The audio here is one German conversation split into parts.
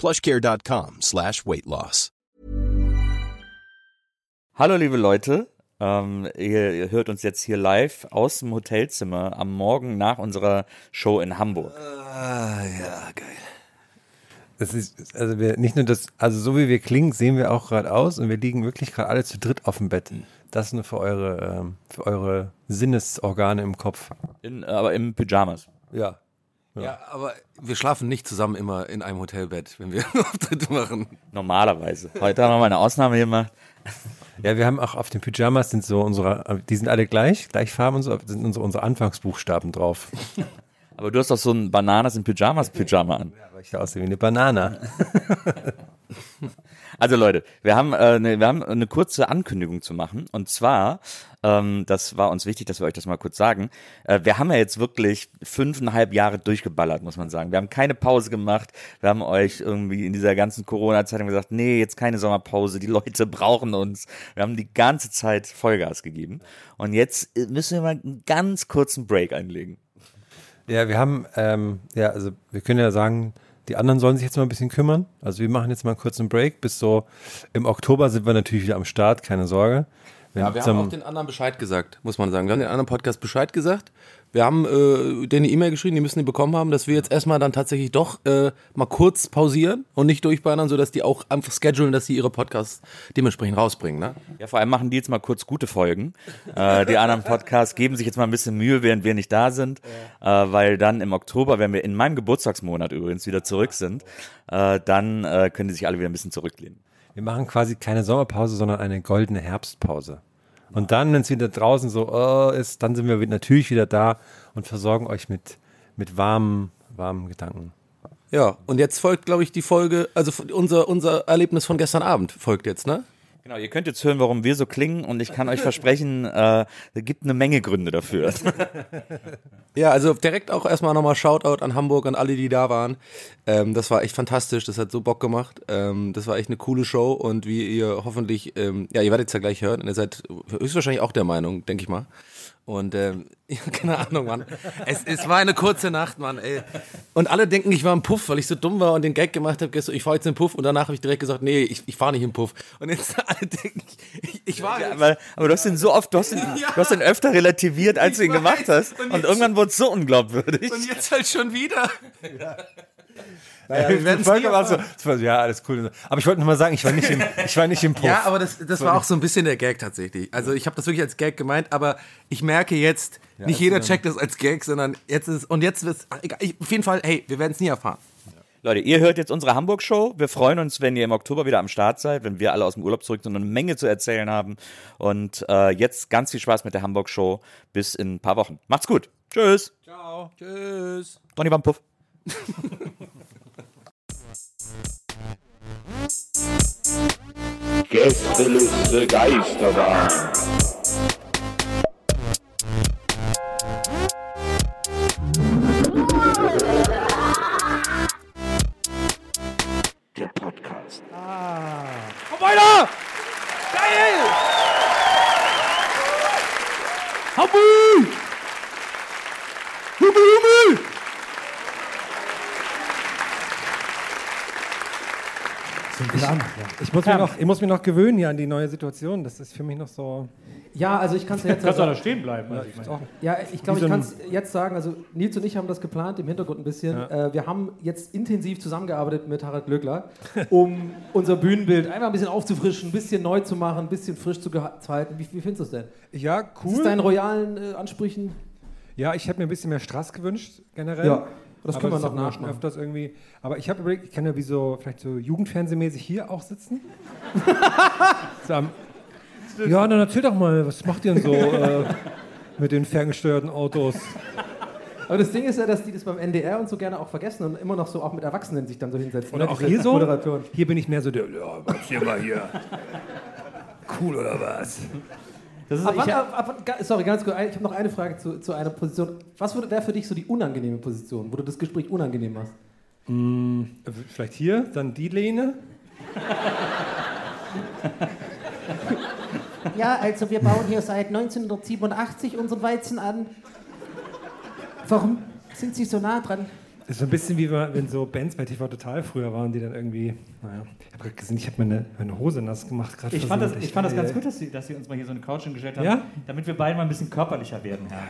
plushcare.com slash weight loss. Hallo liebe Leute, ähm, ihr, ihr hört uns jetzt hier live aus dem Hotelzimmer am Morgen nach unserer Show in Hamburg. Ah, ja, geil. Das ist, also wir, nicht nur das, also so wie wir klingen, sehen wir auch gerade aus und wir liegen wirklich gerade alle zu dritt auf dem Bett. Das nur für eure, ähm, für eure Sinnesorgane im Kopf. In, aber im Pyjamas. Ja. Ja. aber wir schlafen nicht zusammen immer in einem Hotelbett, wenn wir Auftritte machen. Normalerweise. Heute haben wir mal eine Ausnahme gemacht. Ja, wir haben auch auf den Pyjamas sind so unsere, die sind alle gleich, gleich Farben und so, sind unsere, unsere Anfangsbuchstaben drauf. Aber du hast doch so ein Bananas in Pyjamas Pyjama an. Ja, weil ich aussehe wie eine Banane. Also Leute, wir haben, äh, ne, wir haben eine kurze Ankündigung zu machen. Und zwar, ähm, das war uns wichtig, dass wir euch das mal kurz sagen. Äh, wir haben ja jetzt wirklich fünfeinhalb Jahre durchgeballert, muss man sagen. Wir haben keine Pause gemacht. Wir haben euch irgendwie in dieser ganzen Corona-Zeit gesagt, nee, jetzt keine Sommerpause. Die Leute brauchen uns. Wir haben die ganze Zeit Vollgas gegeben. Und jetzt äh, müssen wir mal einen ganz kurzen Break einlegen. Ja, wir haben, ähm, ja, also wir können ja sagen, die anderen sollen sich jetzt mal ein bisschen kümmern. Also wir machen jetzt mal einen kurzen Break. Bis so im Oktober sind wir natürlich wieder am Start, keine Sorge. ja, wir haben auch den anderen Bescheid gesagt, muss man sagen. Wir haben den anderen Podcast Bescheid gesagt. Wir haben äh, denen eine E-Mail geschrieben, die müssen die bekommen haben, dass wir jetzt erstmal dann tatsächlich doch äh, mal kurz pausieren und nicht durchballern, sodass die auch einfach schedulen, dass sie ihre Podcasts dementsprechend rausbringen. Ne? Ja, vor allem machen die jetzt mal kurz gute Folgen. äh, die anderen Podcasts geben sich jetzt mal ein bisschen Mühe, während wir nicht da sind, ja. äh, weil dann im Oktober, wenn wir in meinem Geburtstagsmonat übrigens wieder zurück sind, äh, dann äh, können die sich alle wieder ein bisschen zurücklehnen. Wir machen quasi keine Sommerpause, sondern eine goldene Herbstpause. Und dann, wenn es wieder draußen so oh, ist, dann sind wir natürlich wieder da und versorgen euch mit, mit warmen, warmen Gedanken. Ja, und jetzt folgt, glaube ich, die Folge, also unser, unser Erlebnis von gestern Abend folgt jetzt, ne? Genau, ihr könnt jetzt hören, warum wir so klingen und ich kann euch versprechen, äh, es gibt eine Menge Gründe dafür. ja, also direkt auch erstmal nochmal Shoutout an Hamburg, an alle, die da waren. Ähm, das war echt fantastisch, das hat so Bock gemacht. Ähm, das war echt eine coole Show und wie ihr hoffentlich, ähm, ja, ihr werdet es ja gleich hören und ihr seid höchstwahrscheinlich auch der Meinung, denke ich mal. Und ähm, ja, keine Ahnung, Mann. Es, es war eine kurze Nacht, Mann, ey. Und alle denken, ich war im Puff, weil ich so dumm war und den Gag gemacht habe, ich fahre jetzt den Puff und danach habe ich direkt gesagt, nee, ich, ich fahre nicht im Puff. Und jetzt alle denken, ich, ich war. Ja, aber, aber du hast ihn so oft, du hast ihn, ja. du hast ihn öfter relativiert, als du ihn gemacht hast. Und, und irgendwann wurde es so unglaubwürdig. Und jetzt halt schon wieder. Ja. Naja, wir werden Folge war so, ja, alles cool. Aber ich wollte nur mal sagen, ich war nicht im, ich war nicht im Puff. Ja, aber das, das war auch so ein bisschen der Gag tatsächlich. Also ich habe das wirklich als Gag gemeint, aber ich merke jetzt, ja, nicht jeder checkt das als Gag, sondern jetzt ist, und jetzt wird auf jeden Fall, hey, wir werden es nie erfahren. Leute, ihr hört jetzt unsere Hamburg-Show. Wir freuen uns, wenn ihr im Oktober wieder am Start seid, wenn wir alle aus dem Urlaub zurück sind und eine Menge zu erzählen haben. Und äh, jetzt ganz viel Spaß mit der Hamburg-Show. Bis in ein paar Wochen. Macht's gut. Tschüss. Ciao. Tschüss. Donny Bampuff. Gästeliste Geisterbahn. Muss, mich noch, ich muss mich noch gewöhnen hier an die neue Situation. Das ist für mich noch so. Ja, also ich kann es ja jetzt Kannst du sagen. da stehen bleiben. Also ich meine. Ja, ich glaube, Wie so ich ein- kann es jetzt sagen. Also Nils und ich haben das geplant, im Hintergrund ein bisschen. Äh, wir haben jetzt intensiv zusammengearbeitet mit Harald Glöckler, um unser Bühnenbild einfach ein bisschen aufzufrischen, ein bisschen neu zu machen, ein bisschen frisch zu, zu halten. Wie, wie findest du es denn? Ja, Ist cool. es deinen royalen äh, Ansprüchen? Ja, ich hätte mir ein bisschen mehr Strass gewünscht, generell. Ja, das Aber können wir noch nachmachen. öfters irgendwie. Aber ich habe überlegt, ich kann ja wie so, vielleicht so jugendfernsehmäßig hier auch sitzen. so am, ja, dann erzähl doch mal, was macht ihr denn so äh, mit den ferngesteuerten Autos? Aber das Ding ist ja, dass die das beim NDR und so gerne auch vergessen und immer noch so auch mit Erwachsenen sich dann so hinsetzen. Oder ne, auch diese hier so? Moderatoren. Hier bin ich mehr so der, ja, was hier mal hier. Cool oder was? Das ist, Ab wann, ich, ab, ab, sorry, ganz kurz. Ich habe noch eine Frage zu, zu einer Position. Was wäre für dich so die unangenehme Position, wo du das Gespräch unangenehm machst? Äh, Vielleicht hier, dann die Lehne. Ja, also wir bauen hier seit 1987 unseren Weizen an. Warum sind Sie so nah dran? Das ist so ein bisschen wie wenn so Bands bei TV Total früher waren, die dann irgendwie, naja, ich habe gerade gesehen, ich habe meine, meine Hose nass gemacht. grad ich fand das, ich fand das ganz Äh, gut, dass sie, dass sie uns mal hier so eine Couch hingestellt haben, Ja? damit wir beide mal ein bisschen körperlicher werden. Ja.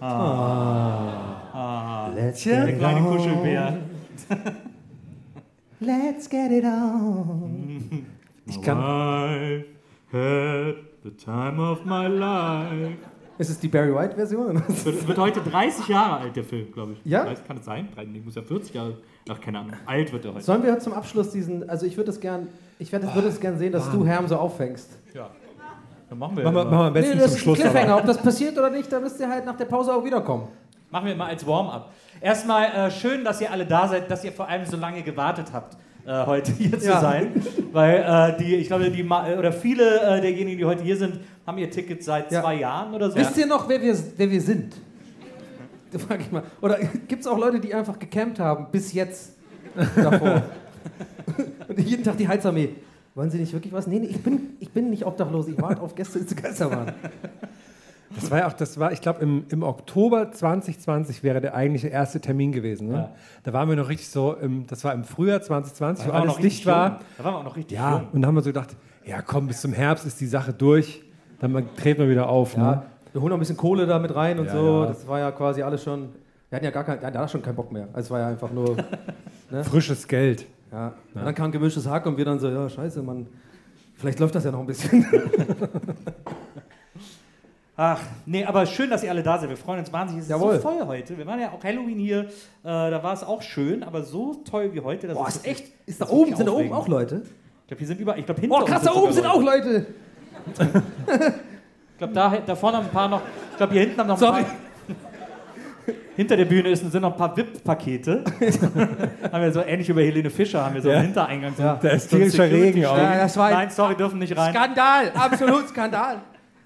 Ah. Let's Der kleine Kuschelbär. Let's get it on. Ich kann, I had the time of my life. Ist es die Barry White-Version? Wird, wird heute 30 Jahre alt, der Film, glaube ich. Ja? 30, kann es sein? Nee, muss ja 40 Jahre. Ach, keine Ahnung. Alt wird er heute. Sollen wir zum Abschluss diesen, also ich würde es gern, ich würde es gern sehen, dass du Herm so auffängst. Dann machen wir, machen wir, machen wir am besten Nee, das zum ist Schluss. Cliffhanger. Ob das passiert oder nicht, da müsst ihr halt nach der Pause auch wiederkommen. Machen wir mal als Warm-up. Erstmal äh, schön, dass ihr alle da seid, dass ihr vor allem so lange gewartet habt, äh, heute hier zu Ja. sein. Weil äh, die, ich glaube, die oder viele äh, derjenigen, die heute hier sind, haben ihr Ticket seit Ja. zwei Jahren oder so. Wisst ihr noch, wer wir, wer wir sind? Da frag ich mal. Oder gibt es auch Leute, die einfach gecampt haben, bis jetzt davor? Und jeden Tag die Heizarmee. Wollen Sie nicht wirklich was? Nee, nee, ich bin, ich bin nicht obdachlos. Ich warte auf Gäste, die zu Geisterbahn. Das war ja auch, das war, ich glaube, im, im Oktober 2020 wäre der eigentliche erste Termin gewesen. Ne? Ja. Da waren wir noch richtig so, im, das war im Frühjahr 2020, Da wo alles dicht war. jung. Da waren wir auch noch richtig Ja, jung. und dann haben wir so gedacht, ja komm, bis zum Herbst ist die Sache durch. Dann treten wir wieder auf. Ja, Ne? wir holen noch ein bisschen Kohle da mit rein und Ja, so. Das war ja quasi alles schon. Wir hatten ja gar kein, wir hatten da schon keinen Bock mehr. Also es war ja einfach nur. Frisches Geld. Ja. Und dann kam gemischtes Hack und wir dann so, ja, scheiße, Mann. Vielleicht läuft das ja noch ein bisschen. Ach, nee, aber schön, dass ihr alle da seid. Wir freuen uns wahnsinnig. Es ist Jawohl. so voll heute. Wir waren ja auch Halloween hier. Äh, da war es auch schön, aber so toll wie heute. Das Boah, ist echt. Ist da oben, sind da oben auch Leute? Ich glaube, hier sind über. Ich glaube, hinter Boah, krass, da oben sind auch Leute. Ich glaube, da, da vorne haben ein paar noch. Ich glaube, hier hinten haben noch ein Sorry. paar. Hinter der Bühne ist, sind noch ein paar VIP-Pakete. haben wir so ähnlich bei Helene Fischer, haben wir so Ja. einen Hintereingang. So Da ist tierischer Regen auch. Ja, das war ein Nein, sorry, dürfen nicht rein. Skandal, absolut Skandal.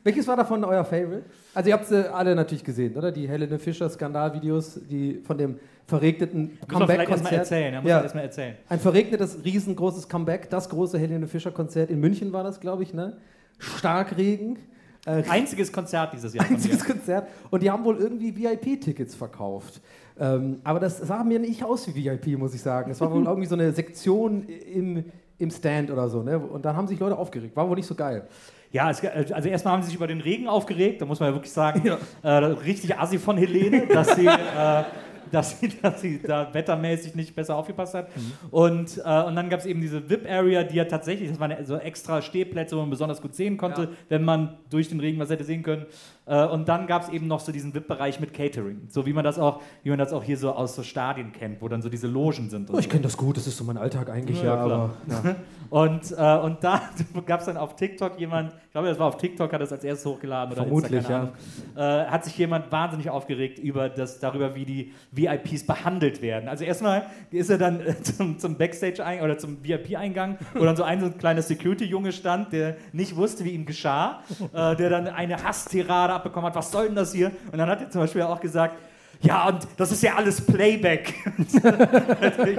Welches war davon euer Favorite? Also ihr habt sie alle natürlich gesehen, oder? Die Helene Fischer Skandalvideos, die von dem verregneten Comeback-Konzert. erzählen. Ja, muss Ja. erstmal erzählen. Ein verregnetes, riesengroßes Comeback, das große Helene Fischer-Konzert in München war das, glaube ich, ne? Starkregen. Äh, Einziges Konzert dieses Jahr. Einziges. Konzert. Und die haben wohl irgendwie VIP-Tickets verkauft. Ähm, aber das sah mir nicht aus wie VIP, muss ich sagen. Es war wohl irgendwie so eine Sektion im, im Stand oder so. Ne? Und dann haben sich Leute aufgeregt. War wohl nicht so geil. Ja, es, also erstmal haben sie sich über den Regen aufgeregt, da muss man ja wirklich sagen, äh, richtig assi von Helene, dass sie, äh, dass sie, dass sie da wettermäßig nicht besser aufgepasst hat. Und, äh, und dann gab es eben diese VIP-Area, die ja tatsächlich, das waren so extra Stehplätze, wo man besonders gut sehen konnte, wenn man durch den Regen was hätte sehen können. Äh, und dann gab es eben noch so diesen VIP-Bereich mit Catering, so wie man das auch, wie man das auch hier so aus so Stadien kennt, wo dann so diese Logen sind. Und Ich so. kenne das gut, das ist so mein Alltag eigentlich, ja. Ja, aber, ja. Und, äh, und da gab es dann auf TikTok jemand, ich glaube, das war auf TikTok, hat es als erstes hochgeladen oder Vermutlich, Insta, Ahnung, äh, hat sich jemand wahnsinnig aufgeregt über das, darüber, wie die VIPs behandelt werden. Also erstmal ist er dann äh, zum, zum Backstage- oder zum VIP-Eingang, wo dann so ein, so ein kleiner Security-Junge stand, der nicht wusste, wie ihm geschah, äh, der dann eine Hasstirade abbekommen hat, was soll denn das hier? Und dann hat er zum Beispiel auch gesagt, ja, und das ist ja alles Playback.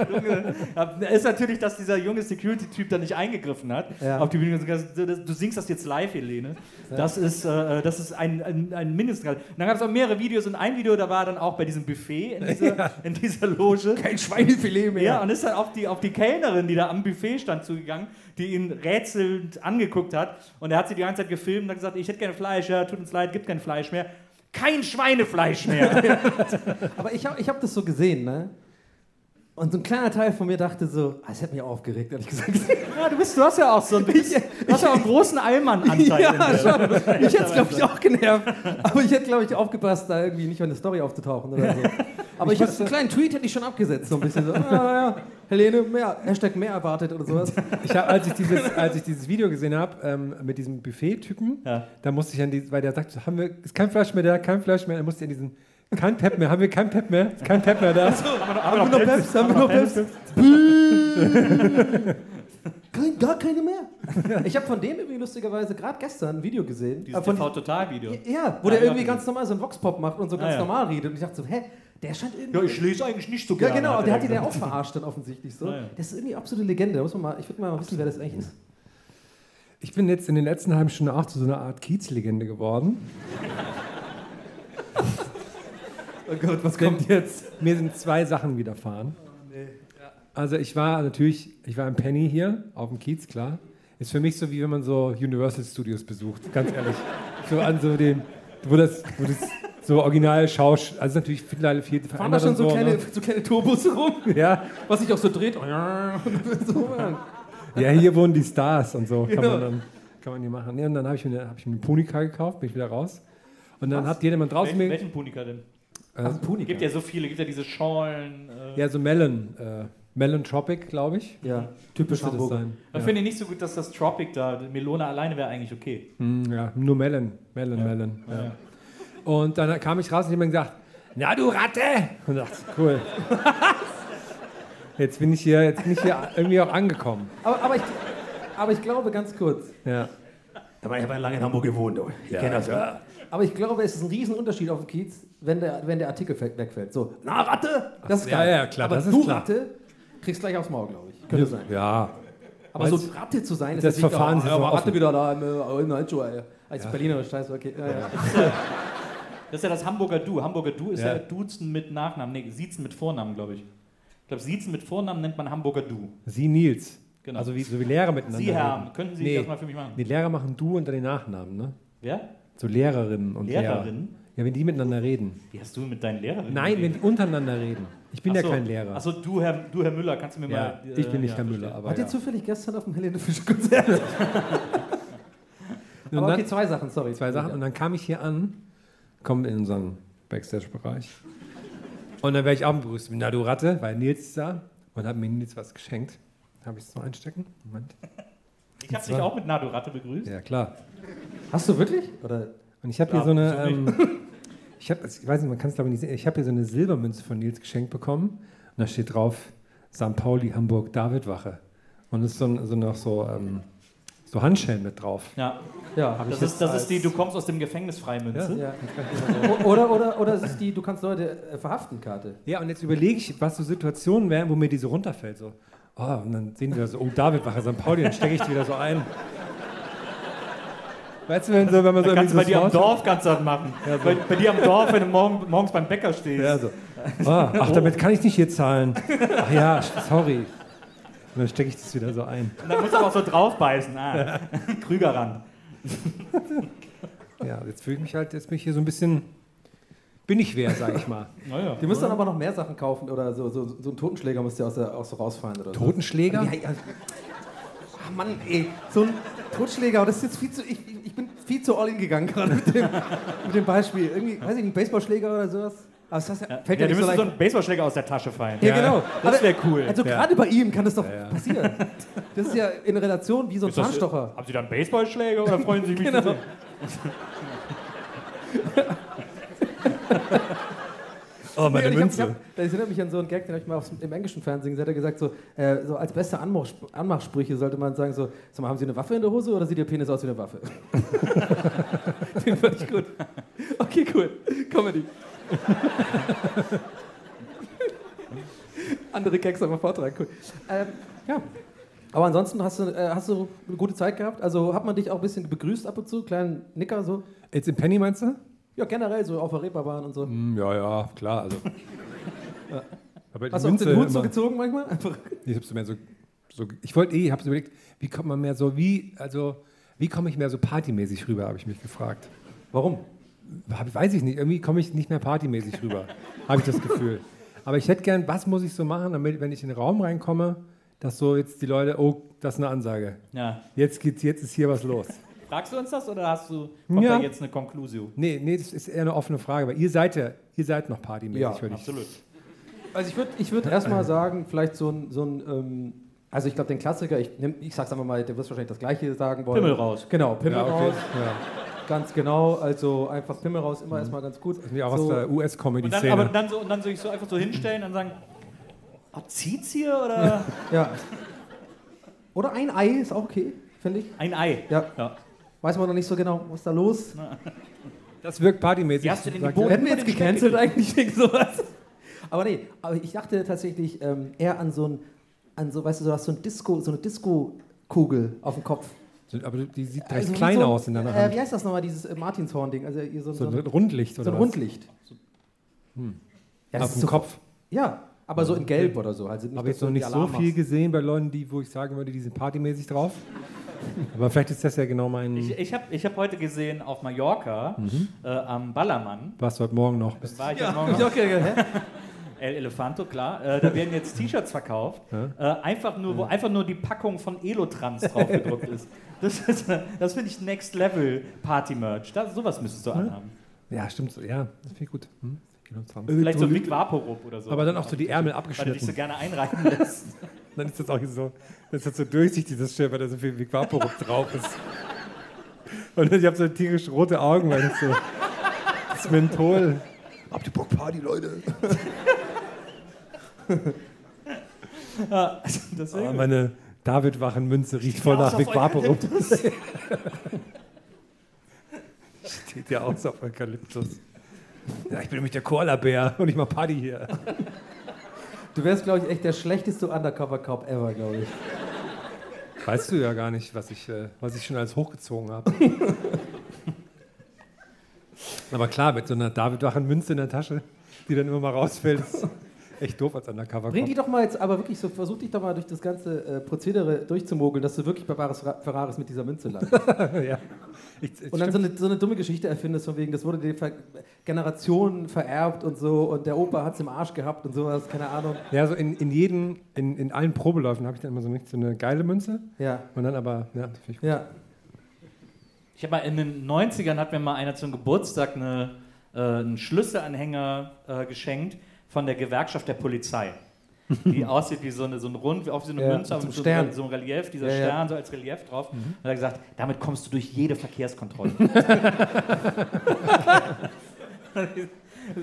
Junge, ja, ist natürlich, dass dieser junge Security-Typ da nicht eingegriffen hat. Ja. Auf die Bühne du, singst das jetzt live, Helene. Das ist, äh, das ist ein, ein, ein Mindestgrad. Und dann gab es auch mehrere Videos und ein Video, da war dann auch bei diesem Buffet in dieser, in dieser Loge. Kein Schweinefilet mehr. Ja, und ist dann auf die, auf die Kellnerin, die da am Buffet stand, zugegangen, die ihn rätselnd angeguckt hat. Und er hat sie die ganze Zeit gefilmt und hat gesagt, ich hätte gerne Fleisch, ja, tut uns leid, gibt kein Fleisch mehr. Kein Schweinefleisch mehr. Aber ich habe ich hab das so gesehen, ne? Und so ein kleiner Teil von mir dachte so, ah, das hätte mich aufgeregt, ehrlich gesagt. ja, du, bist, du hast ja auch so ein, du bist, du hast ja auch einen großen Allmann-Anteil. ja, schon. Ich hätte es, glaube ich, auch genervt. Aber ich hätte, glaube ich, aufgepasst, da irgendwie nicht in der Story aufzutauchen oder so. Aber ich hätte einen kleinen Tweet hätte ich schon abgesetzt, so ein bisschen so, ah, ja, Helene, mehr, Hashtag mehr erwartet oder sowas. Ich hab, als, ich dieses, als ich dieses Video gesehen habe ähm, mit diesem Buffet-Typen, Ja. da musste ich an die, weil der sagt, haben wir, ist kein Fleisch mehr da, kein Fleisch mehr, dann musste ich an diesen, kein Pep mehr, haben wir kein Pep mehr, ist kein Pep mehr da. Haben wir noch Peps? Haben wir noch Peps? Kein, gar keine mehr. Ich habe von dem irgendwie lustigerweise gerade gestern ein Video gesehen. Dieses äh, von, TV-Total-Video. ja, wo Ja, der irgendwie ganz normal so einen Voxpop macht und so ganz Ja, ja. normal redet. Und ich dachte so, hä, der scheint irgendwie... Ja, ich lese eigentlich nicht so Ja, gerne. genau, hat der er hat die dann auch verarscht dann offensichtlich so. Ja, ja. Das ist irgendwie absolute Legende. Da muss man mal, ich würde mal wissen, wer das eigentlich ist. Ich bin jetzt in den letzten halben Stunden auch zu so einer Art Kiez-Legende geworden. Oh Gott, was Denn Mir sind zwei Sachen widerfahren. Also ich war natürlich, ich war im Penny hier, auf dem Kiez, klar. Ist für mich so, wie wenn man so Universal Studios besucht, ganz ehrlich. So an so dem, wo das, wo das so original Schausch, also natürlich viele, viele Fahren da schon so, kleine, ne? so kleine Turbos rum, Ja, was sich auch so dreht. so, ja, hier wohnen die Stars und so, kann Genau. man dann, kann man die machen. Ja, und dann habe ich, mir eine- hab ich mir eine Punika gekauft, bin ich wieder raus. Und dann hat jemand draußen Welchen, welchen Punika denn? äh, Gibt ja so viele, gibt ja diese Schorlen. Äh, ja, so Melon, äh, Melon Tropic, glaube ich. Ja, typisch Müsste das sein. Ich finde ich nicht so gut, dass das Tropic da, Melone alleine wäre eigentlich okay. Hm, Ja, nur Melon, Melon, Melon. Ja. Und dann kam ich raus und jemand gesagt, na du Ratte! Und dachte, cool. Jetzt bin ich hier, jetzt bin ich hier irgendwie auch angekommen. Aber, aber, ich, aber ich glaube, ganz kurz, Ja. Aber ich habe ja lange in Hamburg gewohnt. du. Ich kenne das ja. Aber ich glaube, es ist ein Riesenunterschied auf dem Kiez, wenn der, wenn der Artikel wegfällt. So, na Ratte, das ist ja, geil. ja, klar, Aber das ist du klar. Ratte kriegst gleich aufs Maul, glaube ich. Könnte sein. Ja. Aber so Ratte zu sein, ist das natürlich Verfahren auch, ist ja, so aber Ratte offen. wieder da im, äh, im Halschuh, ey. Als Berliner Scheiße, okay. Ja, ja. Das ist ja das Hamburger Du. Hamburger Du ist ja, Ja. Duzen mit Nachnamen. Nee, Siezen mit Vornamen, glaube ich. Ich glaube, Siezen mit Vornamen nennt man Hamburger Du. Sie Nils. Genau. Also wie, so wie Lehrer miteinander. Sie, Herr, reden. könnten Sie nee. das mal für mich machen? Die Lehrer machen du unter den Nachnamen, ne? Wer? So Lehrerinnen und Lehrerinnen? Lehrer. Ja, wenn die miteinander reden. Wie hast du mit deinen Lehrerinnen Nein, wenn geredet? die untereinander reden. Ich bin Ach ja so. kein Lehrer. Achso, du Herr, du, Herr Müller, kannst du mir ja, mal. ich bin äh, nicht ja, Herr. Müller, aber ihr ja. zufällig gestern auf dem Helene Fischer Konzert? Und Aber dann- okay, zwei Sachen, sorry. Zwei Sachen. Und dann kam ich hier an, komme in unseren Backstage-Bereich. Und dann werde ich auch begrüßt. Na, du Ratte, weil Nils ist da. Und hat mir Nils was geschenkt. Habe ich es noch einstecken? Moment. Ich habe dich auch mit Nado Ratte begrüßt. Ja, klar. Hast du wirklich? Oder? Und ich habe hier so eine. Ähm, ich, hab, ich weiß nicht, man kann es glaube ich nicht sehen. Ich habe hier so eine Silbermünze von Nils geschenkt bekommen. Und da steht drauf: St. Pauli, Hamburg, Davidwache. Und es ist so, so noch so, ähm, so Handschellen mit drauf. Ja. Ja. Das ist, das ist die, du kommst aus dem Gefängnis freimünze. ja. O- oder, oder, oder es ist die, du kannst Leute äh, verhaften Karte. Ja, und jetzt überlege ich, was so Situationen wären, wo mir die so runterfällt. So, oh, und dann sehen die da so, oh, Davidwache, St. Pauli, dann stecke ich die wieder so ein. Weißt du, wenn, so, wenn man so Da kannst du bei dir am so Dorf kannst du das machen. bei, bei dir am Dorf, wenn du morgen, morgens beim Bäcker stehst. Ja, so. Oh, ach, damit kann ich nicht hier zahlen. Ach ja, sorry. Und dann stecke ich das wieder so ein. Und dann musst du aber auch so draufbeißen. Ah, Krügerrand. Ja, jetzt fühle ich mich halt, jetzt bin ich hier so ein bisschen, bin ich wer, sag ich mal. Naja. Du musst dann aber noch mehr Sachen kaufen oder so, so, so ein Totenschläger muss dir aus der, auch so rausfallen oder so. Totenschläger? Ja, ja. Ach Mann, ey, so ein Totschläger, aber das ist jetzt viel zu, ich, ich- bin viel zu all in gegangen gerade mit dem, mit dem Beispiel. Irgendwie, weiß ich nicht, ein Baseballschläger oder sowas. Aber das heißt, ja, fällt Ja, ja, nicht so müsste so leicht. ein Baseballschläger aus der Tasche fallen. ja, genau. Das wäre cool. Also Ja. gerade bei ihm kann das doch ja. passieren. Das ist ja in Relation wie so ein Zahnstocher. Haben Sie da einen Baseballschläger oder freuen Sie sich, mich Genau. zu? Oh, meine Nee, und ich hab, ich Münze. hab, das erinnert mich an so einen Gag, den habe ich mal aufs, im englischen Fernsehen gesehen. Da hat er gesagt, so, äh, so als beste Anmach, Anmachsprüche sollte man sagen, so, sag mal, haben Sie eine Waffe in der Hose oder sieht Ihr Penis aus wie eine Waffe? den fand ich gut. Okay, cool. Comedy. Andere Gags aber vortragen, cool. Ähm, ja. Aber ansonsten hast du, äh, hast du eine gute Zeit gehabt? Also hat man dich auch ein bisschen begrüßt ab und zu? Kleinen Nicker so? Jetzt im Penny meinst du? Ja, generell so auf der Reeperbahn und so. Hm, ja, ja, klar. Also. Aber die Hast du auch den Hut so gezogen manchmal? Einfach. Ich hab's mehr so, so ich wollte eh, ich hab's überlegt, wie kommt man mehr so, wie, also, wie komme ich mehr so partymäßig rüber, habe ich mich gefragt. Warum? Hab, weiß ich nicht, irgendwie komme ich nicht mehr partymäßig rüber, habe ich das Gefühl. Aber ich hätte gern, was muss ich so machen, damit, wenn ich in den Raum reinkomme, dass so jetzt die Leute, oh, das ist eine Ansage. Ja. Jetzt geht's, jetzt ist hier was los. Fragst du uns das oder hast du kommt Ja. da jetzt eine Konklusion? Nee, nee, das ist eher eine offene Frage, weil ihr seid ja, ihr seid noch partymäßig, Ja, würde ich Absolut. Also ich würde ich würd erstmal sagen, vielleicht so ein, so ein ähm, also ich glaube den Klassiker, ich, nehm, ich sag's einfach mal, der wirst wahrscheinlich das gleiche sagen wollen. Pimmel raus. Genau, Pimmel Ja, okay. raus. Ja. Ganz genau, also einfach Pimmel raus, immer erstmal ganz gut. Ja auch so, aus der Und dann, aber US-Comedy-Szene. dann so, und dann so, ich so einfach so hinstellen und sagen, oh, zieht's hier oder ja. Oder ein Ei ist auch okay, finde ich. ein Ei? Ja. ja. Weiß man noch nicht so genau, was ist da los. Das wirkt partymäßig. Wie hast du denn die. Werden wir jetzt gecancelt eigentlich wegen sowas? Aber nee, aber ich dachte tatsächlich ähm, eher an so ein, an so, weißt du, du hast so ein Disco, so eine Disco-Kugel auf dem Kopf. Aber die sieht recht Also wie klein so, aus in deiner Äh, Hand. wie heißt das nochmal, dieses äh, Martinshorn-Ding? Also so, so so, ein Rundlicht so oder ein was? Rundlicht. Ja, das Auf ist dem so- Kopf. Ja, aber so in Gelb oder so. Also nicht, Habe jetzt noch nicht so viel gesehen bei Leuten, die, wo ich sagen würde, die sind partymäßig drauf. Aber vielleicht ist das ja genau mein. Ich, ich habe ich hab heute gesehen auf Mallorca äh, am Ballermann. was du heute Morgen noch bist. War ich Ja, heute Morgen ja, okay? El Elefanto, klar. Äh, da werden jetzt T-Shirts verkauft, äh, einfach nur, wo einfach nur die Packung von Elotrans drauf gedruckt ist. Das, ist, äh, das finde ich Next Level Party Merch. Das, sowas müsstest du anhaben. Ja, stimmt. so. Ja, das finde ich gut. Hm? Vielleicht so Vaporub oder so. Aber dann auch so die Ärmel Weil du dich so abgeschnitten. gerne einreichen lässt. Dann ist das auch so, dann ist das so durchsichtig, das Schild, weil da so viel Big Vaporub drauf ist. Und ich habe so tierisch rote Augen, weil das so das Menthol. Habt ihr Bock Party, Leute? Ja, deswegen. Oh, meine David-Wachen-Münze riecht voll nach Big Vaporub. Steht ja aus auf Eukalyptus. Ja, ich bin nämlich der Koala-Bär und ich mach Party hier. Du wärst, glaube ich, echt der schlechteste Undercover-Cop ever, glaube ich. Weißt du ja gar nicht, was ich, äh, was ich schon alles hochgezogen habe. Aber klar, mit so einer David-Wachen-Münze in der Tasche, die dann immer mal rausfällt, ist echt doof als undercover Bring die doch mal jetzt, aber wirklich so, versuch dich doch mal durch das ganze äh, Prozedere durchzumogeln, dass du wirklich bei Baris Ferraris mit dieser Münze landest. ja. ich, ich, Und dann so eine, so eine dumme Geschichte erfindest, von wegen, das wurde dir ver Generationen vererbt und so und der Opa hat es im Arsch gehabt und sowas, keine Ahnung. ja, so in, in jeden, in, in allen Probeläufen habe ich dann immer so, so eine geile Münze. Ja, Und dann aber, ja, finde ich gut. ja. Ich habe mal in den 90ern hat mir mal einer zum Geburtstag eine, äh, einen Schlüsselanhänger äh, geschenkt von der Gewerkschaft der Polizei. Die aussieht wie so, eine, so ein Rund, wie auf so eine Ja, Münze, aber mit so Stern. so einem Relief, dieser Ja. Stern so als Relief drauf. Und er hat gesagt, damit kommst du durch jede Verkehrskontrolle.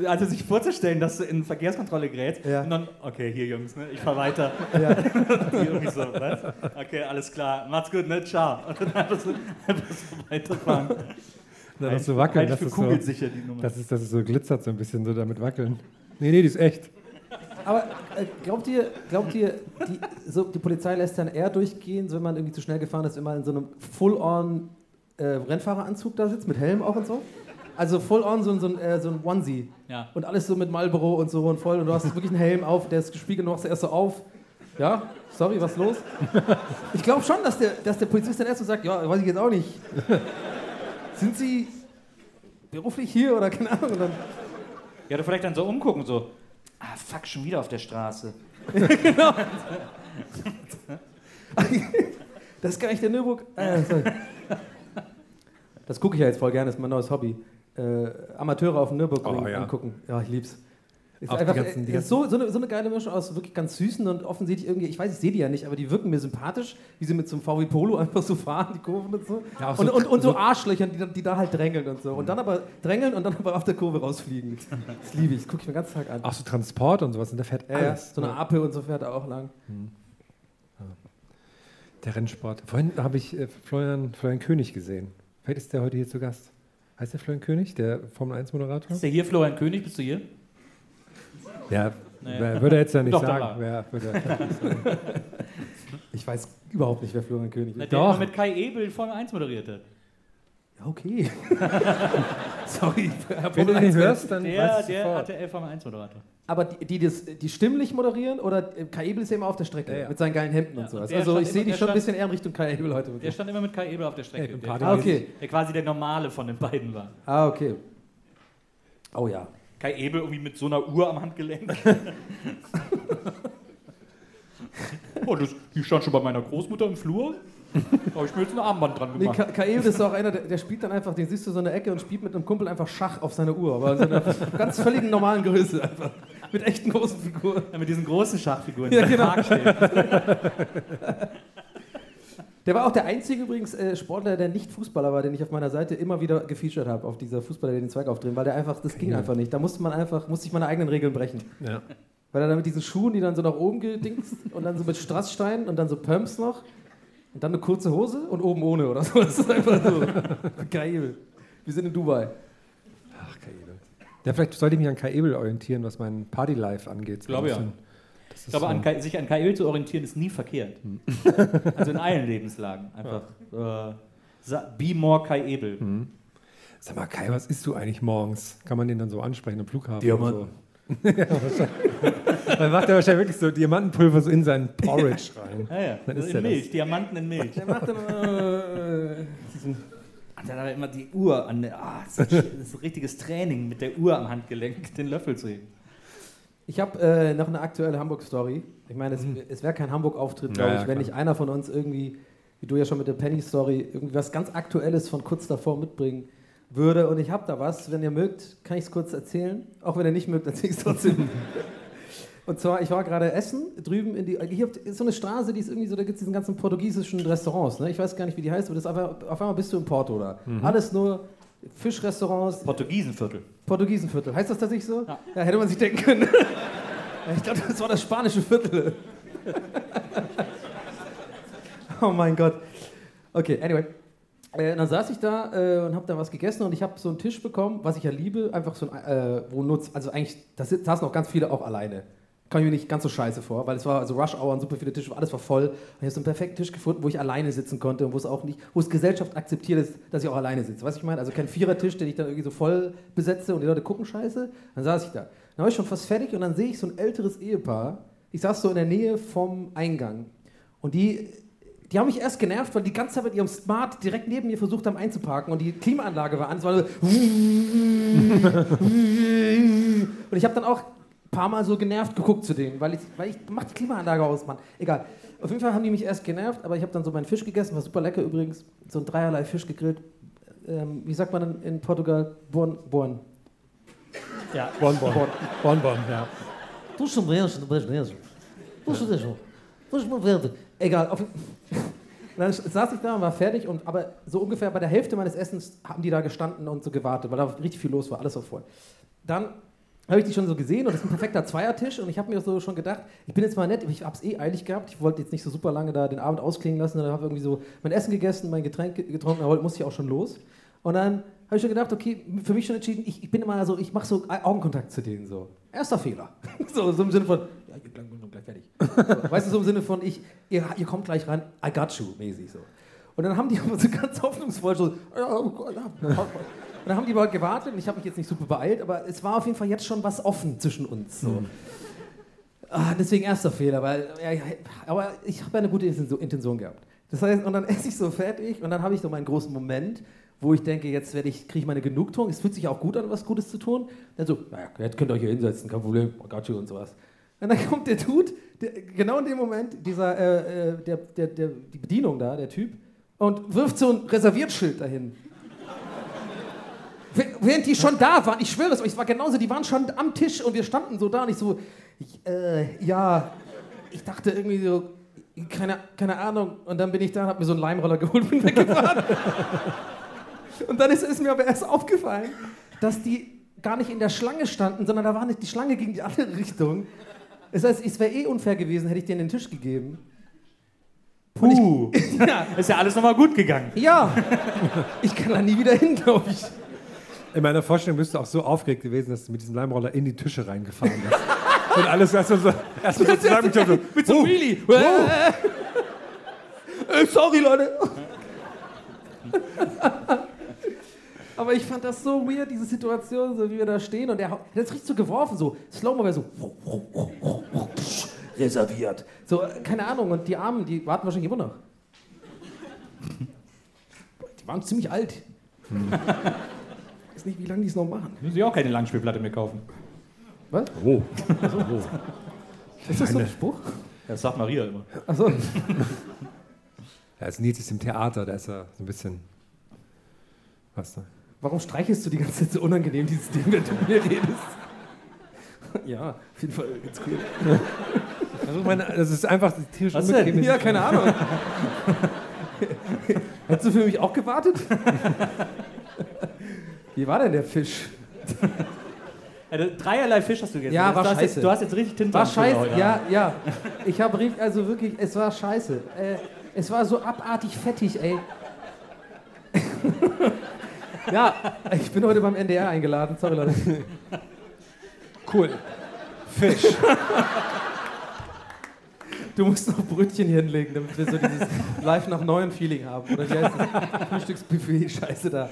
also sich vorzustellen, dass du in Verkehrskontrolle gerätst Ja. und dann, okay, hier Jungs, ne, ich fahr weiter. Ja. Irgendwie so, was? Okay, alles klar, macht's gut, ne, ciao. Und dann einfach so, einfach so weiterfahren. Dann noch so wackeln, das ist so, kugelsicher, die Nummer. das ist, das ist so glitzert so ein bisschen, so damit wackeln. Nee, nee, die ist echt. Aber äh, glaubt ihr, glaubt ihr die, so, die Polizei lässt dann eher durchgehen, so wenn man irgendwie zu schnell gefahren ist, wenn man in so einem Full-on äh, Rennfahreranzug da sitzt, mit Helm auch und so? Also Full-on so, ein- so, ein, äh, so ein Onesie. Ja. Und alles so mit Marlboro und so und voll. Und du hast wirklich einen Helm auf, der ist gespiegelt und du machst erst so auf. Ja, sorry, was ist los? Ich glaube schon, dass der, dass der Polizist dann erst so sagt, ja, weiß ich jetzt auch nicht. Sind Sie beruflich hier oder keine Ahnung? Und dann, Ja, oder vielleicht dann so umgucken, so, ah, fuck, schon wieder auf der Straße. Das ist gar nicht der Nürburg. Äh, sorry. das gucke ich ja jetzt voll gerne, das ist mein neues Hobby. Äh, Amateure auf dem Nürburgring Oh, ja. angucken. Ja, ich lieb's. Ist Auch die einfach, ganzen- die äh, ist so, so, eine, so eine geile Mischung aus wirklich ganz süßen und offensichtlich irgendwie, ich weiß, ich sehe die ja nicht, aber die wirken mir sympathisch, wie sie mit so einem VW Polo einfach so fahren, die Kurven und so. Ja, auch und, so- und, und so so- Arschlöchern, die, da- die da halt drängeln und so. Und dann aber drängeln und dann aber auf der Kurve rausfliegen. Das liebe ich, das gucke ich mir den ganzen Tag an. Auch so Transport und sowas, und da fährt ja, ja, alles. so eine Ape und so fährt er auch lang. Der Rennsport. Vorhin habe ich äh, Florian, Florian König gesehen. Vielleicht ist der heute hier zu Gast. Heißt der Florian König, der Formel 1 Moderator? Ist der hier Florian König? Bist du hier? Ja, Nee. wer- würde er jetzt ja nicht Doch, sagen. sagen. Ich weiß überhaupt nicht, wer Florian König Na, ist. Der Doch. immer mit Kai Ebel Formel 1 moderiert hat. Ja, okay. Sorry. Wenn du den hörst, dann Der, weißt der. RTL Formel 1 Moderator. Aber die, die, das, die stimmlich moderieren oder äh, Kai Ebel ist ja immer auf der Strecke Ja, ja. mit seinen geilen Hemden Ja, und sowas. Also ich sehe der schon ein bisschen eher in Richtung Kai Ebel heute. Der stand immer mit Kai Ebel auf der Strecke. Ja, im der, Party- Ah, okay. der quasi der Normale von den beiden war. Ah, okay. Oh ja. Kai Ebel irgendwie mit so einer Uhr am Handgelenk. oh, das, die stand schon bei meiner Großmutter im Flur. Da habe ich mir jetzt ein Armband dran Nee, gemacht. Ka Kai Ebel ist auch einer, der, der spielt dann einfach, den siehst du so in der Ecke und spielt mit einem Kumpel einfach Schach auf seiner Uhr. Aber in so einer ganz völligen normalen Größe einfach. Mit echten großen Figuren. Ja, mit diesen großen Schachfiguren, Ja, genau. Der war auch der einzige übrigens äh, Sportler, der nicht Fußballer war, den ich auf meiner Seite immer wieder gefeatured habe, auf dieser Fußballer, der den Zweig aufdrehen, weil der einfach, das ging einfach nicht. Da musste man einfach, musste ich meine eigenen Regeln brechen. Ja. Weil er dann mit diesen Schuhen, die dann so nach oben gedingst und dann so mit Strasssteinen und dann so Pumps noch und dann eine kurze Hose und oben ohne oder so. Das ist einfach so geil. Wir sind in Dubai. Ach, Kai Ebel. Ja, vielleicht sollte ich mich an Kai Ebel orientieren, was mein Party-Life angeht. Glaube ja. Bisschen- Ich glaube, so- an Kai, sich an Kai Ebel zu orientieren ist nie verkehrt. Also in allen Lebenslagen. Einfach. Äh, sa- be more Kai Ebel. Sag mal, Kai, was isst du eigentlich morgens? Kann man den dann so ansprechen am Flughafen? Diamanten. oder So? ja, wahrscheinlich. Dann macht er wahrscheinlich wirklich so Diamantenpulver so in seinen Porridge rein. Ja, ja. Dann isst in er das. Milch, Diamanten in Milch. Der macht dann äh, diesen Und dann hat er immer die Uhr an der. Ah, das, ist, das ist ein richtiges Training mit der Uhr am Handgelenk, den Löffel zu heben. Ich habe äh, noch eine aktuelle Hamburg-Story. Ich meine, es, es wäre kein Hamburg-Auftritt, glaube Ja, ja, ich, wenn nicht einer von uns irgendwie, wie du ja schon mit der Penny-Story, irgendwie was ganz Aktuelles von kurz davor mitbringen würde. Und ich habe da was. Wenn ihr mögt, kann ich es kurz erzählen. Auch wenn ihr nicht mögt, erzähle ich es trotzdem. Und zwar, ich war gerade essen, drüben in die, hier ist so eine Straße, die ist irgendwie so, da gibt es diesen ganzen portugiesischen Restaurants, ne? Ich weiß gar nicht, wie die heißt, aber das ist einfach, auf einmal bist du in Porto da. Alles nur Fischrestaurants, Portugiesenviertel. Portugiesenviertel. Heißt das tatsächlich so? Ja. hätte man sich denken können. ich glaube, das war das spanische Viertel. oh mein Gott. Okay, anyway. Äh, dann saß ich da äh, und habe da was gegessen und ich habe so einen Tisch bekommen, was ich ja liebe, einfach so ein, äh, wo nutzt, also eigentlich, da saßen auch ganz viele auch alleine. Kam mir nicht ganz so scheiße vor, weil es war also Rush Hour und super viele Tische, alles war voll. Und ich habe so einen perfekten Tisch gefunden, wo ich alleine sitzen konnte und wo es auch nicht, wo es Gesellschaft akzeptiert ist, dass ich auch alleine sitze. Weißt du, ich meine? Also kein Vierertisch, den ich dann irgendwie so voll besetze und die Leute gucken scheiße. Dann saß ich da. Dann war ich schon fast fertig und dann sehe ich so ein älteres Ehepaar. Ich saß so in der Nähe vom Eingang. Und die, die haben mich erst genervt, weil die ganze Zeit mit ihrem Smart direkt neben mir versucht haben einzuparken und die Klimaanlage war an. Es war so und ich habe dann auch paar Mal so genervt geguckt zu denen, weil ich, weil ich mach die Klimaanlage aus, Mann. Egal. Auf jeden Fall haben die mich erst genervt, aber ich habe dann so meinen Fisch gegessen, war super lecker übrigens. So ein dreierlei Fisch gegrillt. Ähm, wie sagt man in, in Portugal? Born, born. Ja. Bonbon. Bonbon, ja. Du schon mesmo, du mesmo. Du schon mesmo. Du schon verde. Egal. Auf, dann saß ich da und war fertig, und, aber so ungefähr bei der Hälfte meines Essens haben die da gestanden und so gewartet, weil da richtig viel los war, alles war voll. Dann habe ich die schon so gesehen und das ist ein perfekter Zweiertisch und ich habe mir so schon gedacht, ich bin jetzt mal nett, ich habe es eh eilig gehabt, ich wollte jetzt nicht so super lange da den Abend ausklingen lassen, sondern habe irgendwie so mein Essen gegessen, mein Getränk getrunken, aber musste ich auch schon los. Und dann habe ich schon gedacht, okay, für mich schon entschieden, ich, ich bin immer so, ich mache so Augenkontakt zu denen so. Erster Fehler. so, so im Sinne von, ja, ich bin gleich, fertig. So, weißt du, so im Sinne von, ich, ihr, ihr kommt gleich rein, I got you, mäßig so. Und dann haben die aber so ganz hoffnungsvoll so, Und dann haben die mal gewartet und ich habe mich jetzt nicht super beeilt, aber es war auf jeden Fall jetzt schon was offen zwischen uns. So. Ah, deswegen erster Fehler, weil, ja, ja, aber ich habe ja eine gute Intention- gehabt. Das heißt, und dann esse ich so fertig und dann habe ich so meinen großen Moment, wo ich denke, jetzt werde ich, kriege ich meine Genugtuung. Es fühlt sich auch gut an, was Gutes zu tun. Dann so, naja, jetzt könnt ihr euch hier hinsetzen, kein Problem, I got you und sowas. Und dann kommt der Dude, der, genau in dem Moment, dieser, äh, äh, der, der, der, die Bedienung da, der Typ, und wirft so ein Reserviertschild dahin. Wäh- Während die schon da waren, ich schwöre es euch, es war genauso, die waren schon am Tisch und wir standen so da und ich so, ich, äh, ja, ich dachte irgendwie so, keine, keine Ahnung. Und dann bin ich da und hab mir so einen Leimroller geholt und bin weggefahren. und dann ist es mir aber erst aufgefallen, dass die gar nicht in der Schlange standen, sondern da war nicht die Schlange gegen die andere Richtung. Das heißt, es wäre eh unfair gewesen, hätte ich denen den Tisch gegeben. Puh. Ja, Ist ja alles nochmal gut gegangen. ja. ich kann da nie wieder hin, glaube ich. In meiner Vorstellung bist du auch so aufgeregt gewesen, dass du mit diesem Leimroller in die Tische reingefahren bist. Und alles erst so, erst so zusammengekommen. So, Mit so einem Wheelie. Äh, sorry, Leute. Aber ich fand das so weird, diese Situation, so wie wir da stehen. Und er hat das richtig so geworfen, so Slow-Mo wäre so reserviert. So, keine Ahnung. Und die Armen, die warten wahrscheinlich immer noch. Die waren ziemlich alt. Ich weiß nicht, wie lange die es noch machen. Müssen Sie auch keine Langspielplatte mehr kaufen. Was? Oh. Ist das so ein Spruch? Das sagt Maria immer. Achso. Ja, ist Nils ist im Theater, da ist er so ein bisschen. Was da? Warum streichelst du die ganze Zeit so unangenehm dieses Ding, wenn du mit mir redest? Ja, auf jeden Fall ganz cool. Also meine, das ist einfach tierisch Was unbequem. denn? Ja, keine Ahnung. Hättest du für mich auch gewartet? Wie war denn der Fisch? Also, dreierlei Fisch hast du gegessen. Ja, du war hast scheiße. Jetzt, du hast jetzt richtig Tinte War scheiße, heute ja, ja. Ich habe richtig, also wirklich, es war scheiße. Äh, es war so abartig fettig, ey. ja, ich bin heute beim NDR eingeladen, sorry Leute. Cool. Fisch. Du musst noch Brötchen hier hinlegen, damit wir so dieses live nach neuen Feeling haben. Oder wie heißt das? Frühstücksbuffet, scheiße da.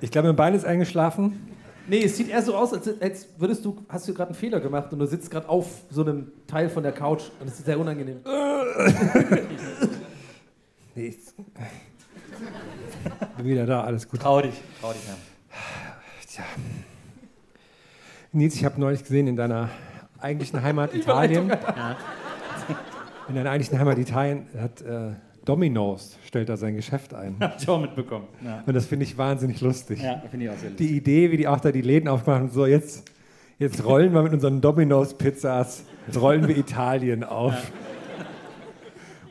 Ich glaube, mein Bein ist eingeschlafen. Nee, es sieht eher so aus, als, als würdest du, hast du gerade einen Fehler gemacht und du sitzt gerade auf so einem Teil von der Couch und es ist sehr unangenehm. Nee, ich bin wieder da, alles gut. Trau dich. Trau dich, ja. Tja. Nils, ich habe neulich gesehen in deiner eigentlichen Heimat Italien. In deiner eigentlichen Heimat Italien hat äh, Domino's stellt da sein Geschäft ein. Hab ich auch mitbekommen. Ja, Und das finde ich wahnsinnig lustig. ja finde ich auch sehr lustig. Die Idee, wie die auch da die Läden aufmachen, und so jetzt, jetzt rollen wir mit unseren Domino's Pizzas, jetzt rollen wir Italien auf.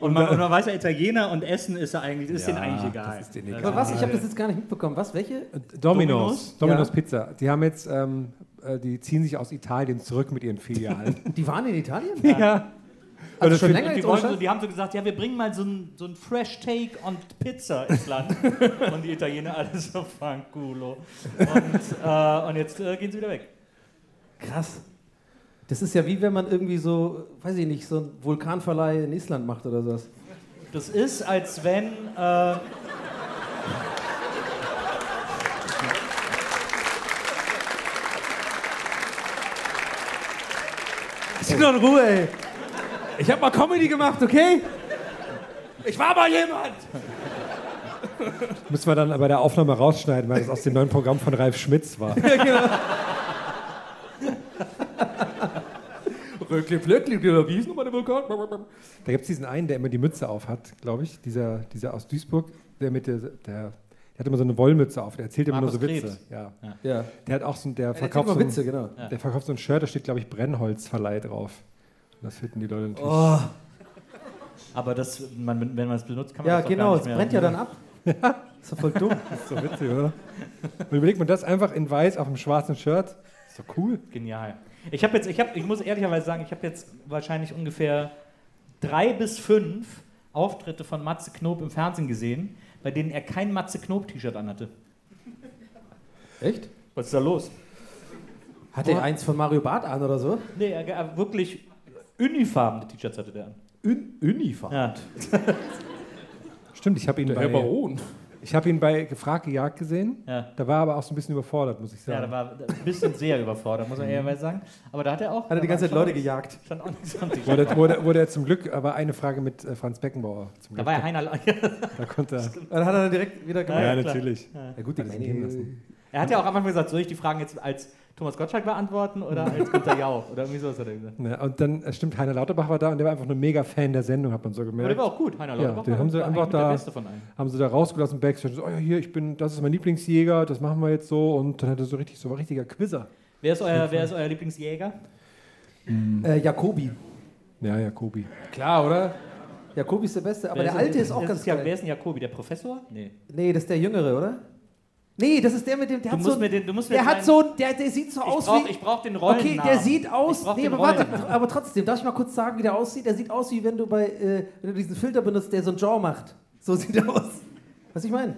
Und man, und man weiß ja, Italiener und Essen ist ja eigentlich, ist Ja, denen eigentlich egal. das ist denen Aber was? Ich habe das jetzt gar nicht mitbekommen. Was? Welche? Domino's, Domino's? Domino's Ja. Pizza. Die haben jetzt, ähm, äh, die ziehen sich aus Italien zurück mit ihren Filialen. Die waren in Italien? ja. Also schon länger Die, jetzt wollen die haben so gesagt, ja, wir bringen mal so ein, so ein Fresh Take on Pizza ins Land. und die Italiener alle so fanculo. Und, äh, und jetzt äh, gehen sie wieder weg. Krass. Das ist ja wie wenn man irgendwie so, weiß ich nicht, so einen Vulkanverleih in Island macht oder sowas. Das ist, als wenn. Äh, Lass doch in Ruhe, ey. Ich habe mal Comedy gemacht, okay? Ich war mal jemand. Müssen wir dann bei der Aufnahme rausschneiden, weil das aus dem neuen Programm von Ralf Schmitz war. Röckli, Plöckli, wie ist nochmal der Vulkan? Da gibt es diesen einen, der immer die Mütze auf hat, glaube ich. Dieser, dieser aus Duisburg, der mit der, der, der hat immer so eine Wollmütze auf. Der erzählt immer Markus nur so Witze. Krebs. Ja. Ja. Der hat auch so, der verkauft immer so ein, Witze, genau. Der verkauft so ein Shirt, da steht, glaube ich, Brennholzverleih drauf. Das finden die Leute natürlich. Oh, aber das, man, wenn man es benutzt, kann man ja, das genau, gar es nicht mehr. brennt ja dann ab. Ist doch voll dumm. Das ist so witzig, oder? Und überlegt man das einfach in weiß auf einem schwarzen Shirt. Ist doch cool. Genial. Ich habe jetzt, ich, hab, ich muss ehrlicherweise sagen, ich habe jetzt wahrscheinlich ungefähr drei bis fünf Auftritte von Matze Knob im Fernsehen gesehen, bei denen er kein Matze Knob-T-Shirt anhatte. Echt? Was ist da los? Hat er eins von Mario Barth an oder so? Nee, er, er wirklich unifarbene T-Shirts hatte der an. Un Unifa. Ja. Stimmt, ich habe ihn, Der Herr bei, Baron. ich hab ihn bei Gefragt gejagt gesehen. Ja. Da war er aber auch so ein bisschen überfordert, muss ich Ja, sagen. da war ein bisschen sehr überfordert, muss man ehrlich sagen. Aber da hat er auch. Hat er die ganze Zeit Leute gejagt. Stand auch nichts am T-Shirt. wurde, wurde, wurde er zum Glück, aber eine Frage mit äh, Franz Beckenbauer. Zum Da Glück. war ja Heiner. Da konnte er. Dann hat er direkt wieder Ja, gemacht. Ja, klar. natürlich. Ja, gut, die lassen. Er hat ja auch am Anfang gesagt, soll ich die Fragen jetzt als Thomas Gottschalk beantworten oder als Günter Jauch? Oder irgendwie sowas hat er gesagt. Ja, und dann, äh, stimmt, Heiner Lauterbach war da und der war einfach nur mega Fan der Sendung, hat man so Aber der gemerkt. war auch gut, Heiner Ja, Lauterbach. den war- haben sie einfach da- Der Beste von allen. Haben sie da rausgelassen, Backstage, so, oh ja, hier, ich bin, das ist mein Lieblingsjäger, das machen wir jetzt so. Und dann hat er so richtig, so ein richtiger Quizzer. Wer ist euer, wer ist euer Lieblingsjäger? Äh, Jakobi. Ja, Jakobi. Klar, oder? Jakobi ist der Beste, aber Wer der Alte ist auch das ganz ja, geil. Wer ist denn Jakobi? Der Professor? Nee. Nee, das ist der Jüngere, oder? Nee, das ist der mit dem. Der Du hat musst so, mir den- du musst mir der hat so, der, der sieht so Ich aus brauch, wie. ich brauch den Okay, Rollennamen. der sieht aus. Nee, den aber warte, aber trotzdem, darf ich mal kurz sagen, wie der aussieht? Der sieht aus, wie wenn du bei, äh, wenn du diesen Filter benutzt, der so ein Jaw macht. So sieht er aus. Was ich meine?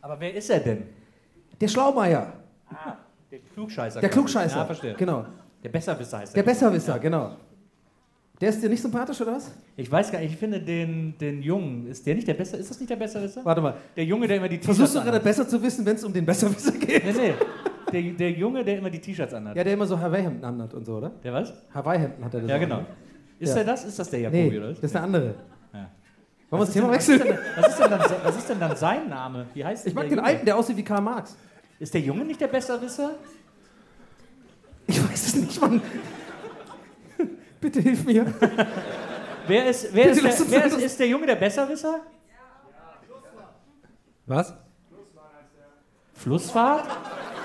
Aber wer ist er denn? Der Schlaumeier. Der Klugscheißer. Der. Klugscheißer. Ja, verstehe. Genau. Der Besserwisser heißt Der Besserwisser, genau. Der ist dir nicht sympathisch, oder was? Ich weiß gar nicht, ich finde den, den Jungen, ist der nicht der Besser, ist das nicht der Besserwisser? Warte mal. Der Junge, der immer die Versuchst T-Shirts du gerade besser zu wissen, wenn es um den Besserwisser geht? Nee, nee. Der, der Junge, der immer die T-Shirts anhat. Ja, der immer so Hawaii-Hemden anhat und so, oder? Der was? Hawaii-Hemden hat er das Ja, genau. Ist Ja. der das? Ist das der Jakobi, Nee, oder das ist der andere. Ja. Wollen wir das Thema denn- was ist wechseln? denn- Was ist, denn dann, was ist denn dann sein Name? Wie heißt Ich mag den Junge? alten, der aussieht wie Karl Marx. Ist der Junge nicht der Besserwisser? Ich weiß es nicht, Mann. Bitte hilf mir. Wer ist, wer Bitte ist, der, wer ist, ist der Junge der Besserwisser? Was? Flussfahrt?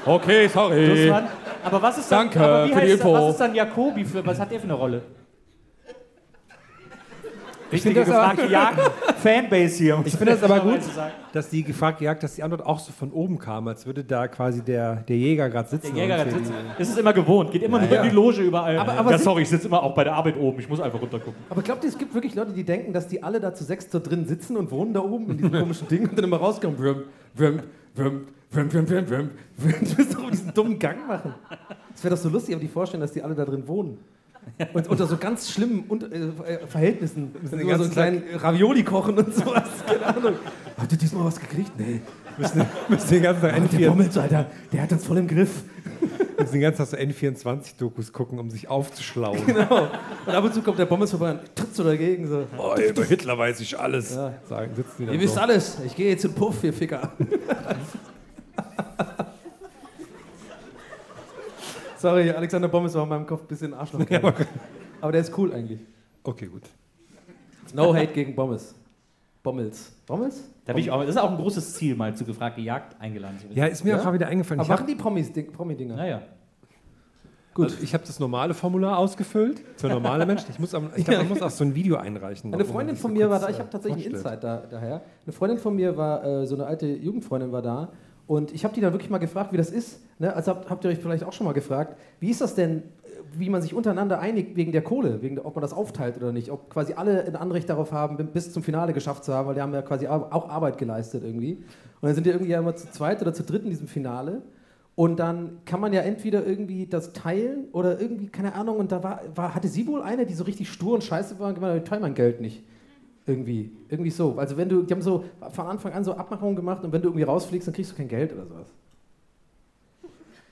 Okay, sorry. Flussfahrt? Aber was ist dann, Danke aber wie für die heißt, Info. was ist dann Jakobi für, was hat der für eine Rolle? Ich Richtige finde das, aber- gefragte Jagd, Fanbase hier. ich finde das aber gut, dass die gefragt jagt, dass die Antwort auch so von oben kam, als würde da quasi der, der Jäger gerade Der sitzen. Jäger und hat für sitzt. Das ist immer gewohnt, geht immer nur in die Loge überall. Aber- aber ja, sorry, ich sitze immer auch bei der Arbeit oben, ich muss einfach runtergucken. Aber glaubt ihr, es gibt wirklich Leute, die denken, dass die alle da zu sechs dort drin sitzen und wohnen da oben in diesem komischen Ding und dann immer rauskommen. Wrm, wrm, wrm, wrm, wrm. Du musst doch diesen dummen Gang machen. Das wäre doch so lustig, aber die vorstellen, dass die alle da drin wohnen. Und unter so ganz schlimmen und, äh, äh, Verhältnissen. Müssen immer so einen kleinen Ravioli kochen und sowas. Keine Ahnung. Habt ihr diesmal was gekriegt? Nee. müssen, müssen den ganzen Tag Oh, der N4, Bommels, Alter, der hat uns voll im Griff. müssen den ganzen Tag so N24-Dokus gucken, um sich aufzuschlauen. Genau. Und ab und zu kommt der Bommels vorbei und tritt so dagegen. So. Oh, über Hitler weiß ich alles. Sagen, sitzen die dann Ihr wisst so. alles. Ich gehe jetzt in Puff, ihr Ficker. Sorry, Alexander Bommes war in meinem Kopf ein bisschen Arschloch. Aber der ist cool eigentlich. Okay, gut. No hate gegen Bommes. Bommels. Bommels? Da bin ich auch, das ist auch ein großes Ziel, mal zu gefragte Jagd eingeladen zu werden. Ja, ist mir Ja? auch gerade wieder eingefallen. Aber Ich machen die Promis Ding, Promi-Dinger? Naja. Gut. Also ich habe das normale Formular ausgefüllt für normale Menschen. Ich, muss ich glaube, man muss auch so ein Video einreichen. Eine Freundin von mir war da, ich äh, habe tatsächlich einen. Insight da, daher. Eine Freundin von mir war, äh, so eine alte Jugendfreundin war da und ich habe die dann wirklich mal gefragt, wie das ist. Ne? Also habt, habt ihr euch vielleicht auch schon mal gefragt, wie ist das denn, äh, wie man sich untereinander einigt wegen der Kohle, wegen ob man das aufteilt oder nicht, ob quasi alle ein Anrecht darauf haben, bis zum Finale geschafft zu haben, weil die haben ja quasi auch auch Arbeit geleistet irgendwie. Und dann sind die irgendwie ja immer zu zweit oder zu dritt in diesem Finale. Und dann kann man ja entweder irgendwie das teilen oder irgendwie, keine Ahnung, und da war, war, hatte sie wohl eine, die so richtig stur und scheiße war und gemeint, hat, ich teile mein Geld nicht. Irgendwie. Irgendwie so. Also wenn du, die haben so von Anfang an so Abmachungen gemacht und wenn du irgendwie rausfliegst, dann kriegst du kein Geld oder sowas.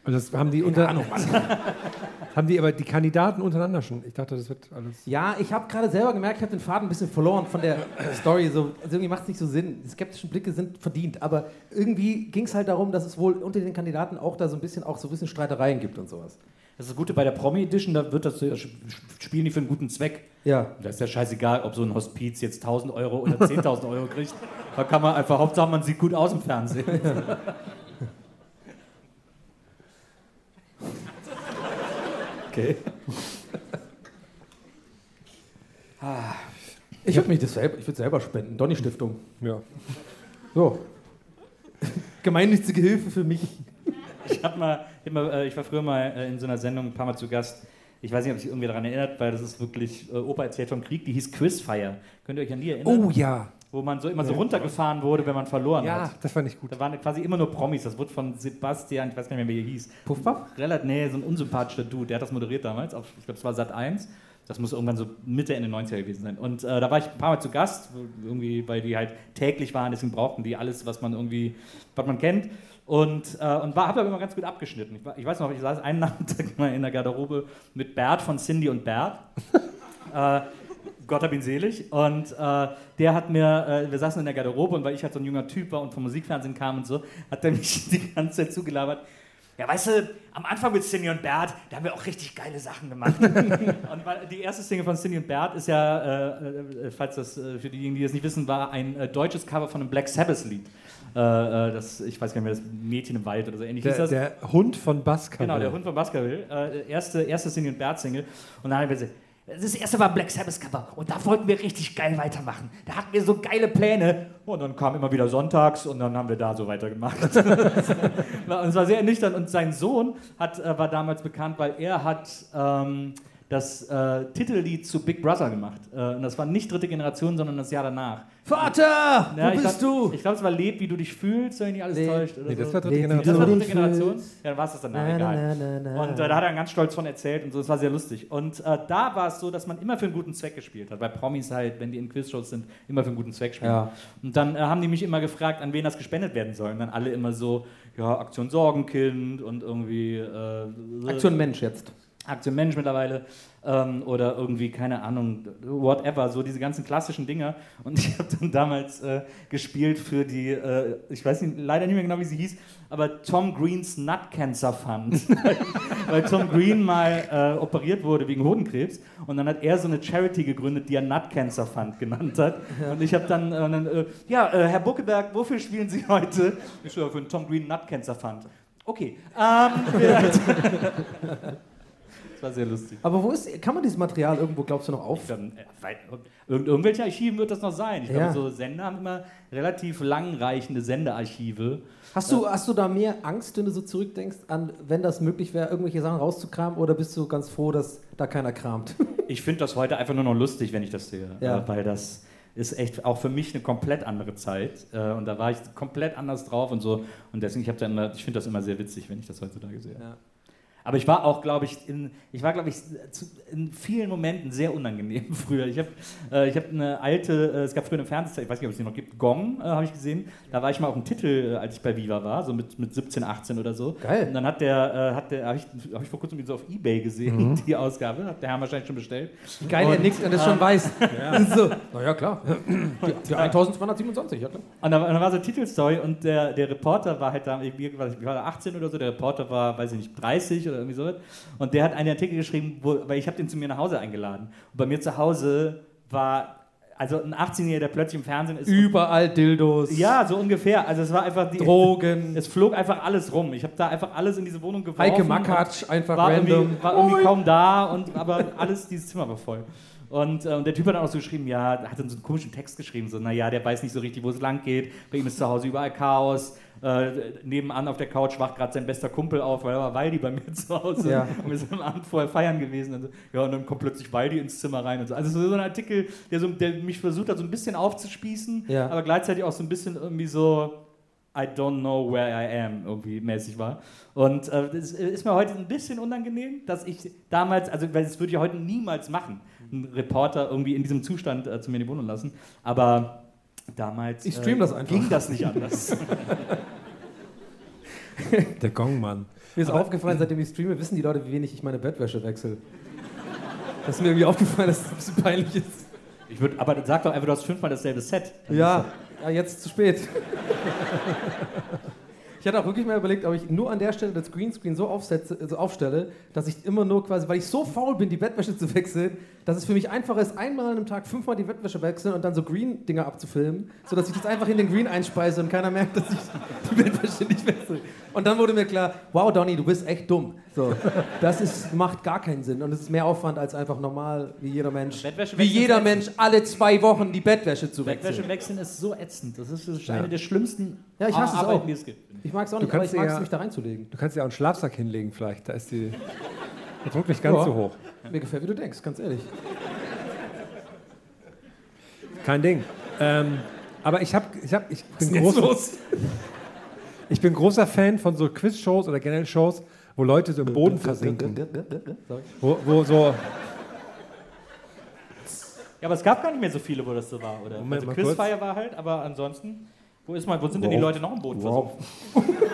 Und das haben die unter, haben die aber die Kandidaten untereinander schon. Ich dachte, das wird alles. Ja, ich habe gerade selber gemerkt, ich habe den Faden ein bisschen verloren von der Story. So, also irgendwie macht es nicht so Sinn. Die skeptischen Blicke sind verdient. Aber irgendwie ging es halt darum, dass es wohl unter den Kandidaten auch da so ein bisschen auch so ein bisschen Streitereien gibt und sowas. Das ist das Gute bei der Promi Edition, da wird das da spielen die für einen guten Zweck. Ja. Da ist ja scheißegal, ob so ein Hospiz jetzt 1000 Euro oder 10.000 Euro kriegt. Da kann man einfach, Hauptsache man sieht gut aus im Fernsehen. Okay. Ich würde mich das selber, ich würde selber spenden. Donny Stiftung. Ja. So. Gemeinnützige Hilfe für mich. Ich, hab mal, ich, hab mal, äh, ich war früher mal äh, in so einer Sendung ein paar Mal zu Gast. Ich weiß nicht, ob sich irgendwie daran erinnert, weil das ist wirklich, äh, Opa erzählt vom Krieg, die hieß Quizfire. Könnt ihr euch an die erinnern? Oh ja. Wo man so immer so runtergefahren wurde, wenn man verloren Ja, hat. das fand ich gut. Da waren quasi immer nur Promis. Das wurde von Sebastian, ich weiß gar nicht mehr, wie er hieß. Puffpuff? Relativ, nee, so ein unsympathischer Dude. Der hat das moderiert damals. Auf, ich glaube, es war Sat 1. Das muss irgendwann so Mitte, Ende 90er gewesen sein. Und äh, da war ich ein paar Mal zu Gast, irgendwie, weil die halt täglich waren, deswegen brauchten die alles, was man irgendwie, was man kennt. Und, äh, und habe aber immer ganz gut abgeschnitten. Ich, ich weiß noch, ich saß einen Nachmittag mal in der Garderobe mit Bert von Cindy und Bert. äh, Gott hab ihn selig. Und äh, der hat mir, äh, wir saßen in der Garderobe und weil ich halt so ein junger Typ war und vom Musikfernsehen kam und so, hat er mich die ganze Zeit zugelabert. Ja, weißt du, am Anfang mit Cindy und Bert, da haben wir auch richtig geile Sachen gemacht. und die erste Single von Cindy und Bert ist ja, äh, äh, falls das äh, für diejenigen, die es nicht wissen, war ein äh, deutsches Cover von einem Black Sabbath-Lied. Äh, äh, das, ich weiß gar nicht mehr, das Mädchen im Wald oder so ähnlich hieß Der, das. der Hund von Baskerville. Genau, der Hund von Baskerville. Äh, erste, erste Cindy und Bert Single. Und dann haben wir gesagt, das erste war Black Sabbath Cover und da wollten wir richtig geil weitermachen. Da hatten wir so geile Pläne und dann kam immer wieder sonntags und dann haben wir da so weitergemacht. und es war sehr nüchtern und sein Sohn hat, äh, war damals bekannt, weil er hat ähm, das äh, Titellied zu Big Brother gemacht. Äh, und das war nicht dritte Generation, sondern das Jahr danach. Vater, Ja, wo ich bist glaub, du? Ich glaube, es war Leb, wie du dich fühlst, wenn ich nicht alles Nee. täuscht. Oder Nee, das so. war dritte Nee, Generation. Das war dritte Generation? Ja, dann war es das danach, Na, egal. na, na, na, Und äh, da hat er ganz stolz von erzählt und so, das war sehr lustig. Und äh, da war es so, dass man immer für einen guten Zweck gespielt hat. Bei Promis halt, wenn die in Quizshows sind, immer für einen guten Zweck spielen. Ja. Und dann äh, haben die mich immer gefragt, an wen das gespendet werden soll. Und dann alle immer so, ja, Aktion Sorgenkind und irgendwie äh, Aktion Mensch jetzt. Aktion Mensch mittlerweile ähm, oder irgendwie, keine Ahnung, whatever, so diese ganzen klassischen Dinge. Und ich habe dann damals äh, gespielt für die, äh, ich weiß nicht, leider nicht mehr genau, wie sie hieß, aber Tom Greens Nut Cancer Fund. Weil Tom Green mal äh, operiert wurde wegen Hodenkrebs und dann hat er so eine Charity gegründet, die er Nut Cancer Fund genannt hat. Und ich habe dann, äh, dann äh, ja, äh, Herr Buckeberg, wofür spielen Sie heute? Ich ja, für den Tom Green Nut Cancer Fund. Okay. Ähm, war sehr lustig. Aber wo ist, kann man dieses Material irgendwo, glaubst du, noch auf? Dann, äh, weit, irgend, irgendwelche Archiven wird das noch sein. Ich Ja. glaube, so Sender haben immer relativ langreichende Sendearchive. Hast du, hast du da mehr Angst, wenn du so zurückdenkst, an, wenn das möglich wäre, irgendwelche Sachen rauszukramen oder bist du ganz froh, dass da keiner kramt? Ich finde das heute einfach nur noch lustig, wenn ich das sehe. Ja. Äh, weil das ist echt auch für mich eine komplett andere Zeit. Äh, und da war ich komplett anders drauf und so. Und deswegen, ich, hab da immer, ich finde das immer sehr witzig, wenn ich das heutzutage sehe. Ja. Aber ich war auch, glaube ich, in, ich war, glaube ich, zu, in vielen Momenten sehr unangenehm früher. Ich habe äh, ich hab eine alte, äh, es gab früher eine Fernsehzeit, ich weiß nicht, ob es die noch gibt, Gong, äh, habe ich gesehen. Da war ich mal auf dem Titel, äh, als ich bei Viva war, so mit, mit 17, 18 oder so. Geil. Und dann hat der, äh, hat der habe ich, hab ich vor kurzem so auf Ebay gesehen, die Ausgabe, hat der Herr wahrscheinlich schon bestellt. Geil, er Und, nickt und es schon weiß. Das ist so. Naja, klar. Die, die 1227, ja klar. Und da, und da war so eine Titelstory und der, der Reporter war halt da, ich war ich war da 18 oder so, der Reporter war, weiß ich nicht, 30 oder irgendwie so. Und der hat einen Artikel geschrieben, wo, weil ich habe den zu mir nach Hause eingeladen. Und bei mir zu Hause war, also ein 18-Jähriger, der plötzlich im Fernsehen ist. Überall Dildos. ja, so ungefähr. Also es war einfach die. Drogen. Es flog einfach alles rum. Ich habe da einfach alles in diese Wohnung geworfen. Heike Makatsch, einfach war random. Irgendwie, war irgendwie kaum da, und, aber alles, dieses Zimmer war voll. Und, äh, und der Typ hat dann auch so geschrieben, ja, hat dann so einen komischen Text geschrieben, so, naja, der weiß nicht so richtig, wo es lang geht, bei ihm ist zu Hause überall Chaos. Äh, nebenan auf der Couch wacht gerade sein bester Kumpel auf, weil er war Waldi bei mir zu Hause. Ja. Und wir sind am Abend vorher feiern gewesen. Und so, ja, und dann kommt plötzlich Waldi ins Zimmer rein und so. Also so ein Artikel, der, so, der mich versucht hat, so ein bisschen aufzuspießen, Ja. aber gleichzeitig auch so ein bisschen irgendwie so, I don't know where I am, irgendwie mäßig war. Und äh, das ist mir heute ein bisschen unangenehm, dass ich damals, also weil das würde ich heute niemals machen, einen Reporter irgendwie in diesem Zustand äh, zu mir in die Wohnung lassen. Aber damals Ich stream das einfach. ging das nicht anders. Der Gongmann. Mir ist aufgefallen, seitdem ich streame, wissen die Leute, wie wenig ich meine Bettwäsche wechsle. Das ist mir irgendwie aufgefallen, dass es ein bisschen peinlich ist. ich würd, aber sag doch einfach, du hast fünfmal dasselbe Set. Dann Ja, ja, jetzt zu spät. Ich hatte auch wirklich mal überlegt, ob ich nur an der Stelle das Greenscreen so aufsetze, also aufstelle, dass ich immer nur quasi, weil ich so faul bin, die Bettwäsche zu wechseln, dass es für mich einfacher ist, einmal an einem Tag fünfmal die Bettwäsche wechseln und dann so Green-Dinger abzufilmen, sodass ich das einfach in den Green einspeise und keiner merkt, dass ich die Bettwäsche nicht wechsle. Und dann wurde mir klar, wow, Donny, du bist echt dumm. So, das ist, macht gar keinen Sinn und es ist mehr Aufwand als einfach normal, wie jeder Mensch, wie jeder Mensch alle zwei Wochen die Bettwäsche zu wechseln. Bettwäsche wechseln ist so ätzend. Das ist, das ist eine der schlimmsten Ja, ich hasse es Arbeiten, auch. die es gibt. Ich mag es auch Du nicht, aber kannst ich mag es, ja- mich da reinzulegen. Du kannst ja auch einen Schlafsack hinlegen vielleicht. Da ist die. Der Druck nicht ganz Ja. so hoch. Mir gefällt, wie du denkst, ganz ehrlich. Kein Ding. Ähm, aber ich habe, ich habe, ich bin großer, ich bin großer Fan von so Quizshows oder generell Shows, wo Leute so im Boden versinken. Wo, wo so, Ja, aber es gab gar nicht mehr so viele, wo das so war, oder? Moment, also Quizfire war halt, aber ansonsten, wo ist mal, wo sind denn die Leute noch im Boden versucht?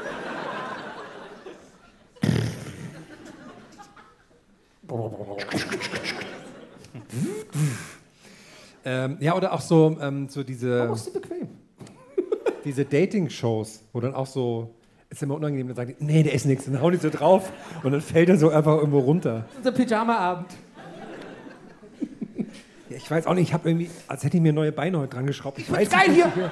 ähm, ja oder auch so, ähm, so diese, Machst du bequem. Diese Dating-Shows, wo dann auch so ist immer unangenehm, dann sagen die, nee, der ist nichts, dann hauen die so drauf und dann fällt er so einfach irgendwo runter. Unser Pyjama-Abend. Ja, ich weiß auch nicht, ich habe irgendwie, als hätte ich mir neue Beine heute dran geschraubt. Ich weiß geil nicht, hier.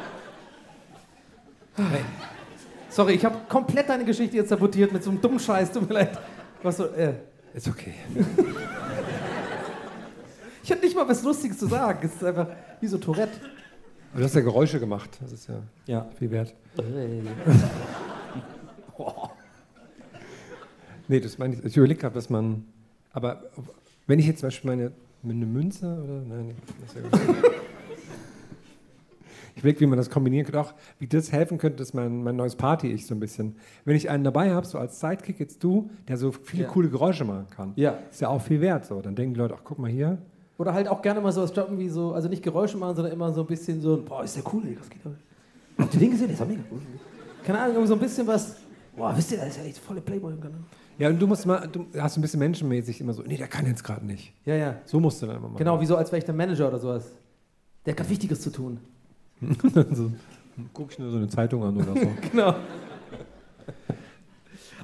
Sorry, ich habe komplett deine Geschichte jetzt sabotiert mit so einem dummen Scheiß. Tut mir leid. Was so, äh. Ist okay. Ich hatte nicht mal was Lustiges zu sagen. Es ist einfach wie so Tourette. Du hast ja Geräusche gemacht, das ist ja Ja. viel wert. Nee, das meine ich. Ich überlege gerade, dass man. Aber Wenn ich jetzt zum Beispiel meine, eine Münze oder nein, das ist ja gut. Ich überlege, wie man das kombinieren könnte, auch wie das helfen könnte, dass mein, mein neues Party-Ich so ein bisschen. Wenn ich einen dabei habe, so als Sidekick jetzt du, der so viele Ja. coole Geräusche machen kann, Ja. ist ja auch viel wert. So. Dann denken die Leute, ach guck mal hier. Oder halt auch gerne mal sowas droppen wie so, also nicht Geräusche machen, sondern immer so ein bisschen so, boah, ist der cool, ey, das geht doch. Habt ihr den gesehen? Der ist doch mega cool. Keine Ahnung, irgendwie so ein bisschen was, boah, wisst ihr, das ist ja echt volle Playboy im Kanal. Ja, und du musst mal, du hast ein bisschen menschenmäßig immer so, nee, der kann jetzt gerade nicht. Ja, ja. So musst du dann immer machen. Genau, wie so, als wäre ich der Manager oder sowas. Der hat gerade Wichtiges zu tun. so, guck ich nur so eine Zeitung an oder so. Genau.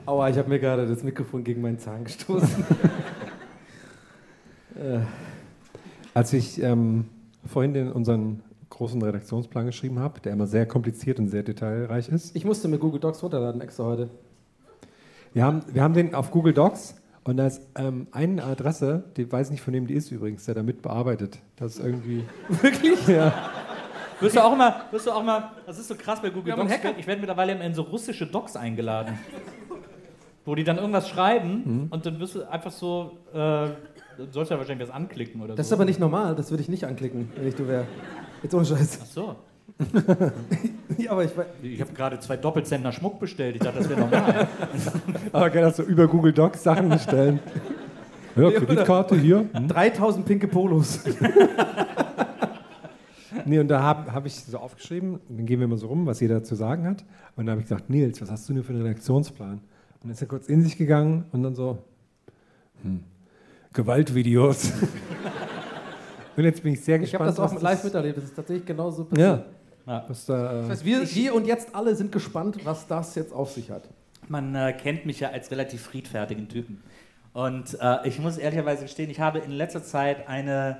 Aua, ich habe mir gerade das Mikrofon gegen meinen Zahn gestoßen. äh, Als ich ähm, vorhin den, unseren großen Redaktionsplan geschrieben habe, der immer sehr kompliziert und sehr detailreich ist, ich musste mir Google Docs runterladen extra heute. wir haben, wir haben den auf Google Docs und da ist ähm, eine Adresse, die weiß nicht, von wem die ist übrigens, der damit bearbeitet. Das ist irgendwie. Wirklich? Ja. Wirst du auch immer, wirst du auch immer, das ist so krass bei Google einen Docs, Hacker. ich werde mittlerweile immer in so russische Docs eingeladen. Wo die dann irgendwas schreiben und dann wirst du einfach so, äh, du sollst ja wahrscheinlich was anklicken oder Das ist so. aber nicht normal, das würde ich nicht anklicken, wenn ich du wäre. Jetzt ohne Scheiß. Ach so. Ja, aber ich. Ich habe gerade zwei Doppelzentner Schmuck bestellt. Ich dachte, das wäre normal. Aber gerne so über Google Docs Sachen bestellen. Ja, Kreditkarte hier. Hm. 3000 pinke Polos. Nee, und da habe hab ich so aufgeschrieben, dann gehen wir mal so rum, was jeder zu sagen hat. Und dann habe ich gesagt, Nils, was hast du denn für einen Redaktionsplan? Und dann ist er kurz in sich gegangen und dann so, hm, Gewaltvideos. und jetzt bin ich sehr Ich gespannt. habe das auch live miterlebt, das ist tatsächlich genauso passiert. Ja. Was da, Das äh, heißt, wir, wir und jetzt alle sind gespannt, was das jetzt auf sich hat. Man äh, kennt mich ja als relativ friedfertigen Typen. Und äh, ich muss ehrlicherweise gestehen, ich habe in letzter Zeit eine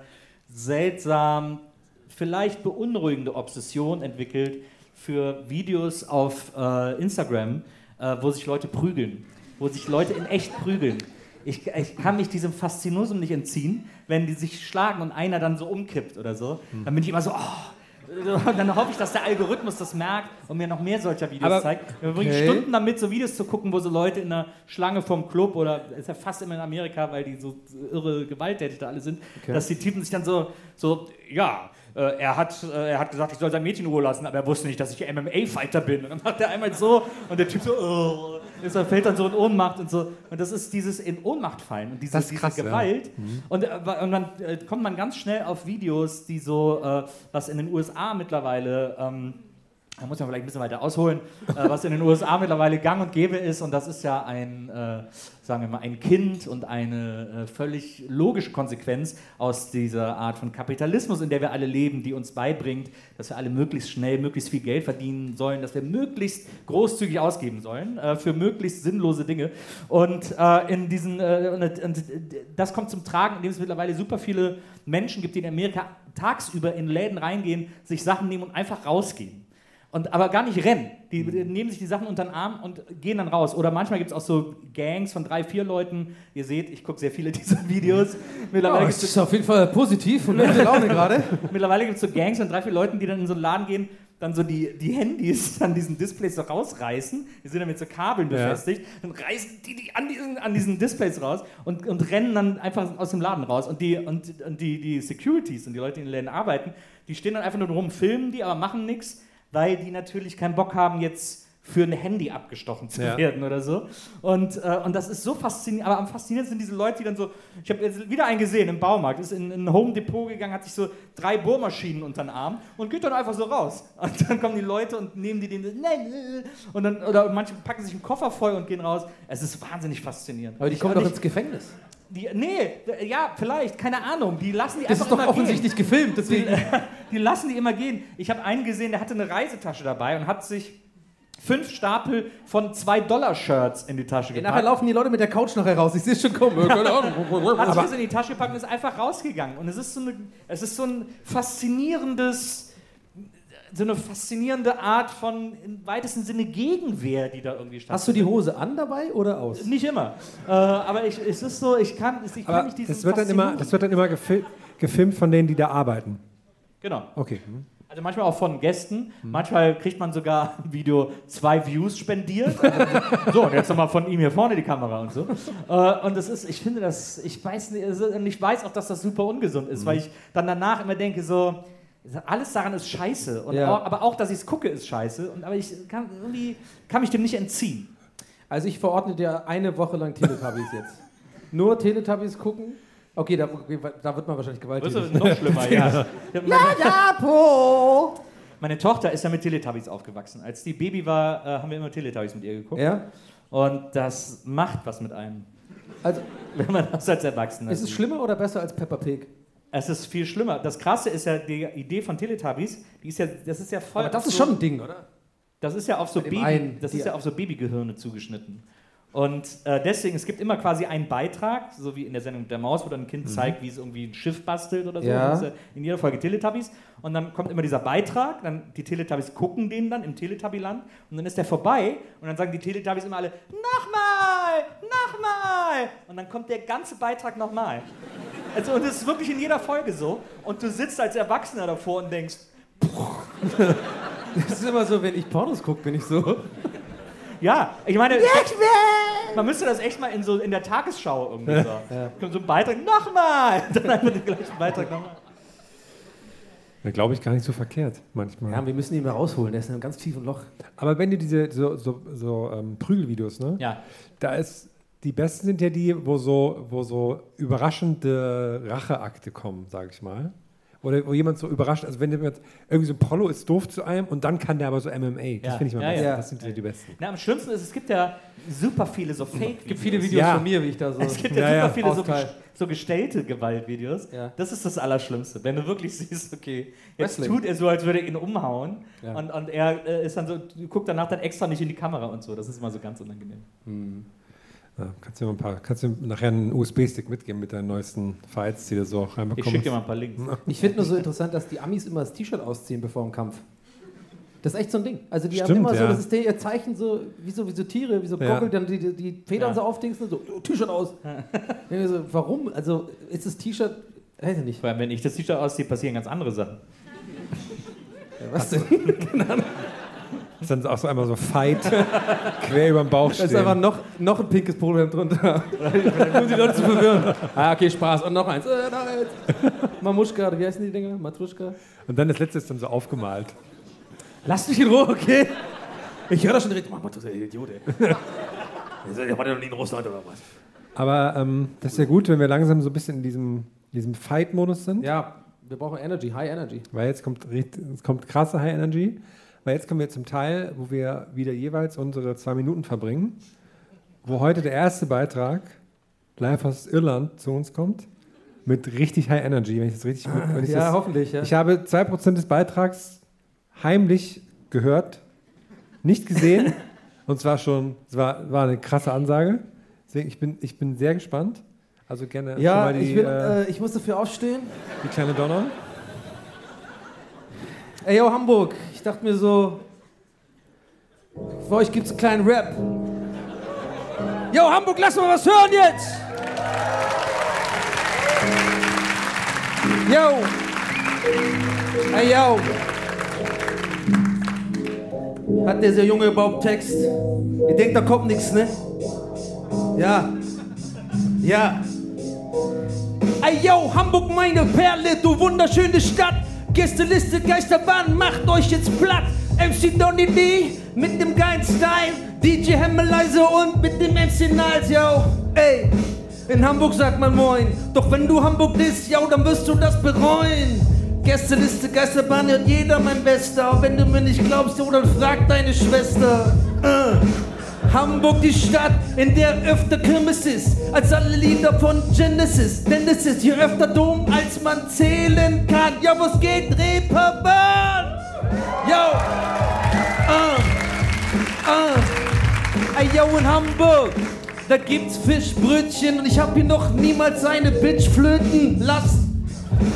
seltsam, vielleicht beunruhigende Obsession entwickelt für Videos auf äh, Instagram, äh, wo sich Leute prügeln, wo sich Leute in echt prügeln. Ich, ich kann mich diesem Faszinosum nicht entziehen, wenn die sich schlagen und einer dann so umkippt oder so. Dann bin ich immer so, oh, dann hoffe ich, dass der Algorithmus das merkt und mir noch mehr solcher Videos Aber- zeigt. Wir okay. Stunden damit, so Videos zu gucken, wo so Leute in einer Schlange vom Club oder ist ja fast immer in Amerika, weil die so irre gewalttätig da alle sind, dass die Typen sich dann so, so ja, äh, er, hat, äh, er hat gesagt, ich soll sein Mädchen in Ruhe lassen, aber er wusste nicht, dass ich MMA-Fighter bin. Und dann macht er einmal so und der Typ so, oh, ist, er fällt dann so in Ohnmacht und so. Und das ist dieses in Ohnmacht fallen und diese, Das ist diese krass, ja. Gewalt. Und, äh, und dann äh, kommt man ganz schnell auf Videos, die so, äh, was in den USA mittlerweile, ähm, da muss man vielleicht ein bisschen weiter ausholen, äh, was in den USA mittlerweile gang und gäbe ist. Und das ist ja ein, äh, sagen wir mal, ein Kind und eine äh, völlig logische Konsequenz aus dieser Art von Kapitalismus, in der wir alle leben, die uns beibringt, dass wir alle möglichst schnell, möglichst viel Geld verdienen sollen, dass wir möglichst großzügig ausgeben sollen äh, für möglichst sinnlose Dinge. Und äh, in diesen, äh, und, das kommt zum Tragen, indem es mittlerweile super viele Menschen gibt, die in Amerika tagsüber in Läden reingehen, sich Sachen nehmen und einfach rausgehen. Und, aber gar nicht rennen. Die nehmen sich die Sachen unter den Arm und gehen dann raus. Oder manchmal gibt es auch so Gangs von drei, vier Leuten. Ihr seht, ich gucke sehr viele dieser Videos. Mittlerweile gibt es auf jeden Fall positiv und gute Laune gerade. Mittlerweile gibt es so Gangs von drei, vier Leuten, die dann in so einen Laden gehen, dann so die, die Handys an diesen Displays so rausreißen. Die sind dann mit so Kabeln Ja. befestigt. Dann reißen die die an diesen, an diesen Displays raus und, und rennen dann einfach aus dem Laden raus. Und, die, und, und die, die Securities und die Leute, die in den Läden arbeiten, die stehen dann einfach nur rum, filmen die, aber machen nichts, weil die natürlich keinen Bock haben, jetzt für ein Handy abgestochen zu Ja. werden oder so. Und, äh, und das ist so faszinierend. Aber am faszinierendsten sind diese Leute, die dann so. Ich habe jetzt wieder einen gesehen im Baumarkt, ist in, in ein Home Depot gegangen, hat sich so drei Bohrmaschinen unter den Arm und geht dann einfach so raus. Und dann kommen die Leute und nehmen die den. Nein, und dann, oder manche packen sich einen Koffer voll und gehen raus. Es ist wahnsinnig faszinierend. Aber die Ich- kommen doch ins Gefängnis. Die, nee, ja, vielleicht, keine Ahnung. Die lassen die Das einfach ist doch immer offensichtlich gehen. gefilmt, deswegen. Die lassen die immer gehen. Ich habe einen gesehen, der hatte eine Reisetasche dabei und hat sich fünf Stapel von 2-Dollar-Shirts in die Tasche Nachher gepackt. laufen die Leute mit der Couch nachher raus. Ich sehe es schon kommen. Hat sich das in die Tasche gepackt und ist einfach rausgegangen. Und es ist so, eine, es ist so ein faszinierendes, so eine faszinierende Art von im weitesten Sinne Gegenwehr, die da irgendwie stattfindet. Hast du die Hose an dabei oder aus? Nicht immer. Äh, aber ich, es ist so, ich kann, ich kann aber mich diesem das wird dann immer, das wird dann immer gefil gefilmt von denen, die da arbeiten. Genau. Okay. hm. Also manchmal auch von Gästen. Manchmal kriegt man sogar ein Video zwei Views spendiert. Also so, und jetzt nochmal von ihm hier vorne die Kamera und so. Äh, und das ist, ich finde das, ich weiß nicht, also, und ich weiß auch, dass das super ungesund ist, weil ich dann danach immer denke so, alles daran ist scheiße. Und Ja. auch, aber auch, dass ich es gucke, ist scheiße. Und, aber ich kann irgendwie, kann mich dem nicht entziehen. Also ich verordne dir eine Woche lang Teletubbies jetzt. Nur Teletubbies gucken. Okay, da, da wird man wahrscheinlich Das gewalttätig. ist noch schlimmer, ja. Ja, ja, po! Meine Tochter ist ja mit Teletubbies aufgewachsen. Als die Baby war, äh, haben wir immer Teletubbies mit ihr geguckt. Ja? Und das macht was mit einem, Also, wenn man das als Erwachsener ist es schlimmer oder besser als Peppa Pig? Es ist viel schlimmer. Das Krasse ist ja, die Idee von Teletubbies, die ist ja, das ist ja voll. Aber das ist so, schon ein Ding, oder? Das ist ja auf so Baby, einen, das ist ja auf so Babygehirne zugeschnitten. Und äh, deswegen, es gibt immer quasi einen Beitrag, so wie in der Sendung Der Maus, wo dann ein Kind zeigt, wie es irgendwie ein Schiff bastelt oder so. Ja. Das ist in jeder Folge Teletubbies. Und dann kommt immer dieser Beitrag, dann die Teletubbies gucken den dann im Teletubbyland und dann ist der vorbei und dann sagen die Teletubbies immer alle, nochmal, nochmal. Und dann kommt der ganze Beitrag nochmal. Also, und es ist wirklich in jeder Folge so. Und du sitzt als Erwachsener davor und denkst, Das ist immer so, wenn ich Pornos gucke, bin ich so. Ja, ich meine, man müsste das echt mal in, so, in der Tagesschau irgendwie so. Kommt so ein Beitrag, nochmal! Dann einfach den gleichen Beitrag nochmal. Ja, glaube ich, gar nicht so verkehrt manchmal. Ja, wir müssen ihn mal rausholen, der ist in einem ganz tiefen Loch. Aber wenn du diese so, so, so ähm, Prügelvideos, ne? Ja. Da ist, die besten sind ja die, wo so, wo so überraschende Racheakte kommen, sage ich mal. Oder wo jemand so überrascht, also wenn jemand irgendwie so ein Prollo ist doof zu einem und dann kann der aber so MMA. Das Ja. finde ich mal Ja, besser. ja. Das sind ja die besten. Na, am schlimmsten ist, es gibt ja super viele so fake Es gibt viele Videos Ja. von mir, wie ich da so. Es gibt ja, Ja, ja. super viele so, Austeil. ges- so gestellte Gewaltvideos. Ja. Das ist das Allerschlimmste. Wenn du wirklich siehst, okay, jetzt Wrestling. tut er so, als würde er ihn umhauen. Ja. Und, und er äh, ist dann so, guckt danach dann extra nicht in die Kamera und so. Das ist immer so ganz unangenehm. Ja, kannst du mir ein paar, kannst du nachher einen USB-Stick mitgeben mit deinen neuesten Fights, die du so Ich reinbekommst? schicke dir mal ein paar Links. Ich finde nur so interessant, dass die Amis immer das T-Shirt ausziehen bevor dem Kampf. Das ist echt so ein Ding. Also die haben Stimmt, immer so, ja. das ist der ihr Zeichen so, wie so, wie so Tiere, wie so Ja. Gockel, dann die, die, Federn Ja. so aufdingsen, so, oh, T-Shirt aus. Ich so, warum? Also ist das T-Shirt, weiß ich nicht. Vor allem, wenn ich das T-Shirt ausziehe, passieren ganz andere Sachen. Was denn? ist dann auch so einmal so Fight quer über den Bauch Da ist stehen. einfach noch, noch ein pinkes Problem drunter. um die Leute zu verwirren. Ah, okay, Spaß. Und noch eins. Äh, noch eins. Mamuschka, wie heißen die Dinger? Matruschka? Und dann das letzte ist dann so aufgemalt. Lass mich in Ruhe, okay? Ich höre das schon direkt. Mach mal, du Idiot, ey. Ihr wart ja noch nie in Russland oder was? Aber ähm, das ist ja gut, wenn wir langsam so ein bisschen in diesem, diesem Fight-Modus sind. Ja, wir brauchen Energy, High Energy. Weil jetzt kommt, es kommt krasse High Energy. Weil jetzt kommen wir zum Teil, wo wir wieder jeweils unsere zwei Minuten verbringen. Wo heute der erste Beitrag live aus Irland zu uns kommt. Mit richtig High Energy, wenn ich das richtig. Wenn ich Ja, das, hoffentlich, ja. Ich habe 2% des Beitrags heimlich gehört, nicht gesehen. und zwar schon, es war, war eine krasse Ansage. Deswegen, ich bin, ich bin sehr gespannt. Also gerne Ja, die, ich, will, äh, äh, ich muss dafür aufstehen. die kleine Donner. Ey, yo, Hamburg. Ich dachte mir so, für euch gibt's einen kleinen Rap. Yo, Hamburg, lass mal was hören jetzt. Yo. Ey, yo. Hat dieser Junge überhaupt Text? Ihr denkt, da kommt nichts, ne? Ja. Ja. Ey yo, Hamburg meine Perle, du wunderschöne Stadt. Gästeliste Geisterbahn, macht euch jetzt platt. MC Donny D mit dem geilen Style. DJ Hemmeleise und mit dem MC Niles, yo. Ey, in Hamburg sagt man Moin. Doch wenn du Hamburg bist, yo, dann wirst du das bereuen. Gästeliste Geisterbahn hört jeder mein Bester. Wenn du mir nicht glaubst, yo, dann frag deine Schwester. Äh. Hamburg die Stadt, in der öfter Kirmes ist, als alle Lieder von Genesis. Denn es ist hier öfter Dom, als man zählen kann. Ja, was geht, Reeperbahn? Yo! Uh, uh. Ey, yo, in Hamburg, da gibt's Fischbrötchen und ich hab hier noch niemals eine Bitch flöten lassen.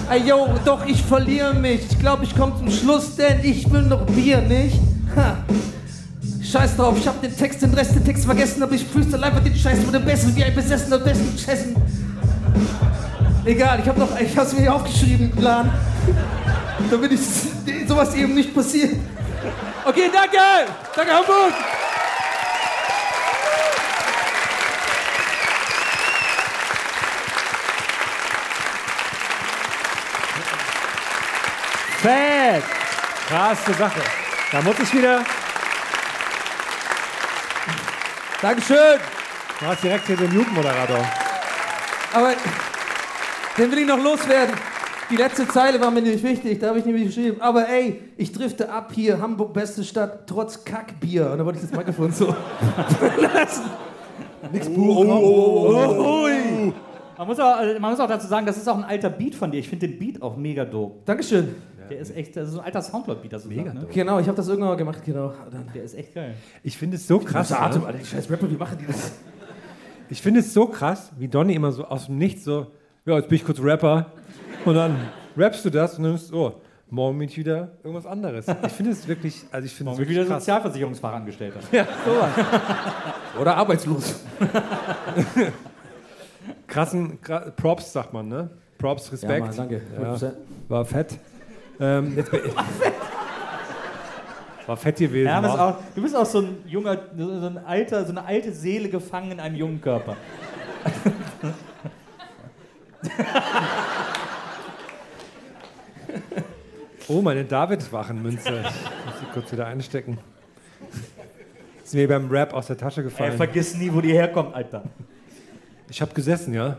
Ey, yo, doch ich verliere mich. Ich glaube, ich komme zum Schluss, denn ich will noch Bier, nicht? Ha. Scheiß drauf, ich hab den Text, den Rest den Text vergessen, aber ich freestyle einfach den Scheiß mit dem Besten, wie ein besessener Besten Chessen. Egal, ich hab noch, ich hab's mir aufgeschrieben, Plan. Damit ich sowas eben nicht passiert. Okay, danke! Danke, Hamburg! Fett! Krasse Sache. Da muss ich wieder. Dankeschön! Du hast direkt hier den Jugendmoderator. Aber den will ich noch loswerden. Die letzte Zeile war mir nämlich wichtig, da habe ich nämlich geschrieben. Aber ey, ich drifte ab hier, Hamburg beste Stadt, trotz Kackbier. Und da wollte ich das Mikrofon so verlassen. Nix Buch. Ui. Man muss, auch, äh, man muss auch dazu sagen, das ist auch ein alter Beat von dir. Ich finde den Beat auch mega dope. Dankeschön. Der ist echt, das ist so ein alter Soundcloud-Beat, das mega ne? Genau, ich habe das irgendwann mal gemacht, genau. Dann. Der ist echt geil. Ich finde es so krass. Krasser Atem, ne? Alter, die scheiß Rapper, wie machen die das? Ich finde es so krass, wie Donny immer so aus dem Nichts so, ja, jetzt bin ich kurz Rapper. Und dann rappst du das und dann ist so, morgen bin ich wieder irgendwas anderes. Ich finde es wirklich, also ich finde es wirklich wieder krass. Sozialversicherungsfachangestellter. Ja, sowas. Oder arbeitslos. Krassen, gra Props sagt man, ne? Props, Respekt. Ja, Mann, danke. Ja, 100%. war fett. Ähm, jetzt bin ich, war fett gewesen. War. auch, du bist auch so ein junger, so ein alter, so eine alte Seele gefangen in einem jungen Körper. Oh, meine David-Wachenmünze. Ich muss sie kurz wieder einstecken. Ist mir beim Rap aus der Tasche Ey, gefallen. vergiss nie, wo die herkommt, Alter. Ich habe gesessen, ja.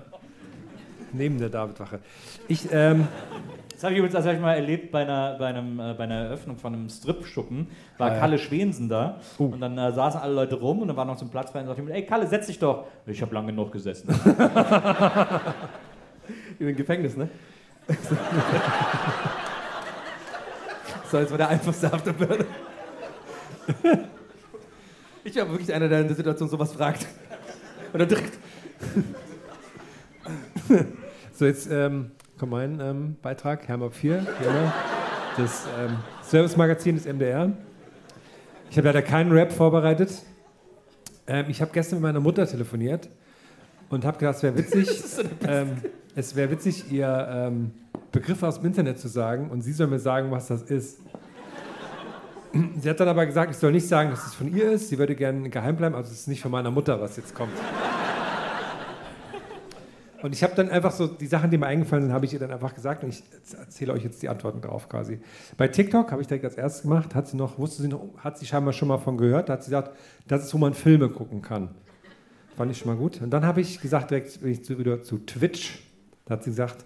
Neben der David-Wache. Ich, ähm, Das habe ich übrigens das hab ich mal erlebt bei einer, bei, einem, äh, bei einer Eröffnung von einem Strip-Schuppen. War Ah, ja. Kalle Schwensen da. Uh. Und dann äh, saßen alle Leute rum und dann war noch so ein Platz frei und sagte jemand, ey Kalle, setz dich doch. Ich habe lange genug gesessen. Im Gefängnis, ne? so, jetzt war der einfachste Afterburner. Ich war wirklich einer, der in der Situation sowas fragt. Und dann direkt. so jetzt ähm, kommt mein ähm, Beitrag, Hermap 4, wie immer. das ähm, Service-Magazin des MDR. Ich habe leider keinen Rap vorbereitet. Ähm, ich habe gestern mit meiner Mutter telefoniert und habe gedacht, es wäre witzig, ähm, es wäre witzig, ihr ähm, Begriffe aus dem Internet zu sagen und sie soll mir sagen, was das ist. Sie hat dann aber gesagt, ich soll nicht sagen, dass es von ihr ist. Sie würde gerne geheim bleiben, also es ist nicht von meiner Mutter, was jetzt kommt. Und ich habe dann einfach so die Sachen, die mir eingefallen sind, habe ich ihr dann einfach gesagt und ich erzähle euch jetzt die Antworten drauf quasi. Bei TikTok habe ich direkt als erstes gemacht, hat sie noch, wusste sie noch, hat sie scheinbar schon mal von gehört, da hat sie gesagt, das ist, wo man Filme gucken kann. Fand ich schon mal gut. Und dann habe ich gesagt, direkt bin ich wieder zu Twitch. Da hat sie gesagt,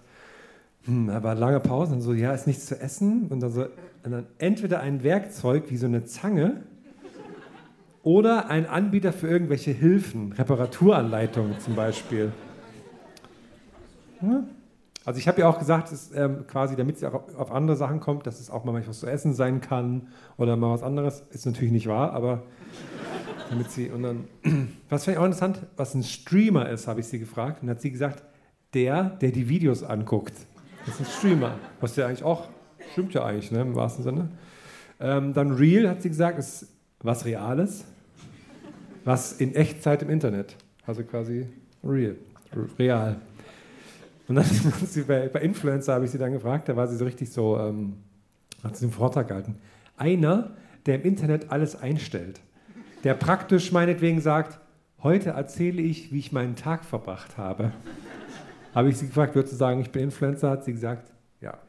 hm, war lange Pause und so, ja, ist nichts zu essen. Und dann so, und dann entweder ein Werkzeug wie so eine Zange oder ein Anbieter für irgendwelche Hilfen, Reparaturanleitungen zum Beispiel. Ja. Also ich habe ja auch gesagt, dass, ähm, quasi, damit sie auch auf, andere Sachen kommt, dass es auch mal was zu essen sein kann oder mal was anderes. Ist natürlich nicht wahr, aber damit sie und dann, was fand ich auch interessant, was ein Streamer ist, habe ich sie gefragt und hat sie gesagt, der, der die Videos anguckt. Das ist ein Streamer, was ja eigentlich auch stimmt ja eigentlich, ne, im wahrsten Sinne. Ähm, dann Real hat sie gesagt, ist was Reales, was in Echtzeit im Internet, also quasi real, real. Und dann sie bei, bei Influencer habe ich sie dann gefragt, da war sie so richtig so, ähm, hat sie einen Vortrag gehalten. Einer, der im Internet alles einstellt, der praktisch meinetwegen sagt, heute erzähle ich, wie ich meinen Tag verbracht habe. Habe ich sie gefragt, würdest du sagen, ich bin Influencer? Hat sie gesagt, ja.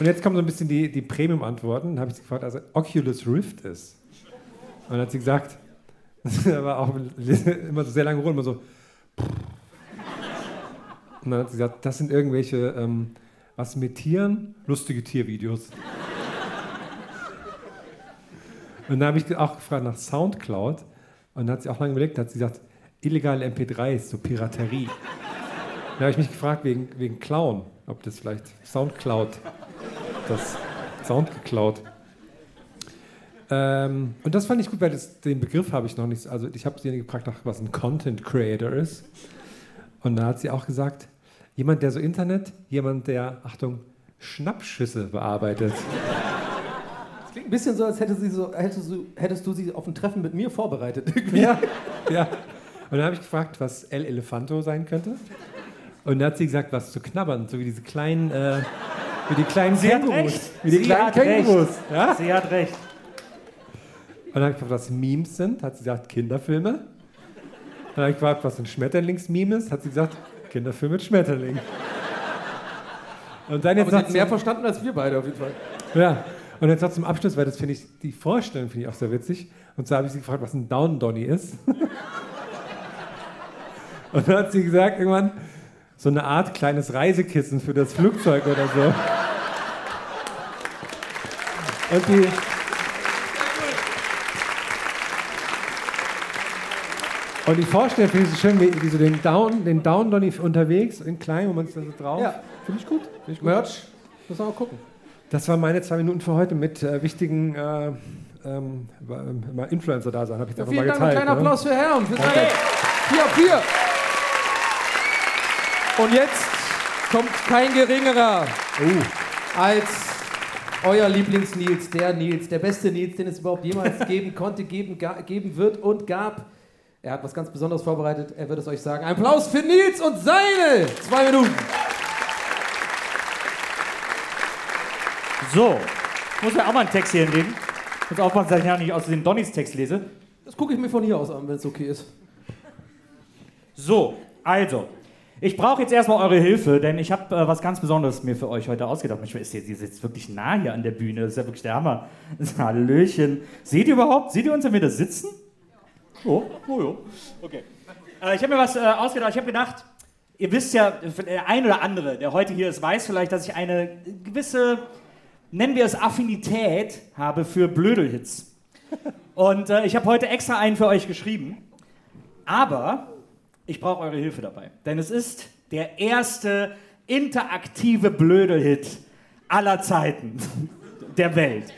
Und jetzt kommen so ein bisschen die, die Premium-Antworten. Dann habe ich sie gefragt, also Oculus Rift ist. Und dann hat sie gesagt, da war auch immer so sehr lange Ruhe, immer so. Und dann hat sie gesagt, das sind irgendwelche, ähm, was mit Tieren? Lustige Tiervideos. Und dann habe ich auch gefragt nach Soundcloud. Und dann hat sie auch lange überlegt, da hat sie gesagt, illegale MP3s, so Piraterie. Dann habe ich mich gefragt wegen, wegen Clown, ob das vielleicht Soundcloud, das Sound geklaut. Ähm, und das fand ich gut, weil das, den Begriff habe ich noch nicht, also ich habe sie gefragt, nach, was ein Content Creator ist. Und da hat sie auch gesagt, jemand, der so Internet, jemand, der, Achtung, Schnappschüsse bearbeitet. Das klingt ein bisschen so, als hätte sie so, hättest, du, hättest du sie auf ein Treffen mit mir vorbereitet. Ja, ja. Und dann habe ich gefragt, was El Elefanto sein könnte. Und dann hat sie gesagt, was zu knabbern, so wie diese kleinen, äh, wie die kleinen Sie Kängurus. recht. Wie die Sie kleinen hat recht. Kängurus. Ja? Sie hat recht. Und dann habe ich gefragt, was Memes sind. Hat sie gesagt, Kinderfilme. Dann habe ich gefragt, was ein Schmetterlingsmeme ist. Hat sie gesagt, Kinderfilm mit Schmetterling. Und dann jetzt Aber sie hat mehr verstanden als wir beide auf jeden Fall. ja. Und jetzt noch zum Abschluss, weil das finde ich, die Vorstellung finde ich auch sehr witzig. Und zwar habe ich sie gefragt, was ein Down Donny ist. Und dann hat sie gesagt, irgendwann, so eine Art kleines Reisekissen für das Flugzeug oder so. Und die. Und die Vorstellung finde ich so schön, wie, wie so den Down, den Down Donny unterwegs, in klein, wo man es da so drauf. Ja. Finde ich gut. Finde ich gut. Merch, müssen wir mal gucken. Das waren meine zwei Minuten für heute mit äh, wichtigen äh, ähm, mal Influencer da sein. Habe ich jetzt einfach Vielen mal Dank, einen geteilt. kleinen ne? Applaus für Herrn. Wir sind alle vier auf vier. Und jetzt kommt kein geringerer als euer Lieblings-Nils, der Nils, der beste Nils, den es überhaupt jemals geben konnte, geben, geben wird und gab. Er hat was ganz Besonderes vorbereitet, er wird es euch sagen. Ein Applaus für Nils und seine zwei Minuten. So, muss mir auch mal einen Text hier hinlegen. Muss aufpassen, dass ich ja nicht aus dem Donnys Text lese. Das gucke ich mir von hier aus an, wenn es okay ist. So, also. Ich brauche jetzt erstmal eure Hilfe, denn ich habe äh, was ganz Besonderes mir für euch heute ausgedacht. Mensch, ist ihr, ihr sitzt wirklich nah hier an der Bühne. Das ist ja wirklich der Hammer. Hallöchen. Seht ihr überhaupt? Seht ihr uns, wenn wir da sitzen? Oh, oh, oh. Okay. Äh, ich habe mir was äh, ausgedacht. Ich habe gedacht, ihr wisst ja, der ein oder andere, der heute hier ist, weiß vielleicht, dass ich eine gewisse, nennen wir es Affinität habe für Blödelhits. Und äh, ich habe heute extra einen für euch geschrieben. Aber ich brauche eure Hilfe dabei. Denn es ist der erste interaktive Blödelhit aller Zeiten der Welt.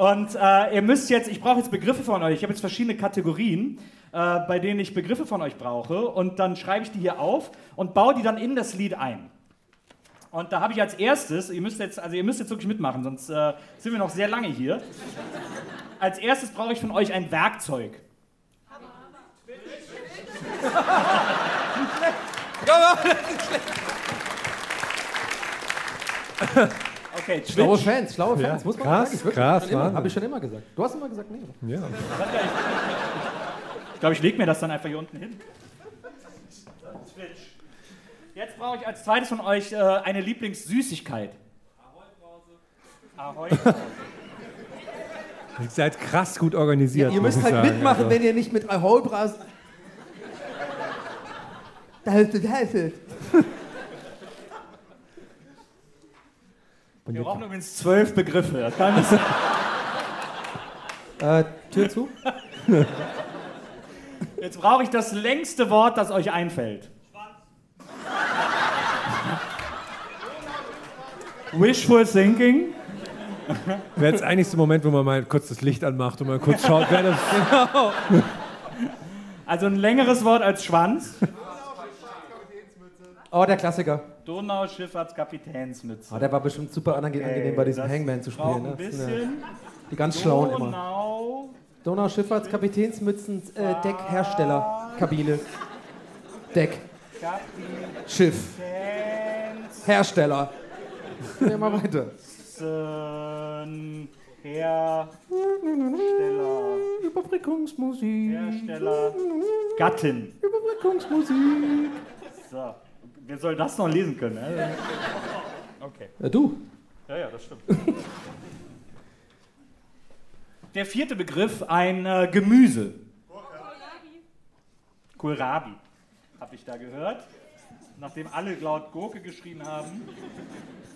Und äh, ihr müsst jetzt, ich brauche jetzt Begriffe von euch. Ich habe jetzt verschiedene Kategorien, äh, bei denen ich Begriffe von euch brauche. Und dann schreibe ich die hier auf und baue die dann in das Lied ein. Und da habe ich als erstes, ihr müsst jetzt, also ihr müsst jetzt wirklich mitmachen, sonst äh, sind wir noch sehr lange hier. Als erstes brauche ich von euch ein Werkzeug. Okay, Schlaue Twitch. Fans, schlaue Fans, Ja, muss man krass, sagen. Krass, Wahnsinn. Habe ich schon immer gesagt. Du hast immer gesagt, nee. Ja. Ich glaube, ich lege mir das dann einfach hier unten hin. Twitch. Jetzt brauche ich als zweites von euch äh, eine Lieblingssüßigkeit. Ahoi. Ihr seid krass gut organisiert. Ihr muss müsst halt sagen. mitmachen, Also, wenn ihr nicht mit Ahoi-Bras... Da hilft es, da hilft es. Wir brauchen übrigens zwölf Begriffe. Das kann nicht Äh, Tür zu? Jetzt brauche ich das längste Wort, das euch einfällt. Wishful thinking. Wäre jetzt eigentlich so ein Moment, wo man mal kurz das Licht anmacht und mal kurz schaut, wer das Also ein längeres Wort als Schwanz. Oh, der Klassiker. Donauschifffahrtskapitänsmütze. Oh, der war bestimmt super ange- angenehm bei diesem Hangman zu spielen. Ein Ne? Ja bisschen. die ganz schlauen immer. Donau. Donau-Schifffahrtskapitänsmützen, äh, Deckhersteller, Kabine. Deck, Schiff, Hersteller. Ja, mal weiter. Hersteller. Überbrückungsmusik. Hersteller. Gattin. Überbrückungsmusik. So. Wer soll das noch lesen können? ne? Okay. Ja, du. Ja, ja, das stimmt. Der vierte Begriff, ein äh, Gemüse. Kohlrabi. Habe ich da gehört. Nachdem alle laut Gurke geschrien haben.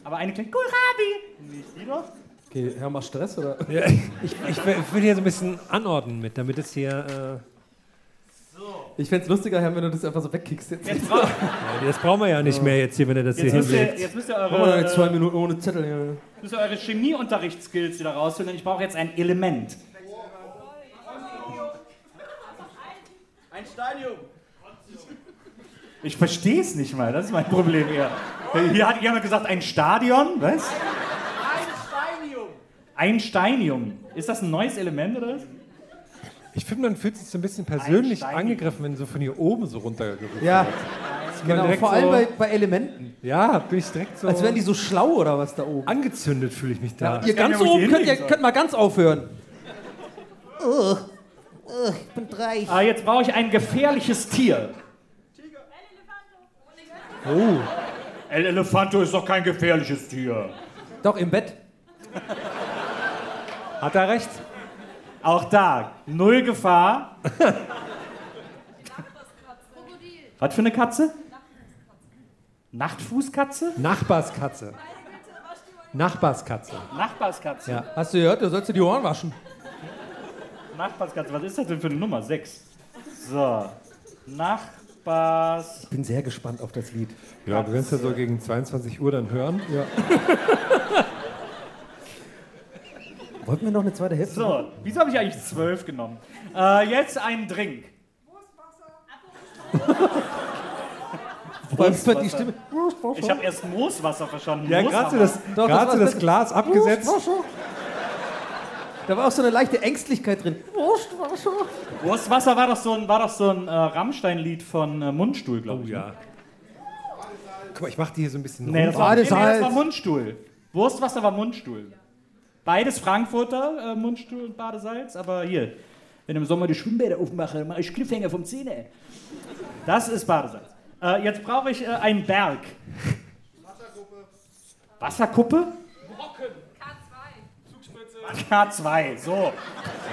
Aber eine klingt Kohlrabi. Nicht die doch? Okay, Herr, mach Stress, oder? Ja, ich, ich, will- ich will hier so ein bisschen anordnen mit, damit es hier. Ich fände es lustiger, Herr, wenn du das einfach so wegkickst jetzt. Jetzt, bra- Äh, ja, das brauchen wir ja nicht mehr jetzt hier, wenn er das jetzt, hier hinlegt. jetzt müsst ihr eure, jetzt zwei äh, Minuten ohne Zettel. Ja. müsst ihr eure Chemieunterrichtsskills wieder rausholen, denn ich brauche jetzt ein Element. Ein Stadium. Ich verstehe es nicht mal, das ist mein Problem eher. Hier hat jemand gesagt, ein Stadion, was? Ein Steinium. Einsteinium. Ist das ein neues Element oder was? Ich finde, man fühlt sich so ein bisschen persönlich Einsteigen. angegriffen, wenn so von hier oben so runtergerückt Ja, wird. Man genau. Vor allem so, bei, bei Elementen. Ja, bin ich direkt so Als wären die so schlau oder was da oben. angezündet, fühle ich mich da. Ihr ganz ja, oben könnt ihr könnt mal ganz aufhören. Ugh. Ugh, ich bin reich. Ah, jetzt brauche ich ein gefährliches Tier. Oh, El Elefanto ist doch kein gefährliches Tier. Doch, im Bett. hat er recht? Auch da, null Gefahr. Was für eine Katze? Nachtfußkatze? Nachbarskatze. Nachbarskatze. Nachbarskatze. Ja. Hast du gehört, du sollst dir die Ohren waschen. Nachbarskatze, was ist das denn für eine Nummer? Sechs. So. Nachbars. Ich bin sehr gespannt auf das Lied. Ja, wir werden es ja so gegen 22 Uhr dann hören. Ja. Wollten wir noch eine zweite Hälfte? So, wieso habe ich eigentlich zwölf genommen? Äh, jetzt ein Drink. Wolfs die Stimme. Ich habe erst Mooswasser verstanden. Ja, Mooswasser. gerade so das, Doch, das so das Glas abgesetzt. Da war auch so eine leichte Ängstlichkeit drin. Wurstwasser. Wurstwasser war doch so ein, war doch so ein äh, Rammstein-Lied von äh, Mundstuhl, glaube Oh ich. ja. Guck mal, ich mache die hier so ein bisschen Nee, das runter. war, nee, nee, das war Mundstuhl. Wurstwasser war Mundstuhl. Beides Frankfurter, äh, Mundstuhl und Badesalz, aber hier, wenn im Sommer die Schwimmbäder aufmache, dann mache ich Cliffhanger vom Zähne. Das ist Badesalz. Äh, jetzt brauche ich äh, einen Berg. Wasserkuppe? K2, so.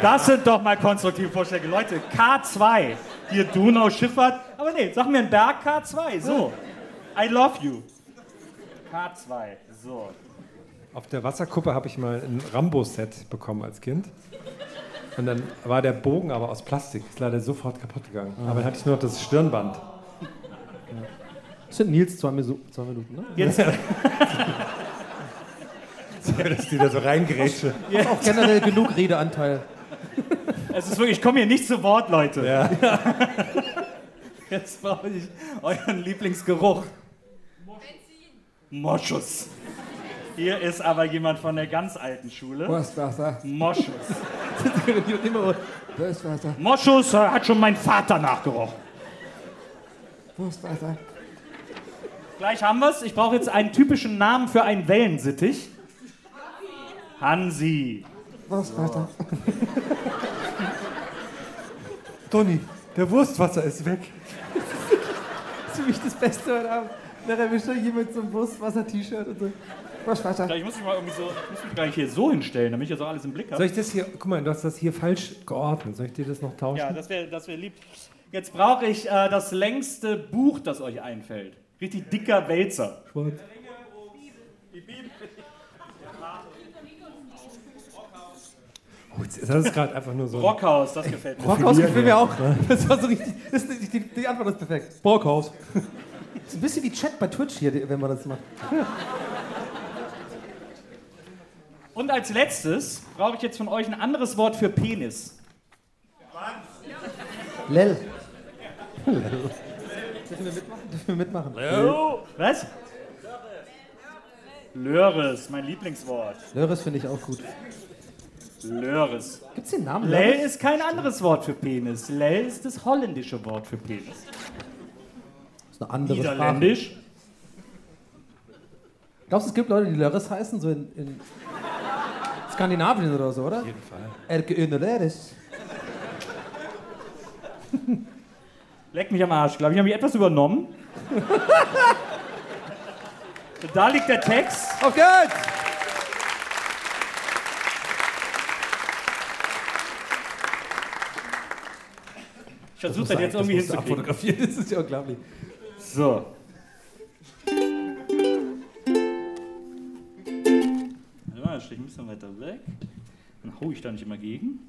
Das sind doch mal konstruktive Vorschläge. Leute, K2. Hier Donau, Schifffahrt. Aber nee, sag mir einen Berg K2, so. I love you. K2, so. Auf der Wasserkuppe habe ich mal ein Rambo-Set bekommen als Kind. Und dann war der Bogen aber aus Plastik. Ist leider sofort kaputt gegangen. Aber dann hatte ich nur noch das Stirnband. Das sind Nils zwei, zwei Minuten, ne? Jetzt, Dass die da so reingerätsche. Auch generell genug Redeanteil. es ist wirklich, ich komme hier nicht zu Wort, Leute. Jetzt brauche ich euren Lieblingsgeruch. Moschus. Hier ist aber jemand von der ganz alten Schule. Wurstwasser. Moschus. Immer Wurstwasser. Moschus äh, hat schon mein Vater nachgerochen. Wurstwasser. Gleich haben wir es. Ich brauche jetzt einen typischen Namen für einen Wellensittich. Hansi. Wurstwasser. Toni, der Wurstwasser ist weg. Das ist für mich das Beste heute Abend. Nachher erwischt euch jemand mit so einem Wurstwasser-T-Shirt und so. Wurstwasser. Ich muss mich mal irgendwie so, muss mich gleich hier so hinstellen, damit ich das auch alles im Blick Soll habe. ich das hier, guck mal, du hast das hier falsch geordnet. Soll ich dir das noch tauschen? Ja, das wäre das wär lieb. Jetzt brauche ich äh, das längste Buch, das euch einfällt. Richtig dicker Wälzer. Schwarz. Oh, jetzt- das ist gerade einfach nur so. Brockhaus, das gefällt mir. Brockhaus gefällt mir auch. Das war so richtig. Das die, die Antwort ist perfekt. Brockhaus. Das ist ein bisschen wie Chat bei Twitch hier, wenn man das macht. Und als letztes brauche ich jetzt von euch ein anderes Wort für Penis. Lel. Lel. Dürfen wir mitmachen? Dürfen wir mitmachen? Was? Löres, mein Lieblingswort. Lörres finde ich auch gut. Löres. Gibt es den Namen? Lel Lörres? ist kein anderes Wort für Penis. Lel ist das holländische Wort für Penis. Das ist eine andere Sprache. Glaubst du, es gibt Leute, die Lörres heißen, so in, in Skandinavien oder so, oder? Auf jeden Fall. Erke Lörres. Leck mich am Arsch. Glaube ich, habe ich etwas übernommen. da liegt der Text. Auf geht's! Ich versuche das jetzt irgendwie hinzukriegen. das ist ja unglaublich. So. Mal, stehe ich ein bisschen weiter weg. Dann hau ich da nicht immer gegen.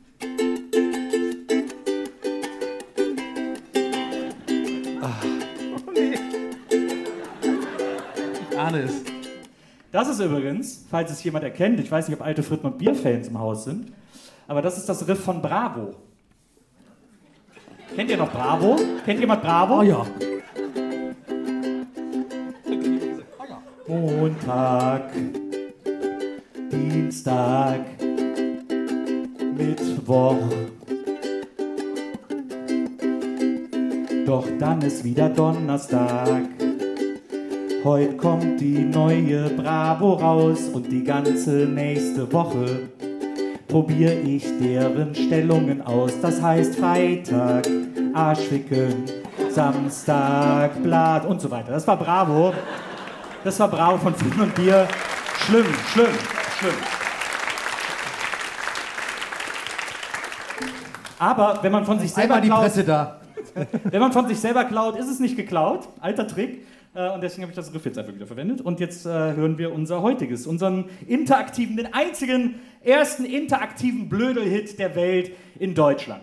Ich ahne es. Das ist übrigens, falls es jemand erkennt, ich weiß nicht, ob alte Fritten und Bier-Fans im Haus sind, aber das ist das Riff von Bravo. Kennt ihr noch Bravo? Kennt jemand Bravo? Oh ja. Montag, Dienstag, Mittwoch, Doch dann ist wieder Donnerstag. Heute kommt die neue Bravo raus und die ganze nächste Woche probiere ich deren Stellungen aus. Das heißt Freitag, Arschficken, Samstag, Blatt und so weiter. Das war Bravo. Das war Bravo von Finn und Bier. Schlimm, schlimm. Aber wenn man von sich selber Einmal die klaut, Presse da. wenn man von sich selber klaut, ist es nicht geklaut. Alter Trick. Äh, Und deswegen habe ich das Riff jetzt einfach wieder verwendet. Und jetzt äh, hören wir unser heutiges, unseren interaktiven, den einzigen ersten interaktiven Blödel-Hit der Welt in Deutschland.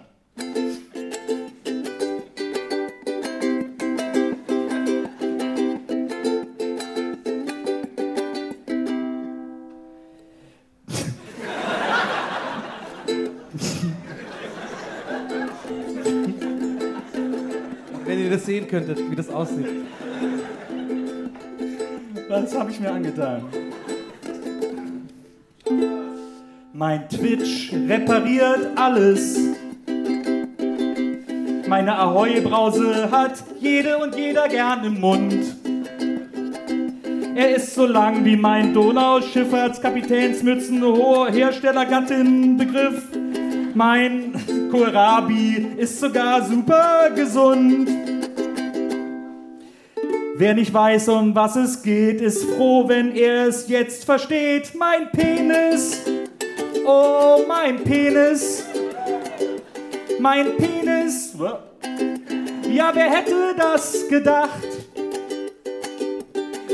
Könntet, wie das aussieht. Was habe ich mir angetan? Mein Twitch repariert alles. Meine Ahoi-Brause hat jede und jeder gern im Mund. Er ist so lang wie mein Donauschifffahrtskapitänsmützen hoher Herstellergattin-Begriff. Mein Kohlrabi ist sogar super gesund. Wer nicht weiß, um was es geht, ist froh, wenn er es jetzt versteht. Mein Penis, oh mein Penis, mein Penis. Ja, wer hätte das gedacht?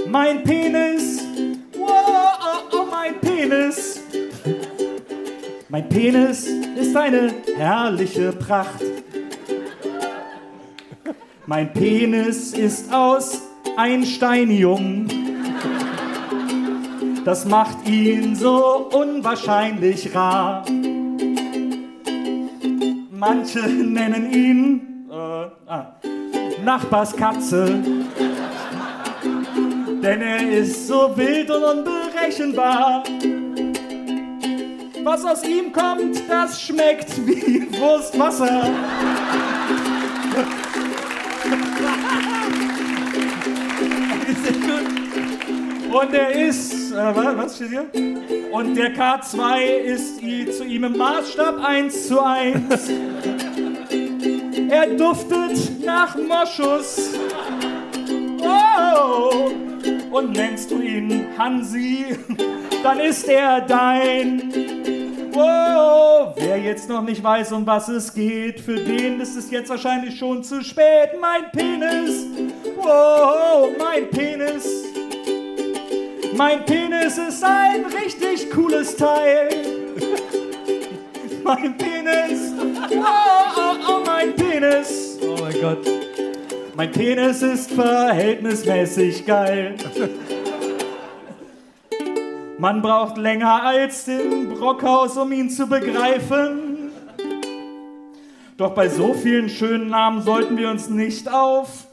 Mein Penis, oh, oh, oh mein Penis. Mein Penis ist eine herrliche Pracht. Mein Penis ist aus Einsteinium. Das macht ihn so unwahrscheinlich rar. Manche nennen ihn äh, ah, Nachbarskatze. Denn er ist so wild und unberechenbar. Was aus ihm kommt, das schmeckt wie Wurstwasser. Und er ist, äh, wa- was steht hier? Und der K2 ist i- zu ihm im Maßstab 1 zu 1. Er duftet nach Moschus. Oh! Und nennst du ihn Hansi, dann ist er dein. Wow, wer jetzt noch nicht weiß, um was es geht, für den ist es jetzt wahrscheinlich schon zu spät. Mein Penis, wow, mein Penis. Mein Penis ist ein richtig cooles Teil. Mein Penis, oh, oh, oh, mein Penis. Oh mein Gott. Mein Penis ist verhältnismäßig geil. Man braucht länger als den Brockhaus, um ihn zu begreifen. Doch bei so vielen schönen Namen sollten wir uns nicht auf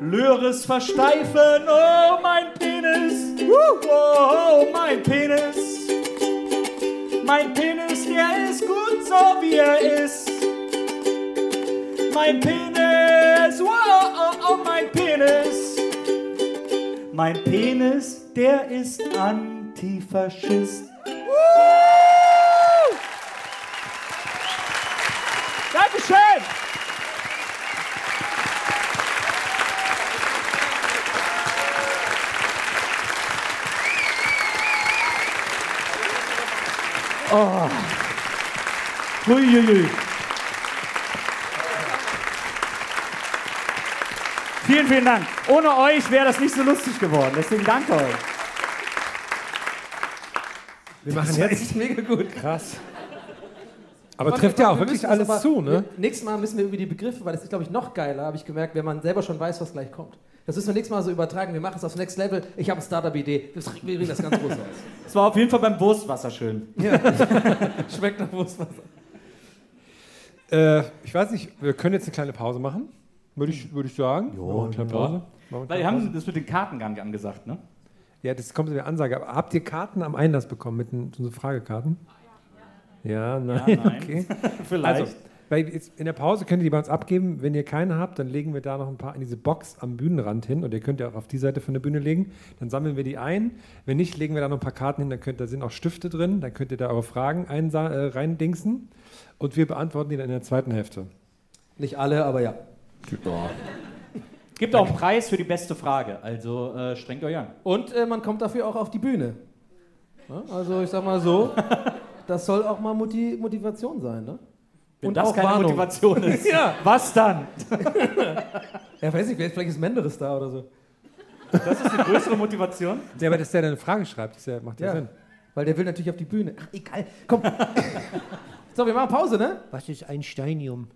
Löres versteifen. Oh, mein Penis. Oh, mein Penis. Mein Penis, der ist gut so, wie er ist. Mein Penis, wow, oh, oh, mein Penis. Mein Penis, der ist Antifaschist. Woo! Dankeschön! Oh. Uiuiui. Vielen, vielen Dank. Ohne euch wäre das nicht so lustig geworden. Deswegen danke euch. Wir machen Das war jetzt. echt mega gut. Krass. Aber Warte, trifft ja auch wir wirklich alles zu, ne? Nächstes Mal müssen wir über die Begriffe, weil das ist, glaube ich, noch geiler, habe ich gemerkt, wenn man selber schon weiß, was gleich kommt. Das müssen wir nächstes Mal so übertragen. Wir machen es aufs Next Level. Ich habe eine Startup-Idee. Wir bringen das ganz groß aus. Es war auf jeden Fall beim Wurstwasser schön. Schmeckt nach Wurstwasser. Äh, ich weiß nicht, wir können jetzt eine kleine Pause machen. Würde ich, würde ich sagen. Jo, eine kleine Pause. Weil wir haben das mit den Karten gar nicht angesagt, ne? Ja, das kommt in der Ansage. Aber habt ihr Karten am Einlass bekommen mit den, so Fragekarten? Ja, nein, Ja, nein. okay. Vielleicht. Also, Weil jetzt in der Pause könnt ihr die bei uns abgeben. Wenn ihr keine habt, dann legen wir da noch ein paar in diese Box am Bühnenrand hin und ihr könnt ja auch auf die Seite von der Bühne legen. Dann sammeln wir die ein. Wenn nicht, legen wir da noch ein paar Karten hin. Dann könnt, da sind auch Stifte drin. Dann könnt ihr da eure Fragen äh, reindingsen und wir beantworten die dann in der zweiten Hälfte. Nicht alle, aber ja. Gibt auch einen Preis für die beste Frage, also äh, strengt euch an. Und äh, man kommt dafür auch auf die Bühne. Ja, also ich sag mal so, das soll auch mal Moti Motivation sein, ne? Wenn Und das auch keine Warnung. Motivation ist, Ja. was dann? Ja, weiß nicht, vielleicht ist Menderes da oder so. Das ist die größere Motivation. Ja, aber dass der dann eine Frage schreibt, das ja, macht ja, Ja, Sinn. weil der will natürlich auf die Bühne. Ach, egal. Komm. so, wir machen Pause, ne? Was ist ein Steinium?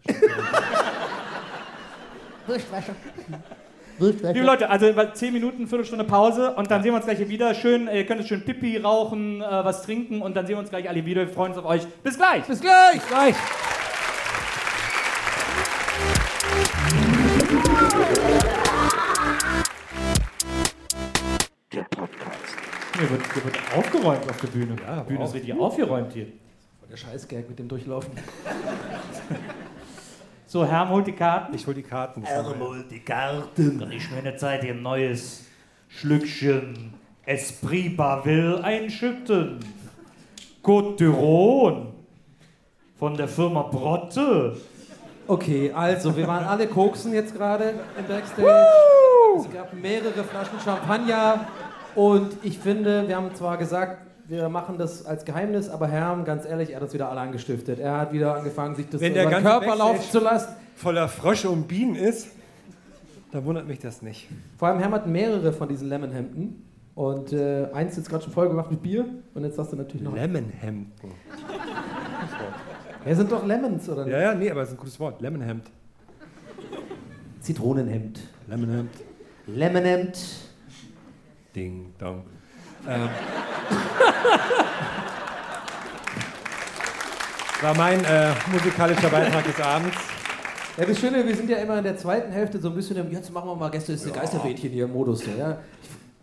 Liebe Leute, also bei 10 Minuten, Viertelstunde Pause und dann sehen wir uns gleich hier wieder. Schön, äh, ihr könnt jetzt schön Pipi rauchen, äh, was trinken und dann sehen wir uns gleich alle wieder. Wir freuen uns auf euch. Bis gleich! Bis gleich. Gleich. Hier wird, aufgeräumt auf der Bühne. die Bühne ist richtig aufgeräumt hier. Der Scheißgag mit dem Durchlaufen. So, Herr holt die Karten. Ich hol die Karten. holt die Karten. Dann ist meine Zeit hier ein neues Schlückchen Esprit Baville einschütten. Côte d'Iron von der Firma Brotte. Okay, also, wir waren alle koksen jetzt gerade im Backstage. Es gab mehrere Flaschen Champagner und ich finde, wir haben zwar gesagt, wir machen das als Geheimnis, aber Herm, ganz ehrlich, er hat uns wieder alle angestiftet. Er hat wieder angefangen, sich das Wenn so der über den ganze Körper laufen zu lassen. Voller Frösche und Bienen ist, da wundert mich das nicht. Vor allem Herm hat mehrere von diesen Lemonhemden und äh, eins jetzt gerade schon voll gemacht mit Bier und jetzt hast du natürlich noch... Lemonhemden. Ja, sind doch Lemons, oder nicht? Ja, ja, nee, aber es ist ein gutes Wort. Lemonhemd. Zitronenhemd. Lemonhemd. Lemonhemd. Ding, dong. Ähm. War mein äh, musikalischer Beitrag des Abends. Ja, das Schöne, wir sind ja immer in der zweiten Hälfte so ein bisschen im, jetzt machen wir mal Gäste ist der Geisterbädchen hier im Modus. So, ja.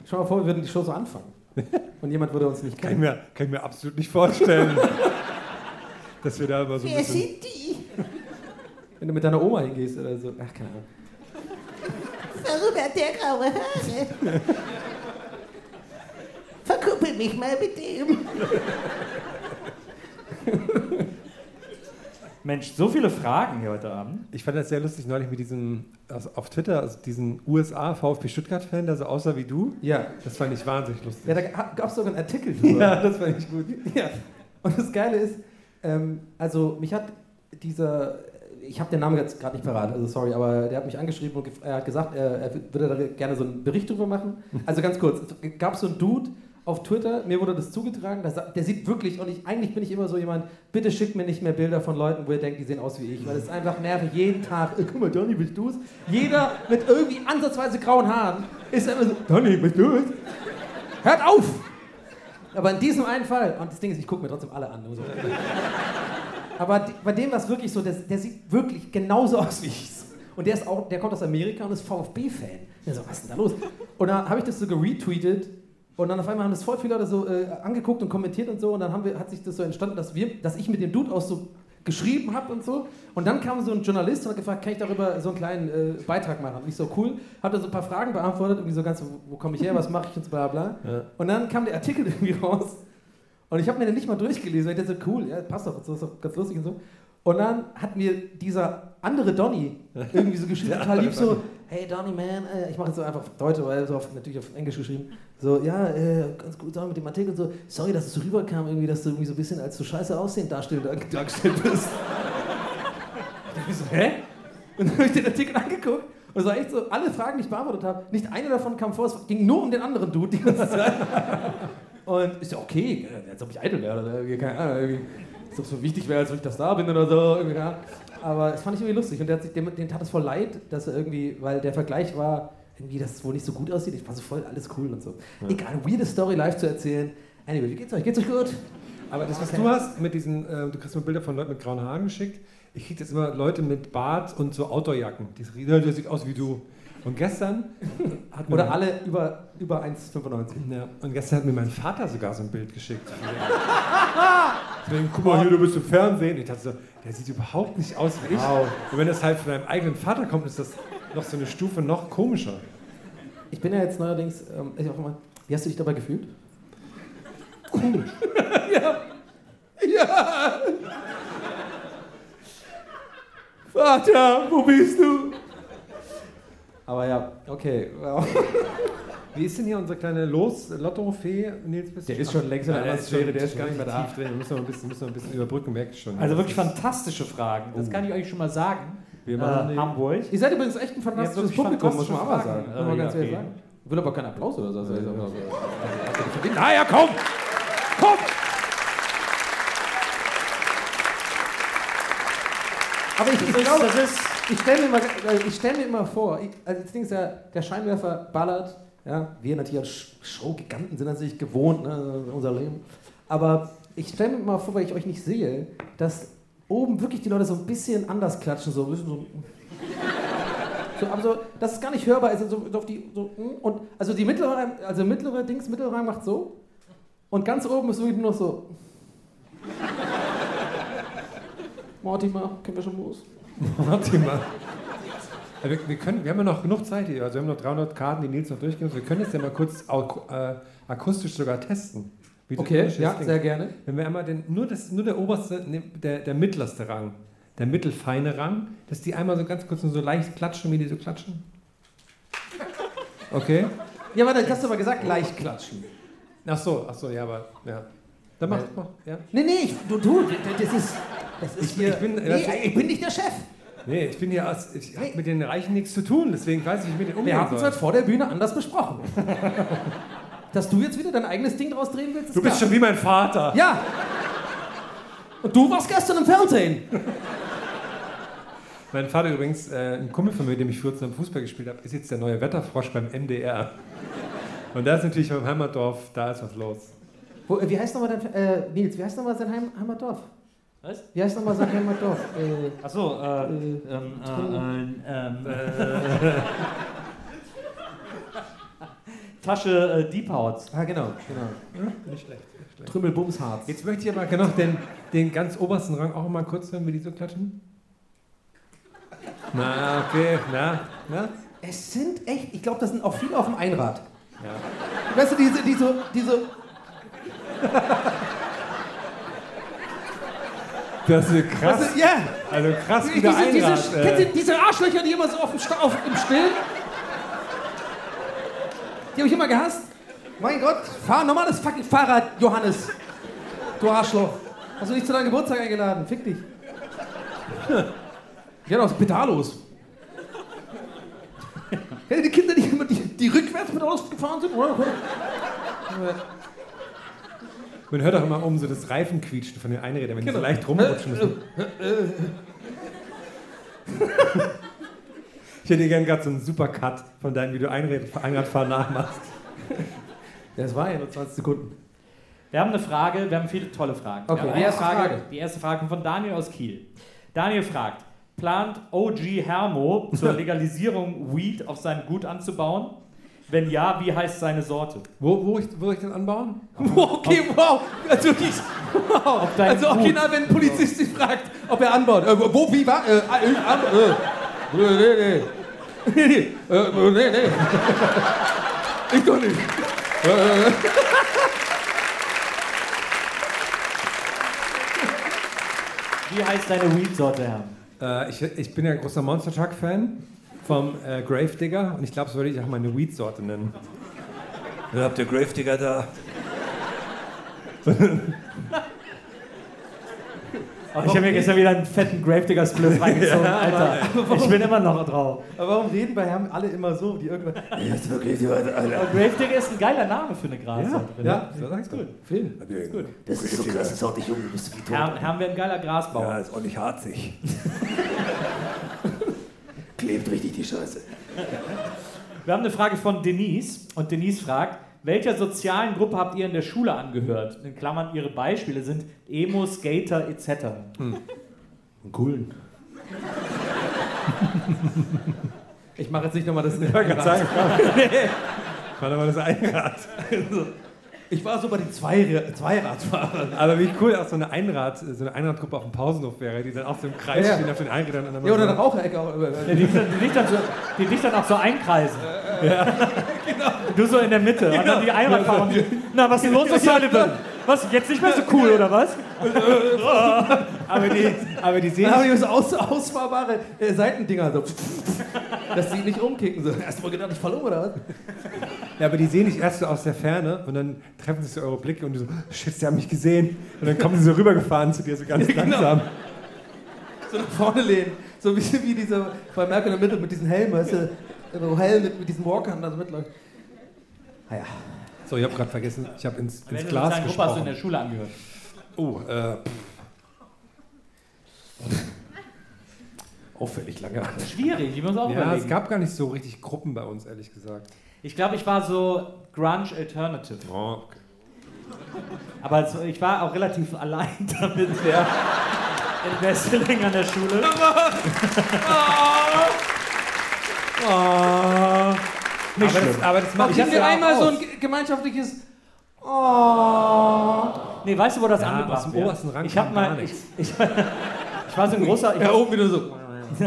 Ich, schau mal vor, wir würden die Show so anfangen. Und jemand würde uns nicht Kann ich kennen. mir, kann ich mir absolut nicht vorstellen, dass wir da immer so Wer sind die? Wenn du mit deiner Oma hingehst oder so. Ach, keine Ahnung. Darüber hat der graue Haare. Verkuppel mich mal mit dem. Mensch, so viele Fragen hier heute Abend. Ich fand das sehr lustig neulich mit diesem, also auf Twitter, also diesen USA VfB Stuttgart-Fan, der so aussah wie du. Ja. Das fand ich wahnsinnig lustig. Ja, da gab es sogar einen Artikel drüber. Ja, das fand ich gut. Ja. Und das Geile ist, ähm, also mich hat dieser, ich habe den Namen jetzt gerade nicht parat, also sorry, aber der hat mich angeschrieben und er hat gesagt, er, er würde da gerne so einen Bericht drüber machen. Also ganz kurz, es gab so einen Dude auf Twitter, mir wurde das zugetragen, der, sieht wirklich, und ich, eigentlich bin ich immer so jemand, bitte schickt mir nicht mehr Bilder von Leuten, wo ihr denkt, die sehen aus wie ich, weil es ist einfach nervig, jeden Tag, äh, guck mal, Donny, bist du's? Jeder mit irgendwie ansatzweise grauen Haaren ist immer so, Donny, bist du's? Hört auf! Aber in diesem einen Fall, und das Ding ist, ich gucke mir trotzdem alle an. nur So. Aber bei dem war es wirklich so, der, der sieht wirklich genauso aus wie ich. Und der, ist auch, der kommt aus Amerika und ist VfB-Fan. Der so, was ist denn da los? Und dann habe ich das so geretweetet und dann auf einmal haben das voll viele Leute so äh, angeguckt und kommentiert und so. Und dann haben wir, hat sich das so entstanden, dass, wir, dass ich mit dem Dude auch so geschrieben habe und so. Und dann kam so ein Journalist und hat gefragt, kann ich darüber so einen kleinen äh, Beitrag machen? Und ich so, cool. Hab da so ein paar Fragen beantwortet, irgendwie so ganz, wo, wo komme ich her, was mache ich und so bla bla. Ja. Und dann kam der Artikel irgendwie raus. Und ich habe mir den nicht mal durchgelesen, weil ich dachte, so, cool, ja, passt doch, so ist doch ganz lustig und so. Und dann hat mir dieser andere Donny irgendwie so geschrieben, total lieb so, hey Donny man, äh, ich mache jetzt so einfach auf Deutsch, weil so auf, natürlich auf Englisch geschrieben, so, ja, äh, ganz gut sagen mit dem Artikel und so, sorry, dass es so rüberkam, irgendwie, dass du irgendwie so ein bisschen als so scheiße aussehend darstell- dar- dargestellt bist. Ich so, hä? Und dann habe ich den Artikel angeguckt und es war echt so, alle Fragen, die ich beantwortet habe, nicht eine davon kam vor, es ging nur um den anderen Dude die ganze Zeit. Und ist ja okay, als ob ich eitel wäre oder irgendwie, keine Ahnung, irgendwie, als ob es so wichtig wäre, als ob ich das da bin oder so. Irgendwie, Ahnung. Aber das fand ich irgendwie lustig und der hat sich, dem, dem tat es voll leid, dass er irgendwie, weil der Vergleich war, irgendwie, dass es wohl nicht so gut aussieht. Ich fand so voll alles cool und so. Egal, weirde Story live zu erzählen. Anyway, wie geht's euch? Geht's euch gut? Aber das, was Okay. du hast mit diesen, äh, du kriegst mir Bilder von Leuten mit grauen Haaren geschickt. Ich krieg jetzt immer Leute mit Bart und so Outdoorjacken. Die, ja, der sieht aus wie du. Und gestern hat mir Oder mein- alle über, über 1,95. Ja, und gestern hat mir mein Vater sogar so ein Bild geschickt. Deswegen, guck mal hier, du bist im Fernsehen. Ich dachte so, der sieht überhaupt nicht aus wie ich. Wow. Und wenn das halt von deinem eigenen Vater kommt, ist das noch so eine Stufe noch komischer. Ich bin ja jetzt neuerdings, ähm, ich auch immer, wie hast du dich dabei gefühlt? Komisch. ja. Ja. Vater, wo bist du? Aber ja, okay. Wie ist denn hier unsere kleine Los-Lotto-Fee? Nils, bist Der ist schon längst in anderen Sphäre, der ist gar nicht mehr da. Drin. Müssen wir ein bisschen, müssen wir ein bisschen überbrücken, merkst schon. Also wirklich fantastische Fragen. Das kann ich euch schon mal sagen. Wir machen äh, Hamburg. Ihr seid übrigens echt ein fantastisches Ja, Publikum, muss man fantastische sagen. Muss man Äh, ganz ja, ehrlich okay. sagen. Ich will aber keinen Applaus oder so. Also, Na ja, komm! Komm! Aber ich, ich glaube, das ist- ich stelle mir, äh, stell mir immer vor, ich, also das Ding ist ja, der Scheinwerfer ballert, ja, wir natürlich als Sh- Showgiganten sind natürlich gewohnt, ne, unser Leben. Aber ich stelle mir mal vor, weil ich euch nicht sehe, dass oben wirklich die Leute so ein bisschen anders klatschen, so ein bisschen so. So, aber so, dass es gar nicht hörbar ist, so, so auf die, so, hm, und, also die mittlere, also mittlere Dings, mittlere macht so, und ganz oben ist wirklich nur noch so. Mortimer, können wir schon? Warte mal. Ja, Wir, wir, können, wir haben ja noch genug Zeit hier. Also wir haben noch 300 Karten, die Nils noch durchgehen. Wir können jetzt ja mal kurz äh, akustisch sogar testen. Wie Okay, ja, sehr gerne. Wenn wir einmal den, nur, das, nur der oberste, ne, der, der mittlerste Rang, der mittelfeine Rang, dass die einmal so ganz kurz nur so leicht klatschen, wie die so klatschen. Okay? Ja, warte, hast du aber gesagt, leicht klatschen. Ach so, ach so, ja, aber, ja. Dann mach, mach, ja. Nee, nee, ich, du, du, das ist, das ist Ich- hier, ich bin- nee, ich bin nicht der Chef. Nee, ich bin hier aus, ich habe mit den Reichen nichts zu tun, deswegen weiß ich nicht, mit denen Wir umgehen haben uns soll. halt vor der Bühne anders besprochen. Dass du jetzt wieder dein eigenes Ding draus drehen willst, Du bist klar. schon wie mein Vater. Ja. Und du warst gestern im Fernsehen. Mein Vater übrigens, äh, ein Kumpel von mir, dem ich früher zusammen Fußball gespielt habe, ist jetzt der neue Wetterfrosch beim MDR. Und da ist natürlich beim Heimatdorf, da ist was los. Wo, äh, wie heißt nochmal dein, äh, Nils, wie heißt nochmal sein Heim, Heimatdorf? Was? Wie heißt nochmal sein Heimatdorf? Äh, Achso, äh, äh, ähm, äh, äh, ähm, äh, Tasche äh, Deep House. ah, genau, genau. Nicht schlecht. Nicht schlecht. Trümmelbumsharz. Jetzt möchte ich aber genau den, den ganz obersten Rang auch mal kurz hören, wie die so klatschen. Na, okay, na, na. Es sind echt, ich glaube, das sind auch viele auf dem Einrad. Ja. Weißt du, diese, diese, diese, Das ist krass. ja. Also krass, wie Diese, der diese, Einrad. kennt ihr Äh, diese Arschlöcher, die immer so auf dem, Sta- auf, im Stillen? Die habe ich immer gehasst. Mein Gott, fahr normales fucking Fahrrad, Johannes. Du Arschloch. Hast du nicht zu deinem Geburtstag eingeladen? Fick dich. Ja, doch, pedalos. Kennt die Kinder, die immer die, die rückwärts mit Autos gefahren sind? Man hört auch immer um so das Reifenquietschen von den Einrädern, wenn die so Genau. leicht rumrutschen müssen. Ich hätte gerne gerade so einen Supercut von deinem, wie du Einrad, Einradfahren nachmachst. Das war ja nur 20 Sekunden. Wir haben eine Frage, wir haben viele tolle Fragen. Okay, die erste Frage. Die erste Frage kommt von Daniel aus Kiel. Daniel fragt, plant OG Hermo zur Legalisierung Weed auf seinem Gut anzubauen? Wenn ja, wie heißt seine Sorte? Wo, wo, ich, wo ich den anbauen? Okay, wow. Also, die, wow. also original, wenn ein Polizist sich fragt, ob er anbaut. Äh, wo, wie war? Äh, äh, an, äh, nee, nee, nee. Nee, nee. Äh, nee, nee. Ich doch nicht. Äh, äh. Wie heißt deine Weed-Sorte, Herr? Äh, ich, ich bin ja ein großer Monster Truck Fan vom äh, Gravedigger und ich glaube, so würde ich auch meine Weed-Sorte nennen. Ja, habt ihr Gravedigger da? Oh, ich habe mir gestern wieder einen fetten Gravedigger-Spliff reingezogen, Alter. Ich bin immer noch drauf. Aber warum reden bei Herrn alle immer so? Die irgendwann. Jetzt wirklich, die Leute, Aber Alter. Gravedigger ist ein geiler Name für eine Grassorte. finde Ja, so sagst du. Phil. Das ist so krass, das haut dich um, du bist wie tot. Herr, Herr wäre ein geiler Grasbauer. ist auch nicht harzig. Klebt richtig die Scheiße. Wir haben eine Frage von Denise und Denise fragt, welcher sozialen Gruppe habt ihr in der Schule angehört? In Klammern, ihre Beispiele sind Emo, Skater etc. Coolen. Ich mache jetzt nicht nochmal das. Ich gerade sagen, war doch mal das Einrad. Ich war so bei den Zwei- Zweiradfahrern. Aber wie cool auch so eine Einrad, so eine Einradgruppe auf dem Pausenhof wäre, die dann auch so im Kreis Ja. stehen auf den Einrädern. Und dann Ja, oder so- eine Raucherecke auch. Die dich, dann- die, dich dann so, die dich dann auch so einkreisen. Du so in der Mitte. Und dann die Einradfahrer. und die- Na, was ist denn los, was Sullivan? Was, jetzt nicht mehr so cool, oder was? aber, die, aber die sehen haben die so aus, ausfahrbare äh, Seitendinger, so, dass die nicht umkicken. So. Hast du mal gedacht, ich falle um oder was? Ja, aber die sehen dich erst so aus der Ferne und dann treffen sich so eure Blicke und du so, shit, sie haben mich gesehen. Und dann kommen sie so rübergefahren zu dir, so ganz Ja, genau. langsam. So nach vorne lehnen. So ein bisschen wie diese bei Malcolm in the Middle mit diesen Helmen, weißt du? So hell mit, mit diesen Walkern da so mitläuft. Naja. So, ich habe gerade vergessen, ich habe ins, ins Welche Glas sozialen Gruppe hast du in gesprochen. der Schule angehört? Oh, äh, Auffällig lange. Schwierig, ich muss auch ja, überlegen. es gab gar nicht so richtig Gruppen bei uns, ehrlich gesagt. Ich glaube, ich war so Grunge Alternative. Oh, okay. Aber so, ich war auch relativ allein damit ja, in Wesseling an der Schule. Oh. Nicht aber, schlimm. das, aber das macht Machen ich wir ja einmal so ein ge- gemeinschaftliches Oh. Nee, weißt du, wo das Ja, angebracht aus dem obersten Rang Ich hab mal, ich, nichts. ich, ich war so ein großer, ich Ja, oben wieder so.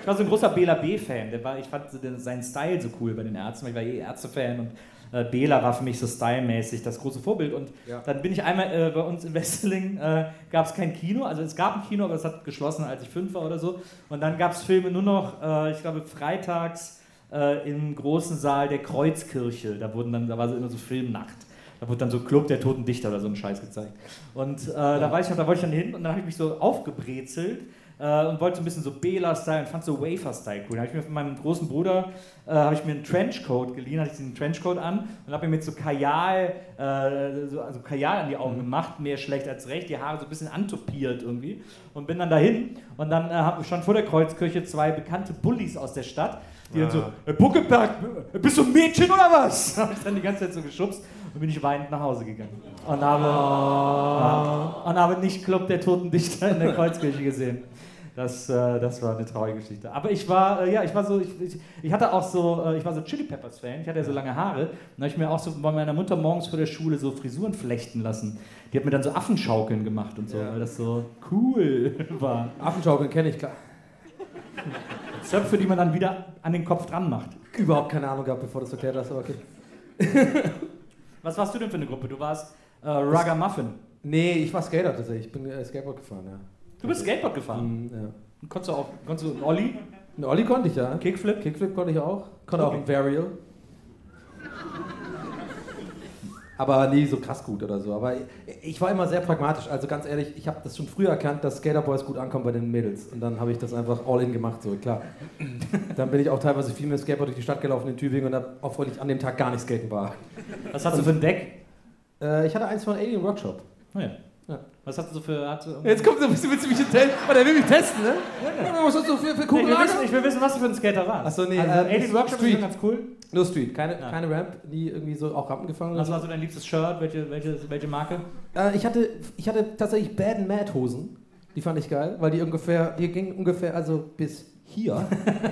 ich war so ein großer Bela B-Fan. Ich fand seinen Style so cool bei den Ärzten, weil ich war eh Ärzte-Fan und äh, Bela war für mich so stylmäßig das große Vorbild. Und dann bin ich einmal äh, bei uns in Wesseling, äh, gab es kein Kino, also es gab ein Kino, aber es hat geschlossen, als ich fünf war oder so. Und dann gab es Filme nur noch, äh, ich glaube, freitags äh, im großen Saal der Kreuzkirche. Da wurden dann, da war so immer so Filmnacht. Da wurde dann so Club der Toten Dichter oder so ein Scheiß gezeigt. Und äh, da, war ich, da wollte ich dann hin und dann habe ich mich so aufgebrezelt äh, und wollte so ein bisschen so Bela-Style und fand so Wafer-Style cool. Da habe ich mir von meinem großen Bruder äh, habe ich mir einen Trenchcoat geliehen, hatte ich diesen Trenchcoat an und habe mir mit so Kajal, äh, so, also Kajal an die Augen gemacht, mehr schlecht als recht, die Haare so ein bisschen antopiert irgendwie und bin dann dahin und dann äh, habe ich schon vor der Kreuzkirche zwei bekannte Bullies aus der Stadt, die dann so, hey, Buckelberg, bist du ein Mädchen oder was? habe ich dann die ganze Zeit so geschubst und bin ich weinend nach Hause gegangen. Und habe, ja, und habe nicht Club der Toten Dichter in der Kreuzkirche gesehen. Das, äh, das war eine traurige Geschichte. Aber ich war, äh, ja, ich war so, ich, ich, ich hatte auch so, äh, ich war so Chili Peppers Fan, ich hatte ja so lange Haare. Und da habe ich mir auch so bei meiner Mutter morgens vor der Schule so Frisuren flechten lassen. Die hat mir dann so Affenschaukeln gemacht und so, weil das so cool war. Affenschaukeln kenne ich klar. Zöpfe, die man dann wieder an den Kopf dran macht. Überhaupt keine Ahnung gehabt, bevor du das erklärt hast, aber okay. Was warst du denn für eine Gruppe? Du warst äh, Ragamuffin. Nee, ich war Skater tatsächlich. Ich bin äh, Skateboard gefahren, ja. Du bist Skateboard gefahren. Mhm, ja. Konntest du auch, konntest du einen Olli? Einen Olli konnte ich ja. Kickflip? Kickflip konnte ich auch. Konnte auch Okay. einen Varial. Aber nie so krass gut oder so. Aber ich, war immer sehr pragmatisch. Also ganz ehrlich, ich habe das schon früher erkannt, dass Skaterboys gut ankommen bei den Mädels. Und dann habe ich das einfach all in gemacht, so klar. Dann bin ich auch teilweise viel mit dem Skateboard durch die Stadt gelaufen in Tübingen und habe, obwohl ich an dem Tag gar nicht skaten war. Was hast du für ein Deck? Äh, ich hatte eins von Alien Workshop. Oh ja. Ja. Was hast du so für. Hast du Jetzt kommt so ein bisschen, willst du mich testen? Oh, der will mich testen, ne? Was hast du für, für Nee, ich, will Kugellager? wissen, ich will wissen, was du für ein Skater warst. Achso, nee, also, äh, Alien Workshop Street. ist ganz cool. Nur Street, keine, Ja. keine Ramp, nie irgendwie so auch Rampen gefahren. oder Was war so dein liebstes Shirt? Welche, welche, welche Marke? Äh, ich, hatte, ich hatte tatsächlich Bad and Mad Hosen. Die fand ich geil, weil die ungefähr, die gingen ungefähr also bis hier.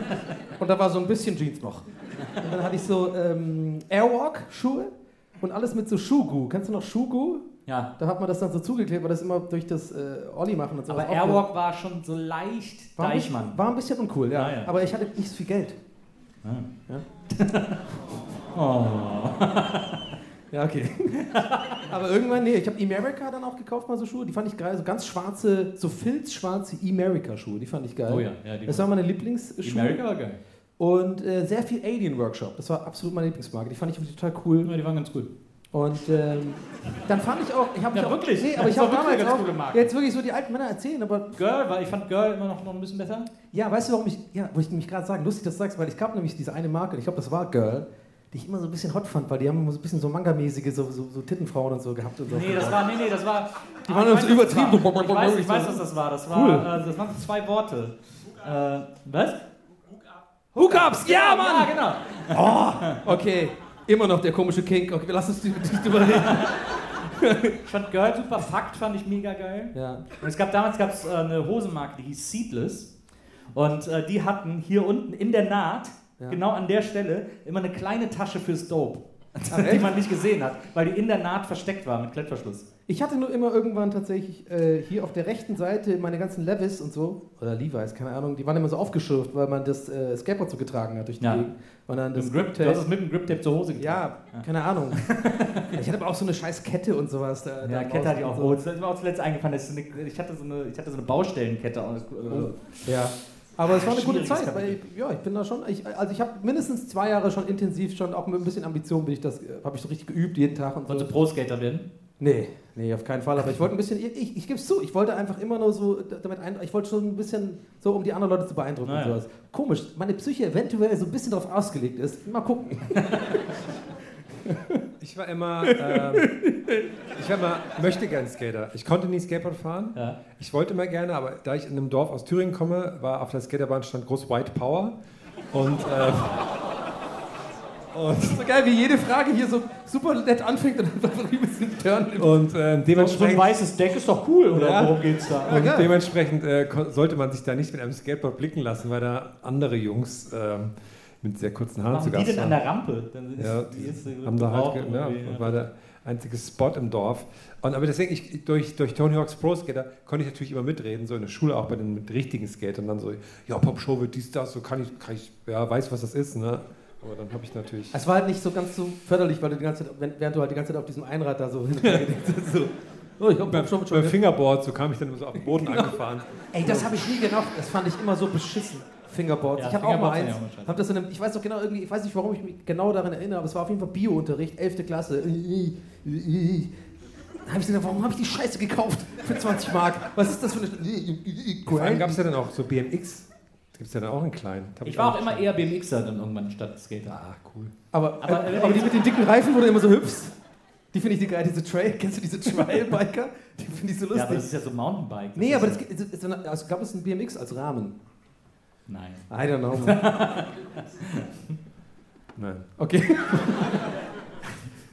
und da war so ein bisschen Jeans noch. Und dann hatte ich so ähm, Airwalk Schuhe und alles mit so Schuhgu. Kennst du noch Schuhgu? Ja. Da hat man das dann so zugeklebt, weil das immer durch das äh, Olli machen und so. Aber Airwalk war schon so leicht war ein, bisschen, Deichmann. war ein bisschen uncool, ja. Ah, ja. Aber ich hatte nicht so viel Geld. Oh. Ja, okay. Aber irgendwann, nee, ich habe Emerica dann auch gekauft, mal so Schuhe. Die fand ich geil. So ganz schwarze, so filzschwarze Emerica-Schuhe. Die fand ich geil. Oh ja, ja, die das waren meine Lieblingsschuhe. America war geil. Und äh, sehr viel Alien Workshop. Das war absolut meine Lieblingsmarke. Die fand ich total cool. Ja, die waren ganz cool. Und ähm, dann fand ich auch, ich habe Ja, auch, wirklich? Nee, aber ich habe damals auch, jetzt wirklich so die alten Männer erzählen, aber Girl, weil ich fand Girl immer noch, noch ein bisschen besser. ja, weißt du, warum ich, ja, wo ich nämlich gerade sagen, lustig, dass du sagst, weil ich gab nämlich diese eine Marke, ich glaube, das war Girl, die ich immer so ein bisschen hot fand, weil die haben immer so ein bisschen so Manga-mäßige, so, so, so Tittenfrauen und so gehabt und so. Nee, das war, nee, nee, das war. Die waren so weiß, übertrieben. Ich weiß, ich weiß, was das war. Das, war, Cool. äh, das waren so zwei Worte. Äh, was? Hookups, ja, Mann! Ja, genau. Okay, immer noch der komische Kink. Okay, lass uns nicht drüber reden. Ich fand Girl super. Fakt fand ich mega geil. Ja. Und es gab damals gab's, äh, eine Hosenmarke, die hieß Seedless. Und äh, die hatten hier unten in der Naht, Ja. genau an der Stelle, immer eine kleine Tasche fürs Dope. die man nicht gesehen hat, weil die in der Naht versteckt war mit Klettverschluss. Ich hatte nur immer irgendwann tatsächlich äh, hier auf der rechten Seite meine ganzen Levis und so, oder Levi's, keine Ahnung, die waren immer so aufgeschürft, weil man das äh, Skateboard so getragen hat durch die Ja. Gegend. Und dann das Grip, du hast es mit dem Grip-Tape zur Hose getragen. Ja, keine Ahnung. ich hatte aber auch so eine scheiß Kette und sowas. Da, Ja, da Kette hatte ich auch und rot. Das ist mir auch zuletzt eingefallen. Ich, hatte so eine, ich hatte so eine Baustellenkette. aus- äh, Ja. Aber es war eine gute Zeit, weil ich, ja, ich bin da schon, ich, also ich habe mindestens zwei Jahre schon intensiv, schon auch mit ein bisschen Ambition bin ich das, habe ich so richtig geübt jeden Tag und so. Wolltest du Pro-Skater werden? Nee, nee, auf keinen Fall. Aber ich wollte ein bisschen, ich, ich, ich gebe es zu, ich wollte einfach immer nur so damit ein, ich wollte schon ein bisschen so, um die anderen Leute zu beeindrucken Naja. und sowas. Komisch, meine Psyche eventuell so ein bisschen darauf ausgelegt ist. Mal gucken. Ich war immer, ähm, ich war immer möchte gern Skater. Ich konnte nie Skateboard fahren. Ja. Ich wollte immer gerne, aber da ich in einem Dorf aus Thüringen komme, war auf der Skaterbahn stand groß White Power. Und, ähm, und, So geil, wie jede Frage hier so super nett anfängt und dann einfach ein bisschen Turn. und ähm, So ein dementsprechend, weißes Deck ist doch cool, oder Ja. worum geht's da? und geil. dementsprechend äh, sollte man sich da nicht mit einem Skateboard blicken lassen, weil da andere Jungs ähm, mit sehr kurzen Haaren zu Machen die Gast denn an der Rampe? Dann ist Ja, die ist, haben da halt, ja, war der einzige Spot im Dorf. Und aber deswegen, ich, durch, durch Tony Hawk's Pro Skater konnte ich natürlich immer mitreden, so in der Schule auch bei den mit richtigen Skatern. Dann so, ja, Pop-Show wird dies, das, so kann ich, kann ich, ja, weiß, was das ist, ne? Aber dann habe ich natürlich. Es war halt nicht so ganz so förderlich, weil du die ganze Zeit, während du halt die ganze Zeit auf diesem Einrad da so so, oh, ich hab beim, schon, schon beim Fingerboard, so kam ich dann immer so auf den Boden angefahren. Ey, das habe ich nie gedacht. Das fand ich immer so beschissen. Fingerboards. Ja, ich habe auch mal eins. Hab das in einem, ich weiß doch genau irgendwie, ich weiß nicht, warum ich mich genau daran erinnere, aber es war auf jeden Fall Bio-Unterricht, 11. Klasse. Da habe ich gedacht, warum habe ich die Scheiße gekauft für 20 Mark? Was ist das für eine Vor allem gab es ja dann auch so BMX. Gibt es ja dann auch in klein. Hab Ich war auch immer eher BMXer dann irgendwann statt Skater. Ah, cool. Aber, Aber, äh, aber die mit den dicken Reifen, wo du immer so hüpfst, die finde ich die geil. Diese Trail, kennst du diese Trail-Biker? Die finde ich so lustig. Ja, aber das ist ja so Mountainbike. nee, aber das, ist eine- also, ich glaube, es ist ein BMX als Rahmen. Nein. I don't know. Nein. Okay.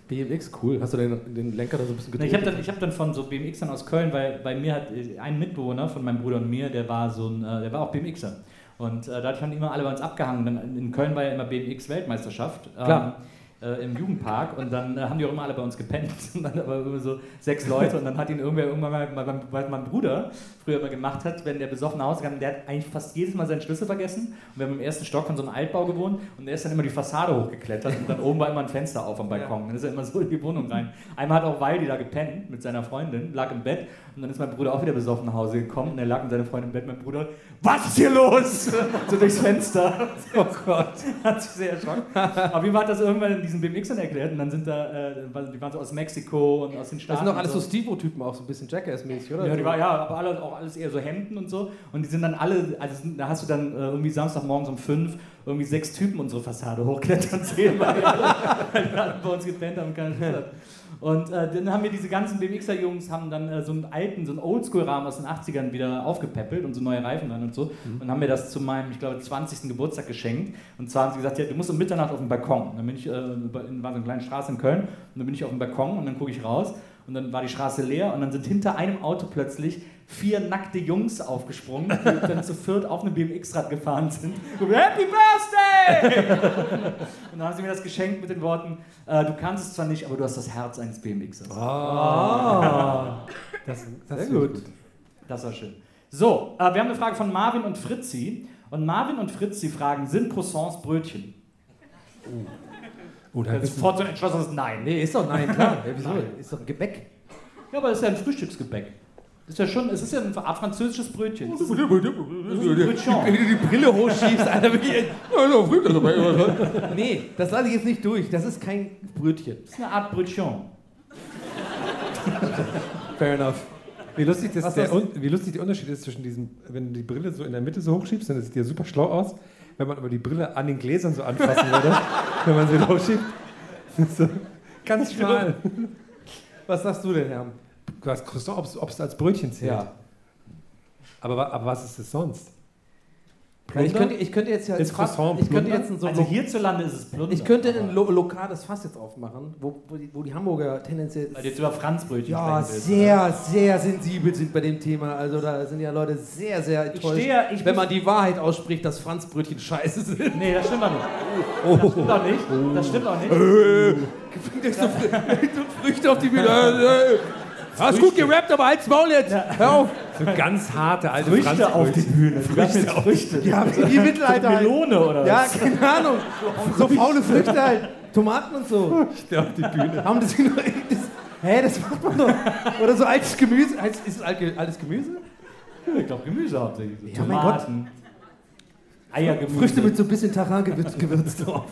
BMX, cool. Hast du den, den Lenker da so ein bisschen Nee, Ich habe dann, ich hab dann von so BMXern aus Köln, weil bei mir hat äh, ein Mitbewohner von meinem Bruder und mir, der war so ein, äh, der war auch BMXer. Und äh, dadurch haben die immer alle bei uns abgehangen. Dann, in Köln war ja immer BMX-Weltmeisterschaft. ähm, Klar. Äh, Im Jugendpark und dann äh, haben die auch immer alle bei uns gepennt. Und dann aber immer so sechs Leute und dann hat ihn irgendwer irgendwann mal, mal weil mein Bruder früher immer gemacht hat, wenn der besoffen nach Hause kam, der hat eigentlich fast jedes Mal seinen Schlüssel vergessen. Und wir haben im ersten Stock von so einem Altbau gewohnt und der ist dann immer die Fassade hochgeklettert und dann oben war immer ein Fenster auf am Balkon. Dann ist er immer so in die Wohnung rein. Einmal hat auch Waldi da gepennt mit seiner Freundin, lag im Bett und dann ist mein Bruder auch wieder besoffen nach Hause gekommen und er lag mit seiner Freundin im Bett. Mein Bruder, was ist hier los? so durchs Fenster. Oh Gott. Hat sich sehr erschrocken. Auf jeden Fall hat das irgendwann in diesen BMXern erklärt und dann sind da, äh, die waren so aus Mexiko und aus den Das Staaten. sind doch alles und so Stevo-Typen, auch so ein bisschen Jackass-mäßig, oder? ja, die So. war, ja, aber alle, auch alles eher so Hemden und so. Und die sind dann alle, also da hast du dann äh, irgendwie Samstagmorgens um fünf irgendwie sechs Typen unsere Fassade hochklettern sehen, weil die alle, weil die alle bei uns gepennt haben und keine Lust. Und äh, dann haben wir diese ganzen BMXer-Jungs haben dann äh, so einen alten, so einen Oldschool-Rahmen aus den 80ern wieder aufgepäppelt und so neue Reifen dran und so. Und haben mir das zu meinem, ich glaube, 20. Geburtstag geschenkt. Und zwar haben sie gesagt, ja, du musst um Mitternacht auf den Balkon. Und dann bin ich, äh, in, war so eine kleine Straße in Köln, und dann bin ich auf dem Balkon und dann gucke ich raus und dann war die Straße leer und dann sind hinter einem Auto plötzlich vier nackte Jungs aufgesprungen, die dann zu viert auf einem BMX-Rad gefahren sind. Und Happy Birthday! und dann haben sie mir das geschenkt mit den Worten, äh, du kannst es zwar nicht, aber du hast das Herz eines BMXers. Ah. Das, das Sehr ich gut. Das war schön. So, äh, wir haben eine Frage von Marvin und Fritzi. Und Marvin und Fritzi fragen, sind Croissants Brötchen? Oh, da Das ist wissen- sofort so ein entschlossenes Nein. Nee, ist doch, nein, klar. Ja, wieso? Ist doch Gebäck. Ja, aber das ist ja ein Frühstücksgebäck. Das ist ja schon, es ist ja eine Art französisches Brötchen. Das ist ein Wenn du die Brille hochschiebst, Alter, wirklich. Nee, das lasse ich jetzt nicht durch. Das ist kein Brötchen. Das ist eine Art Brötchen. Fair enough. Wie lustig, das Was der, das- wie lustig der Unterschied ist zwischen diesem, wenn du die Brille so in der Mitte so hochschiebst, dann sieht die ja super schlau aus. Wenn man aber die Brille an den Gläsern so anfassen würde, wenn man sie hochschiebt, so ganz schmal. Was sagst du denn, Herr? Du hast Croissant, ob es als Brötchen zählt. Ja. Aber, aber was ist es sonst? Weil ich, könnte, ich könnte jetzt ja Ist Fass, Croissant ich könnte Plunder? jetzt so Also hierzulande ist es Plunder. ich könnte ein lo lokales Fass jetzt aufmachen, wo, wo, die, wo die Hamburger tendenziell Weil du jetzt über Franzbrötchen ja, sprechen willst, sehr, sehr sensibel sind bei dem Thema. Also da sind ja Leute sehr, sehr enttäuscht, stehe- ich wenn man die Wahrheit ausspricht, dass Franzbrötchen scheiße sind. oder? Nee, das stimmt doch nicht. Das stimmt doch nicht. Das stimmt doch nicht. Bringt euch so, Fr- so Früchte auf die Bühne. Äh. Hast gut gerappt, aber halt's Maul jetzt. Hör auf. So ganz harte alte Früchte auf die. Bühne. Früchte, Früchte. Ja, wie die Mittelalter halt. Melone oder Ja, was? keine Ahnung. So faule Früchte halt. Tomaten und so. auf die Bühne. Haben das, das Hä, das macht man doch. Oder so altes Gemüse. Ist es alt- altes Gemüse? Ich glaube Gemüse hauptsächlich. So Ja, mein Gott. Tomaten. Eiergemüse. Früchte mit so ein bisschen Taran-Gewürz Gewürz drauf.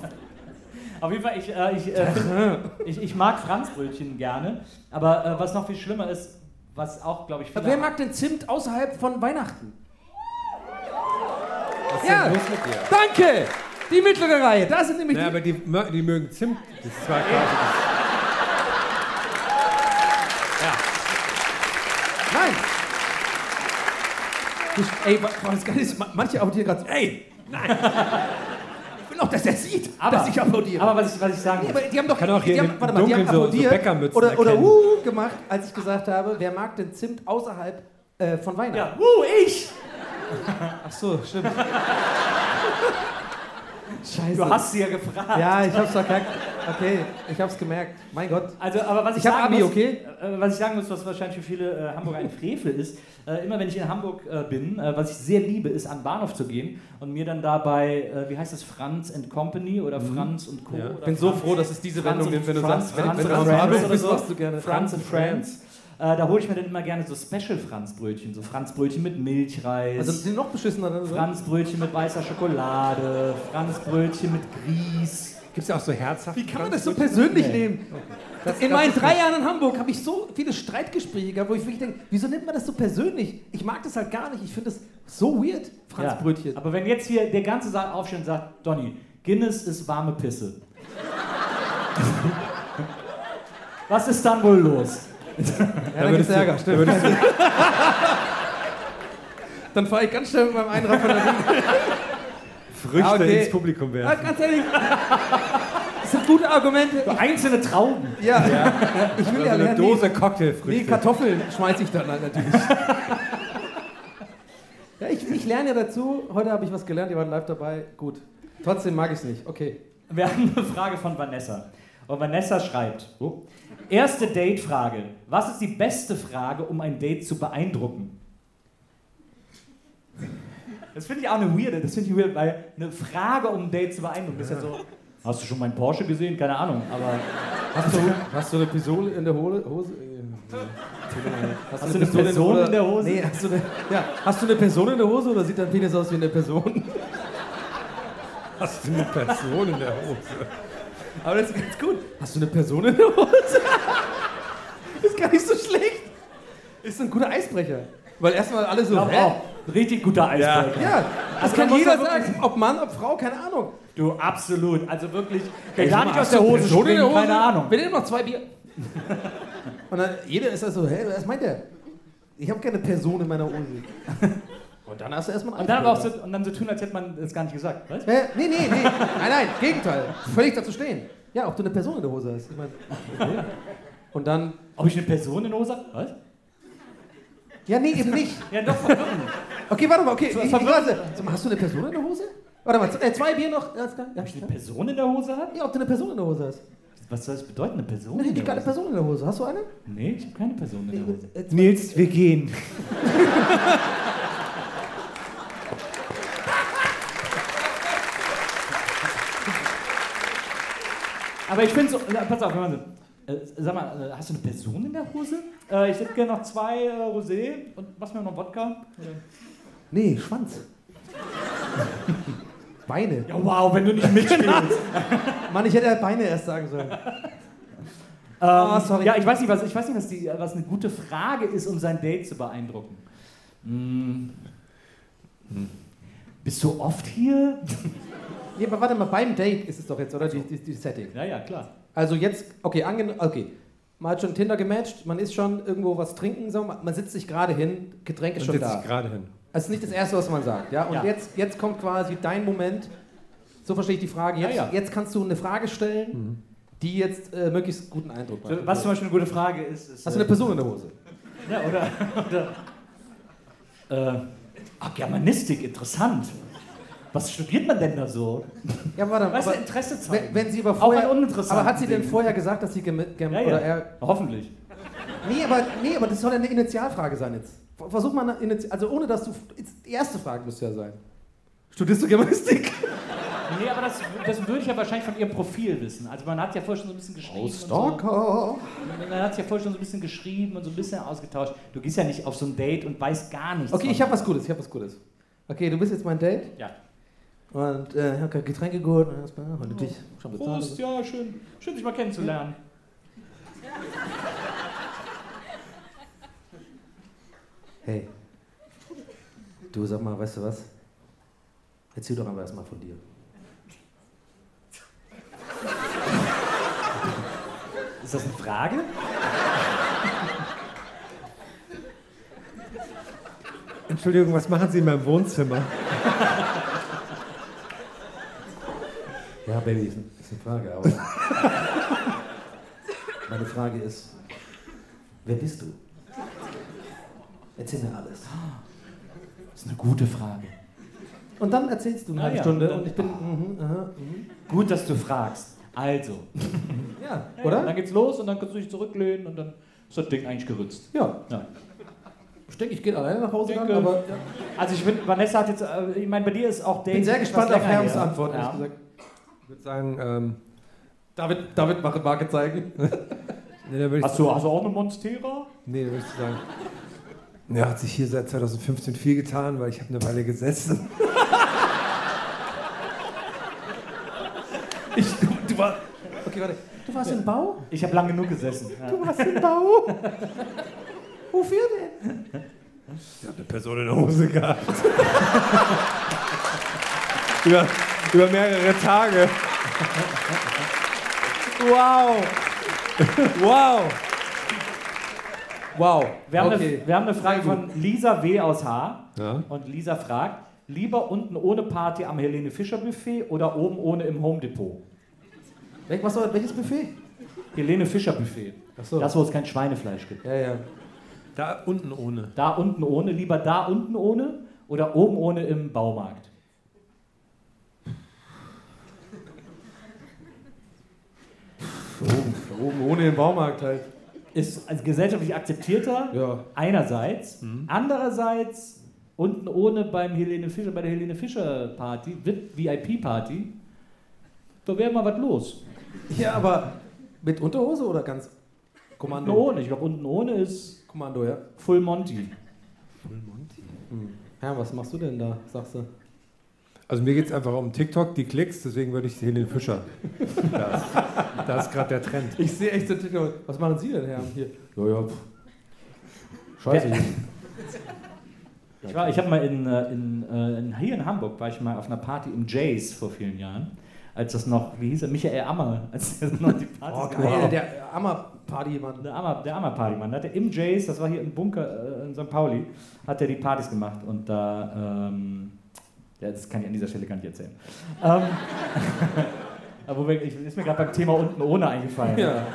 Auf jeden Fall, ich, äh, ich, äh, ich, ich mag Franzbrötchen gerne. Aber äh, was noch viel schlimmer ist, was auch, glaube ich, viele Wer mag denn Zimt außerhalb von Weihnachten? Was ist Ja. denn los mit dir? Danke! Die mittlere Reihe. Da sind nämlich Ja, die. aber die, mö- die mögen Zimt. Das ist zwar klar. Nein! Ich, ey, wa- was geil ist, ma- manche applaudieren gerade so, ey, nein! Ich will auch, dass er sieht, Aber, dass ich applaudiere. aber was ich, was ich sagen Nee, aber die haben doch, Kann auch hier die haben, warte mal, die haben Dunkeln so- so applaudiert oder, oder uh gemacht, als ich gesagt habe, wer mag denn Zimt außerhalb äh, von Weihnachten? ja, uh, ich! Ach so, stimmt. Scheiße. Du hast sie ja gefragt. Ja, ich hab's verkackt. Okay, ich hab's gemerkt. Mein Gott. Also, aber was ich, Ich hab sagen Abi, muss, okay? äh, was ich sagen muss, was wahrscheinlich für viele äh, Hamburger ein Frevel ist, äh, immer wenn ich in Hamburg äh, bin, äh, was ich sehr liebe, ist an den Bahnhof zu gehen und mir dann dabei, äh, wie heißt das, Franz and Company oder Franz und Co. Ja. Ich bin so Franz- froh, dass es diese Franz Wendung nimmt, wenn du Franz, sagst, wenn, Franz wenn du und am Friends Bahnhof oder bist, so. machst du gerne Franz and Friends. Äh, da hole ich mir dann immer gerne so Special-Franzbrötchen, so Franzbrötchen mit Milchreis. Also sind die noch beschissener dann? oder? Franzbrötchen mit weißer Schokolade, Franzbrötchen mit Grieß. Gibt es ja auch so herzhaft? Wie kann man das so persönlich Nee. nehmen? in meinen drei Jahren in Hamburg habe ich so viele Streitgespräche gehabt, wo ich wirklich denke, wieso nimmt man das so persönlich? Ich mag das halt gar nicht. Ich finde das so weird, Franzbrötchen. Ja, aber wenn jetzt hier der ganze Saal aufsteht und sagt, Donny, Guinness ist warme Pisse. Was ist dann wohl los? Ja, dann gibt's Ärger, stimmt. Dann fahre ich ganz schnell mit meinem Einrad von der Ring. Früchte Ah, okay. ins Publikum Ja, werfen. ganz ehrlich, das sind gute Argumente. So einzelne Trauben. Ja, ich will Also ja eine lernen. Dose Nee, Cocktailfrüchte. Kartoffeln schmeiße ich dann halt natürlich. ja, ich, ich lerne ja dazu. Heute habe ich was gelernt, ihr wart live dabei. Gut. Trotzdem mag ich es nicht. Okay. Wir haben eine Frage von Vanessa. Und Vanessa schreibt, oh, erste Date-Frage. Was ist die beste Frage, um ein Date zu beeindrucken? Das finde ich auch eine weirde, das finde ich weird, weil eine Frage, um ein Date zu beeindrucken, ist ja so, hast du schon meinen Porsche gesehen? Keine Ahnung, aber Hast du, hast du eine Pistole in der Hose? Hose? Hast, Hast du eine Person in der Hose? Nee, hast du, eine, ja, hast du eine Person in der Hose oder sieht dein Penis aus wie eine Person? Hast du eine Person in der Hose? Aber das ist ganz gut. Hast du eine Person in der Hose? Ist gar nicht so schlecht. Ist ein guter Eisbrecher. Weil erstmal alle so, Ja, hä? auch. Richtig guter Eisbrecher. Ja, das Also kann jeder wirklich- sagen. Ob Mann, ob Frau, keine Ahnung. Du, absolut. Also wirklich, der gar nicht aus der Hose springen, der Hose? keine Ahnung. Wir nehmen noch zwei Bier. Und dann jeder ist da so, hä, was meint der? Ich habe keine Person in meiner Hose. Und dann hast du erstmal einen Und dann, aber auch so, und dann so tun, als hätte man es gar nicht gesagt. Weißt? Hä? Nee, nee, nee. Nein, nein, Gegenteil. Völlig dazu stehen. Ja, ob du eine Person in der Hose hast. Ich mein, okay. Und dann, Ob ich eine Person in der Hose habe? Was? ja, nee, eben nicht. Ja, doch. Okay, warte mal, okay. Ich, ich warte. Hast du eine Person in der Hose? Warte mal, z- äh, zwei Bier noch. Ja, Ob ich eine Person in der Hose habe? ja, ob du eine Person in der Hose hast. Was soll das bedeuten, eine Person Eine in richtig der geile Hose? Person in der Hose. Hast du eine? Nee, ich habe keine Person in der Hose. Äh, zwei- Nils, wir gehen. Aber ich finde so, pass auf, so, äh, sag mal, äh, hast du eine Person in der Hose? Äh, ich hätte gerne noch zwei äh, Rosé und machst mir noch Wodka. Nee, Schwanz. Beine. Ja, wow, wenn du nicht mitspielst. Mann, ich hätte ja Beine erst sagen sollen. ähm, sorry. Ja, ich weiß nicht, was, ich weiß nicht was, die, was eine gute Frage ist, um sein Date zu beeindrucken. Hm. Hm. Bist du oft hier? Ja, aber warte mal, beim Date ist es doch jetzt, oder? Die, die, die Setting. ja, ja, klar. Also jetzt, okay, angenommen, okay. Man hat schon Tinder gematcht, man ist schon irgendwo was trinken, so, man man sitzt sich gerade hin, Getränk ist Und schon sitze da. ich gerade hin. Das ist nicht das Erste, was man sagt. Ja? Und Ja. Jetzt, jetzt kommt quasi dein Moment. So verstehe ich die Frage. Jetzt, Ja, ja. jetzt kannst du eine Frage stellen, die jetzt äh, möglichst guten Eindruck macht. Was zum Beispiel eine gute Frage ist, ist. Hast du eine äh, Person in der Hose? Ja, oder. oder äh, Germanistik, interessant. Was studiert man denn da so? Ja, warte, Weißt du, aber Interesse zeigen. wenn, wenn sie aber Auch vorher, ein uninteressantes aber hat sie denn vorher gesagt, dass sie gem, gem Ja, ja. oder er Hoffentlich. Nee, aber, nee, aber das soll ja eine Initialfrage sein jetzt. Versuch mal eine Initial, also ohne dass du, die erste Frage müsste ja sein. Studierst du Germanistik? Nee, aber das, das würde ich ja wahrscheinlich von ihrem Profil wissen. Also man hat ja vorher schon so ein bisschen geschrieben. Oh, und Stalker. So. Man hat ja vorher schon so ein bisschen geschrieben und so ein bisschen ausgetauscht. Du gehst ja nicht auf so ein Date und weißt gar nichts. Okay, ich habe was Gutes, ich habe was Gutes. Okay, du bist jetzt mein Date Ja. Und äh, ich habe Getränke geholt und erstmal und natürlich schon bezahlt. Prost, ja, schön. Schön, dich mal kennenzulernen. Hey, du sag mal, weißt du was? Erzähl doch aber erstmal von dir. Ist das eine Frage? Entschuldigung, was machen Sie in meinem Wohnzimmer? Ja, Baby, ist, ein, ist eine Frage, aber. Meine Frage ist: Wer bist du? Erzähl mir alles. Das ist eine gute Frage. Und dann erzählst du eine Ah, halbe ja, Stunde dann- und ich bin. Mhm, aha, mhm. Gut, dass du fragst. Also. Ja, Ja, oder? Dann geht's los und dann kannst du dich zurücklehnen und dann ist das Ding eigentlich gerützt. Ja. Ja. Ich denke, ich gehe alleine nach Hause dann, Denke- aber. Ja. Also ich finde, Vanessa hat jetzt, äh, ich meine, bei dir ist auch Date Ich bin sehr gespannt auf Herms her. Antwort, ehrlich gesagt. Ich würde sagen, ähm, David, David, mach Marke zeigen. nee, da würde ich Hast du, hast du auch eine Monstera? Nee, da würde ich sagen. Ja, hat sich hier seit 2015 viel getan, weil ich habe eine Weile gesessen. Ich, du, du war, okay, warte. Du warst im Bau? Ich habe lange genug gesessen. Ja. Du warst im Bau? Wofür denn? Ich habe eine Person in der Hose gehabt. über, über mehrere Tage. Wow. Wow. Wow. Wir haben, okay. eine, wir haben eine Frage von Lisa W. aus H. Ja. Und Lisa fragt, lieber unten ohne Party am Helene Fischer Buffet oder oben ohne im Home Depot? Was war, welches Buffet? Helene Fischer Buffet. Achso. Das, wo es kein Schweinefleisch gibt. Ja, ja. Da unten ohne. Da unten ohne, lieber da unten ohne oder oben ohne im Baumarkt? Oben, oben ohne den Baumarkt halt. Ist als gesellschaftlich akzeptierter, Ja. einerseits. Andererseits unten ohne beim Helene Fischer, bei der Helene Fischer Party, VIP Party, da wäre mal was los. Ja, aber mit Unterhose oder ganz Unten Kommando? ohne, ich glaube unten ohne ist Kommando, ja. Full Monty. Ja, was machst du denn da, sagst du? Also mir geht es einfach um TikTok, die Klicks, deswegen würde ich Helene Fischer. Da ist, da ist gerade der Trend. Ich sehe echt so TikTok. Was machen Sie denn, Herr? Hier. Ja, ja. pff. Scheiße. Ich, war- ich habe mal in, äh, in, äh, in, hier in Hamburg, war ich mal auf einer Party im Jays vor vielen Jahren, als das noch, wie hieß er, Michael Ammer, als der noch die Partys Oh, gemacht geil. hat. Der Ammer-Party, Mann. Der Ammer, der Ammer Partymann, da hat er im Jays, das war hier im Bunker äh, in St. Pauli, hat er die Partys gemacht und da, ähm, ja, das kann ich an dieser Stelle gar nicht erzählen. Ähm, aber wir, ich, ist mir gerade beim Thema unten ohne eingefallen. Ja.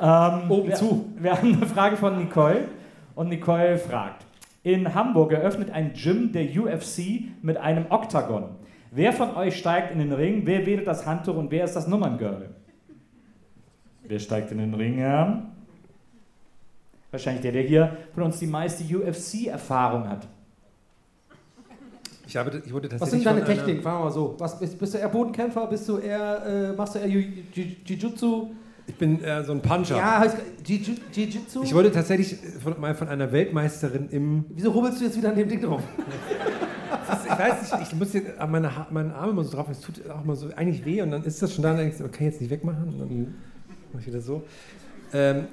Ähm, Oben wir, zu. Wir haben eine Frage von Nicole und Nicole fragt: In Hamburg eröffnet ein Gym der UFC mit einem Oktagon. Wer von euch steigt in den Ring? Wer wählt das Handtuch und wer ist das Nummerngirl? Wer steigt in den Ring, Herr? Wahrscheinlich der, der hier von uns die meiste UFC-Erfahrung hat. Ich, habe, ich wurde Was tatsächlich sind deine Techniken? Fragen wir mal so. Was, bist, bist du eher Bodenkämpfer? Bist du eher, äh, machst du eher Jiu- Jiu- Jiu-Jitsu? Ich bin äh, so ein Puncher. Ja, heißt Jiu- Jiu-Jitsu? Ich wurde tatsächlich von, mal von einer Weltmeisterin im. Wieso rubbelst du jetzt wieder an dem Ding drauf? Ich weiß nicht, ich muss jetzt an meine, Ha- meine Arme mal so drauf, es tut auch mal so eigentlich weh und dann ist das schon da und dann denkst du, okay, jetzt nicht wegmachen. Und dann mach ich wieder so. Ähm,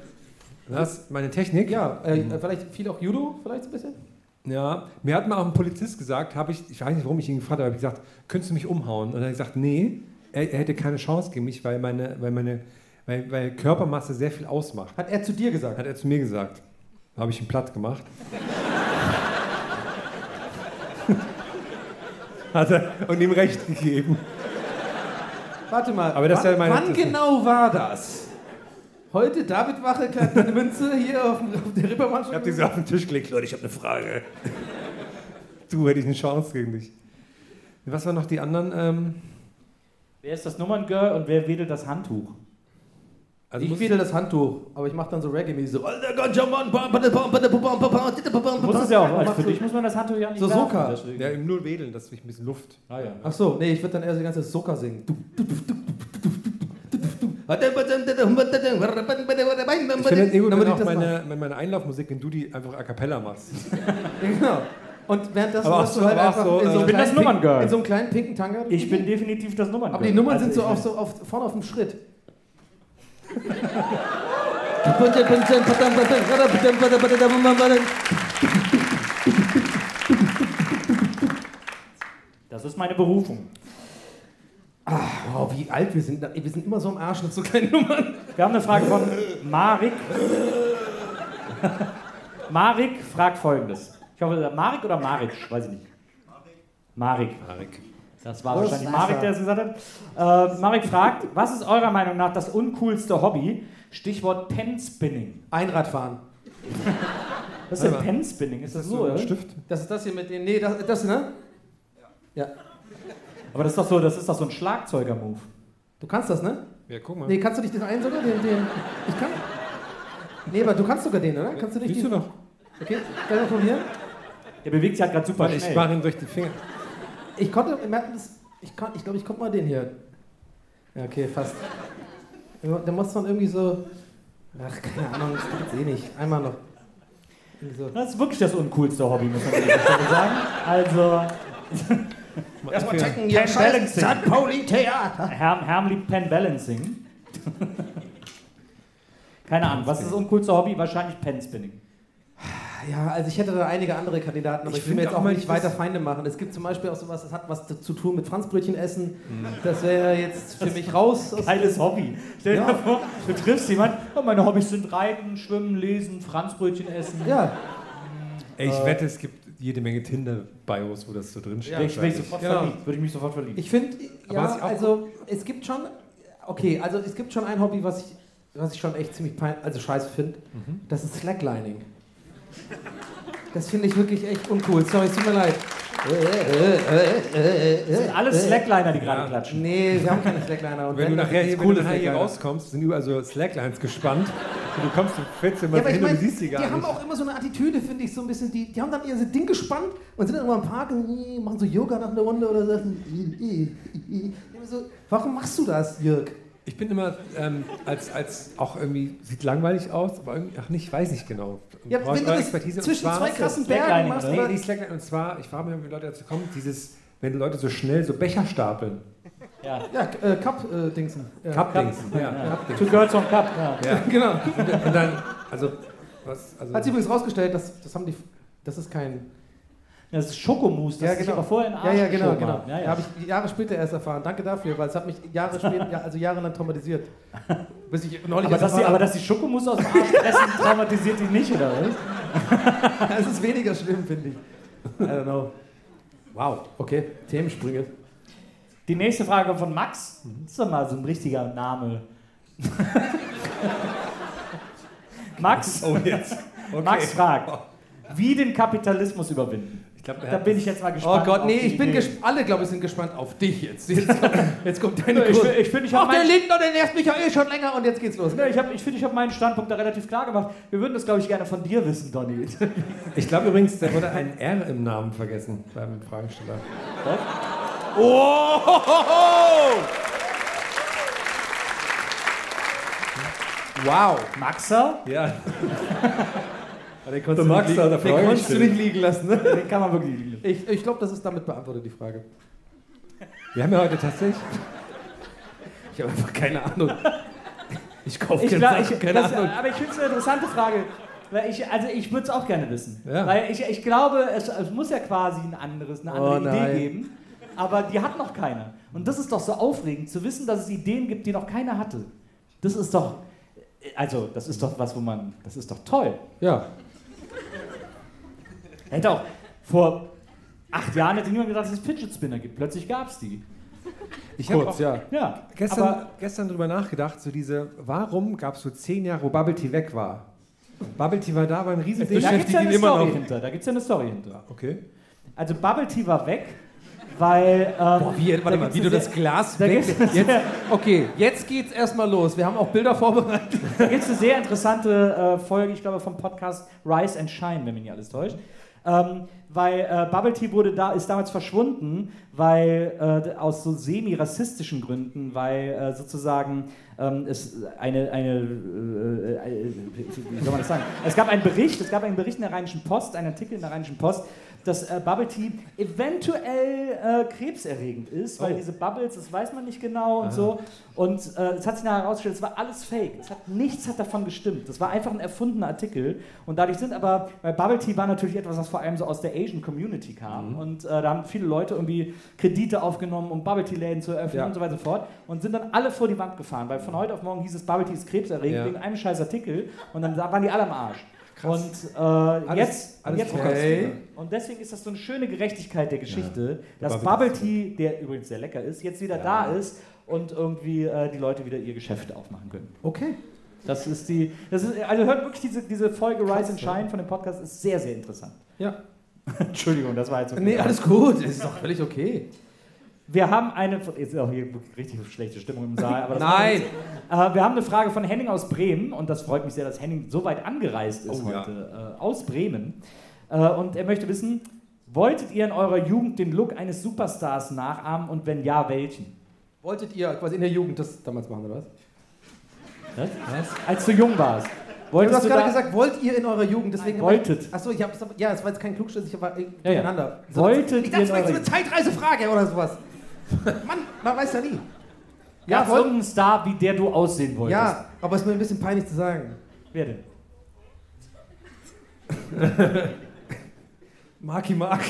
was? Meine Technik? Ja, äh, vielleicht viel auch Judo, vielleicht ein bisschen? Ja, mir hat mal auch ein Polizist gesagt, habe ich, ich weiß nicht, warum ich ihn gefragt habe, habe ich gesagt, könntest du mich umhauen? Und er hat gesagt, nee, er, er hätte keine Chance gegen mich, weil meine, weil meine, weil, weil Körpermasse sehr viel ausmacht. Hat er zu dir gesagt? Hat er zu mir gesagt. Habe ich ihn platt gemacht. Hat er und ihm recht gegeben. Warte mal, Aber das wann, ja meine- wann genau war das? Heute David Wache klappt eine Münze hier auf, auf der Rippermann. Ich habe die so auf den Tisch gelegt, Leute, ich habe eine Frage. Du hätte ich eine Chance gegen dich. Was waren noch die anderen? Ähm, Wer ist das Nummerngirl und wer wedelt das Handtuch? also ich wähle das Handtuch, aber ich mache dann so Reggae-mäßig so. Alter Gott, Muss es ja auch, also für dich muss man das Handtuch ja nicht So werfen, Soka. Ja, eben nur wedeln, dass ich ein bisschen Luft. Ah, ja. Ach so, nee, ich würde dann eher die ganze Soka singen. Du, Ich finde es eh gut, wenn auch das meine, wenn meine Einlaufmusik, wenn du die einfach a cappella machst. Genau. Und währenddessen Aber auch hast du so- halt einfach so, in so äh, einem Ich bin das kleinen Nummerngirl. In so einem kleinen pinken Tanga. Ich bin definitiv das Nummerngirl. Aber die Nummern Also sind so auf, so auf, vorne auf dem Schritt. Das ist meine Berufung. Wow, wie alt wir sind. Wir sind immer so am Arsch mit so kleinen Nummern. Wir haben eine Frage von Marik. Marik fragt folgendes. Ich hoffe, Marik oder Marik? Weiß ich nicht. Marik. Marik. Das war wahrscheinlich Marik, der es gesagt hat. Äh, Marik fragt, was ist eurer Meinung nach das uncoolste Hobby? Stichwort Penspinning. Einradfahren. Was ist denn. Penspinning? Ist das Ist so, so Stift? Das ist das hier mit den. Nee, das, das ne? Ja. Aber das ist doch so, das ist doch so ein Schlagzeuger-Move. Du kannst das, ne? Ja, guck mal. Nee, kannst du nicht den einen sogar? Den, den, ich kann. Nee, aber du kannst sogar den, oder? Kannst du nicht Siehst du noch? Okay, kann ich probieren? Der bewegt sich halt gerade super ich schnell. mache ihn durch die Finger. Ich konnte, ich, kon, ich glaube, ich konnte mal den hier. Ja, okay, fast. Da muss man irgendwie so. Ach, keine Ahnung, das gibt's eh nicht. Einmal noch. So. Das ist wirklich das uncoolste Hobby, muss man sagen. Also, Erstmal checken, Pen ja, scheiße, Balancing. St. Pauli Theater. Herm, liebt Pen Balancing. Keine Ahnung, was ist das uncoolste Hobby? Wahrscheinlich Penspinning. Ja, also ich hätte da einige andere Kandidaten, aber Ich ich, will mir jetzt auch nicht das- weiter Feinde machen. Es gibt zum Beispiel auch sowas, das hat was zu tun mit Franzbrötchen essen. Das wäre jetzt für mich raus. aus- Geiles Hobby. Stell dir Ja. mal vor, du triffst jemanden, oh, meine Hobbys sind Reiten, Schwimmen, Lesen, Franzbrötchen essen. Ja, Ey, ich Äh. wette, es gibt jede Menge Tinder-Bios, wo das so drin steht. Ja, ich, ich sofort Genau. Würde ich mich sofort verlieben. ich finde, ja, also es gibt schon, okay, also es gibt schon ein Hobby, was ich, was ich schon echt ziemlich pein, also scheiße finde. Mhm. Das ist Slacklining. Das finde ich wirklich echt uncool. Sorry, es tut mir leid. Das sind alles Slackliner, die gerade Ja. klatschen. Nee, wir haben keine Slackliner. Und Wenn du dann nachher, hier, wenn du nachher hier rauskommst, sind überall so Slacklines gespannt. Und du kommst, du fällst immer Ja, aber ich hin und du siehst sie die gar haben nicht. auch immer so eine Attitüde, finde ich, so ein bisschen. Die, die haben dann ihr Ding gespannt und sind dann immer im Park und machen so Yoga nach einer Runde oder so. so. Warum machst du das, Jörg? Ich bin immer ähm, als, als auch irgendwie, sieht langweilig aus, aber irgendwie, ach nicht, weiß nicht genau. Ja, Brauche ich wenn du Expertise? Zwischen zwar- zwei krassen Bergen machst? Nee, Slackline. Und zwar, ich frage mich, wie Leute dazu kommen, dieses, wenn Leute so schnell so Becher stapeln. Ja. Ja, äh, Cup-Dingsen. ja. Cup-Dings. Ja, Ja. Cup-Dings. Two Girls on Cup. Ja. Ja. Genau. Und, und dann, also, was, also. Hat sich übrigens rausgestellt, dass, das haben die. Das ist kein. Das ist Schokomousse, das ja, ich genau. aber vorher in den ja, Arsch ja, genau, genau. habe. Ja, Ja, habe ich Jahre später erst erfahren. Danke dafür, weil es hat mich Jahre später, also jahrelang traumatisiert. Bis ich neulich aber, dass die, erfahren aber dass die Schokomousse aus dem Arsch fressen, traumatisiert dich nicht, oder was? Es ist weniger schlimm, finde ich. I don't know. Wow, okay. Themensprünge. Die nächste Frage von Max. Das ist doch mal so ein richtiger Name. Max, oh. Okay. Max fragt, wie den Kapitalismus überwinden. Ich glaube, Da bin ich jetzt mal Oh gespannt. Gott, nee, ich bin. Alle, glaube ich, sind gespannt auf dich jetzt. Jetzt, jetzt kommt deine Ich finde, ich, find, ich Ach, habe der Lindner, der nervt mich ja eh schon länger und jetzt geht's los. nee, ich hab, ich find, ich hab meinen Standpunkt da relativ klar gemacht. Wir würden das, glaube ich, gerne von dir wissen, Donny. Ich glaube übrigens, da wurde ein R im Namen vergessen beim Fragesteller. Wow. Maxer, Ja. Den konntest, Max, da den konntest du mich. nicht liegen lassen. Ne? den kann man wirklich lieben. Ich, ich glaube, das ist damit beantwortet, die Frage. Wir haben ja heute tatsächlich. Ich habe einfach keine Ahnung. Ich kaufe keine glaub, ich, keine das, Ahnung. aber ich finde es eine interessante Frage. Weil ich, also ich würde es auch gerne wissen. Ja. Weil ich, ich glaube, es, es muss ja quasi ein anderes, eine andere Oh Idee nein. geben. Aber die hat noch keiner. Und das ist doch so aufregend, zu wissen, dass es Ideen gibt, die noch keiner hatte. Das ist doch, also das ist doch was, wo man, das ist doch toll. Ja. Hätte auch vor acht Jahren hätte niemand gedacht, dass es Fidget Spinner gibt. Plötzlich gab es die. Ich habe ja. Ja, gestern, gestern drüber nachgedacht, so diese, warum gab es so zehn Jahre, wo Bubble Tea weg war? Bubble Tea war da, war ein Riesending. da gibt es ja eine Story hinter. Da gibt's ja eine Story hinter. Okay. Also Bubble Tea war weg, weil. Ähm, Boah, wie, warte da mal, wie du das Glas da weg... Jetzt, okay, jetzt geht's erstmal los. Wir haben auch Bilder vorbereitet. Da gibt es eine sehr interessante äh, Folge, ich glaube, vom Podcast Rise and Shine, wenn mich nicht alles täuscht. Ähm, weil äh, Bubble Tea wurde da, ist damals verschwunden, weil äh, aus so semi-rassistischen Gründen, weil äh, sozusagen ähm, es eine, eine äh, äh, wie soll man das sagen? Es gab einen Bericht, es gab einen Bericht in der Rheinischen Post, einen Artikel in der Rheinischen Post, dass äh, Bubble Tea eventuell äh, krebserregend ist, weil Oh. diese Bubbles, das weiß man nicht genau und so. Und äh, es hat sich nachher herausgestellt, es war alles fake. Es hat, nichts hat davon gestimmt. Das war einfach ein erfundener Artikel. Und dadurch sind aber, weil Bubble Tea war natürlich etwas, was vor allem so aus der Asian Community kam. Und äh, da haben viele Leute irgendwie Kredite aufgenommen, um Bubble Tea Läden zu eröffnen Ja. und so weiter und so fort. Und sind dann alle vor die Wand gefahren, weil von heute auf morgen hieß es, Bubble Tea ist krebserregend Ja. wegen einem scheiß Artikel. Und dann waren die alle am Arsch. Und äh, jetzt, alles jetzt okay. Und deswegen ist das so eine schöne Gerechtigkeit der Geschichte, dass Bubble Tea der übrigens sehr lecker ist, jetzt wieder da ist und irgendwie äh, die Leute wieder ihr Geschäft aufmachen können. Okay. Das ist die, das ist, also hört wirklich diese, diese Folge Rise and Shine von dem Podcast, ist sehr, sehr interessant. Ja. Entschuldigung, das war jetzt so Nee, alles gut. Ist doch völlig okay. Wir haben eine, jetzt ist auch hier richtig schlechte Stimmung im Saal, aber das Nein. Äh, wir haben eine Frage von Henning aus Bremen und das freut mich sehr, dass Henning so weit angereist ist Oh, ja. heute, äh, aus Bremen. Äh, und er möchte wissen, wolltet ihr in eurer Jugend den Look eines Superstars nachahmen und wenn ja, welchen? Wolltet ihr quasi in der Jugend das damals machen, oder was? Was? Als du jung warst. Du Wolltest hast du gerade da, gesagt, wollt ihr in eurer Jugend, deswegen... wolltet. Achso, ich hab's, ja, es war jetzt kein Klugschiss, ich war äh, Ja, ja. durcheinander. Wolltet ich ihr dachte, in vielleicht so eurer eine Zeitreisefrage oder sowas. Mann, man weiß ja nie. Ja, Ja, wollt, irgendeinen Star, wie der du aussehen wolltest. ja, aber es ist mir ein bisschen peinlich zu sagen. Wer denn? Marky Mark.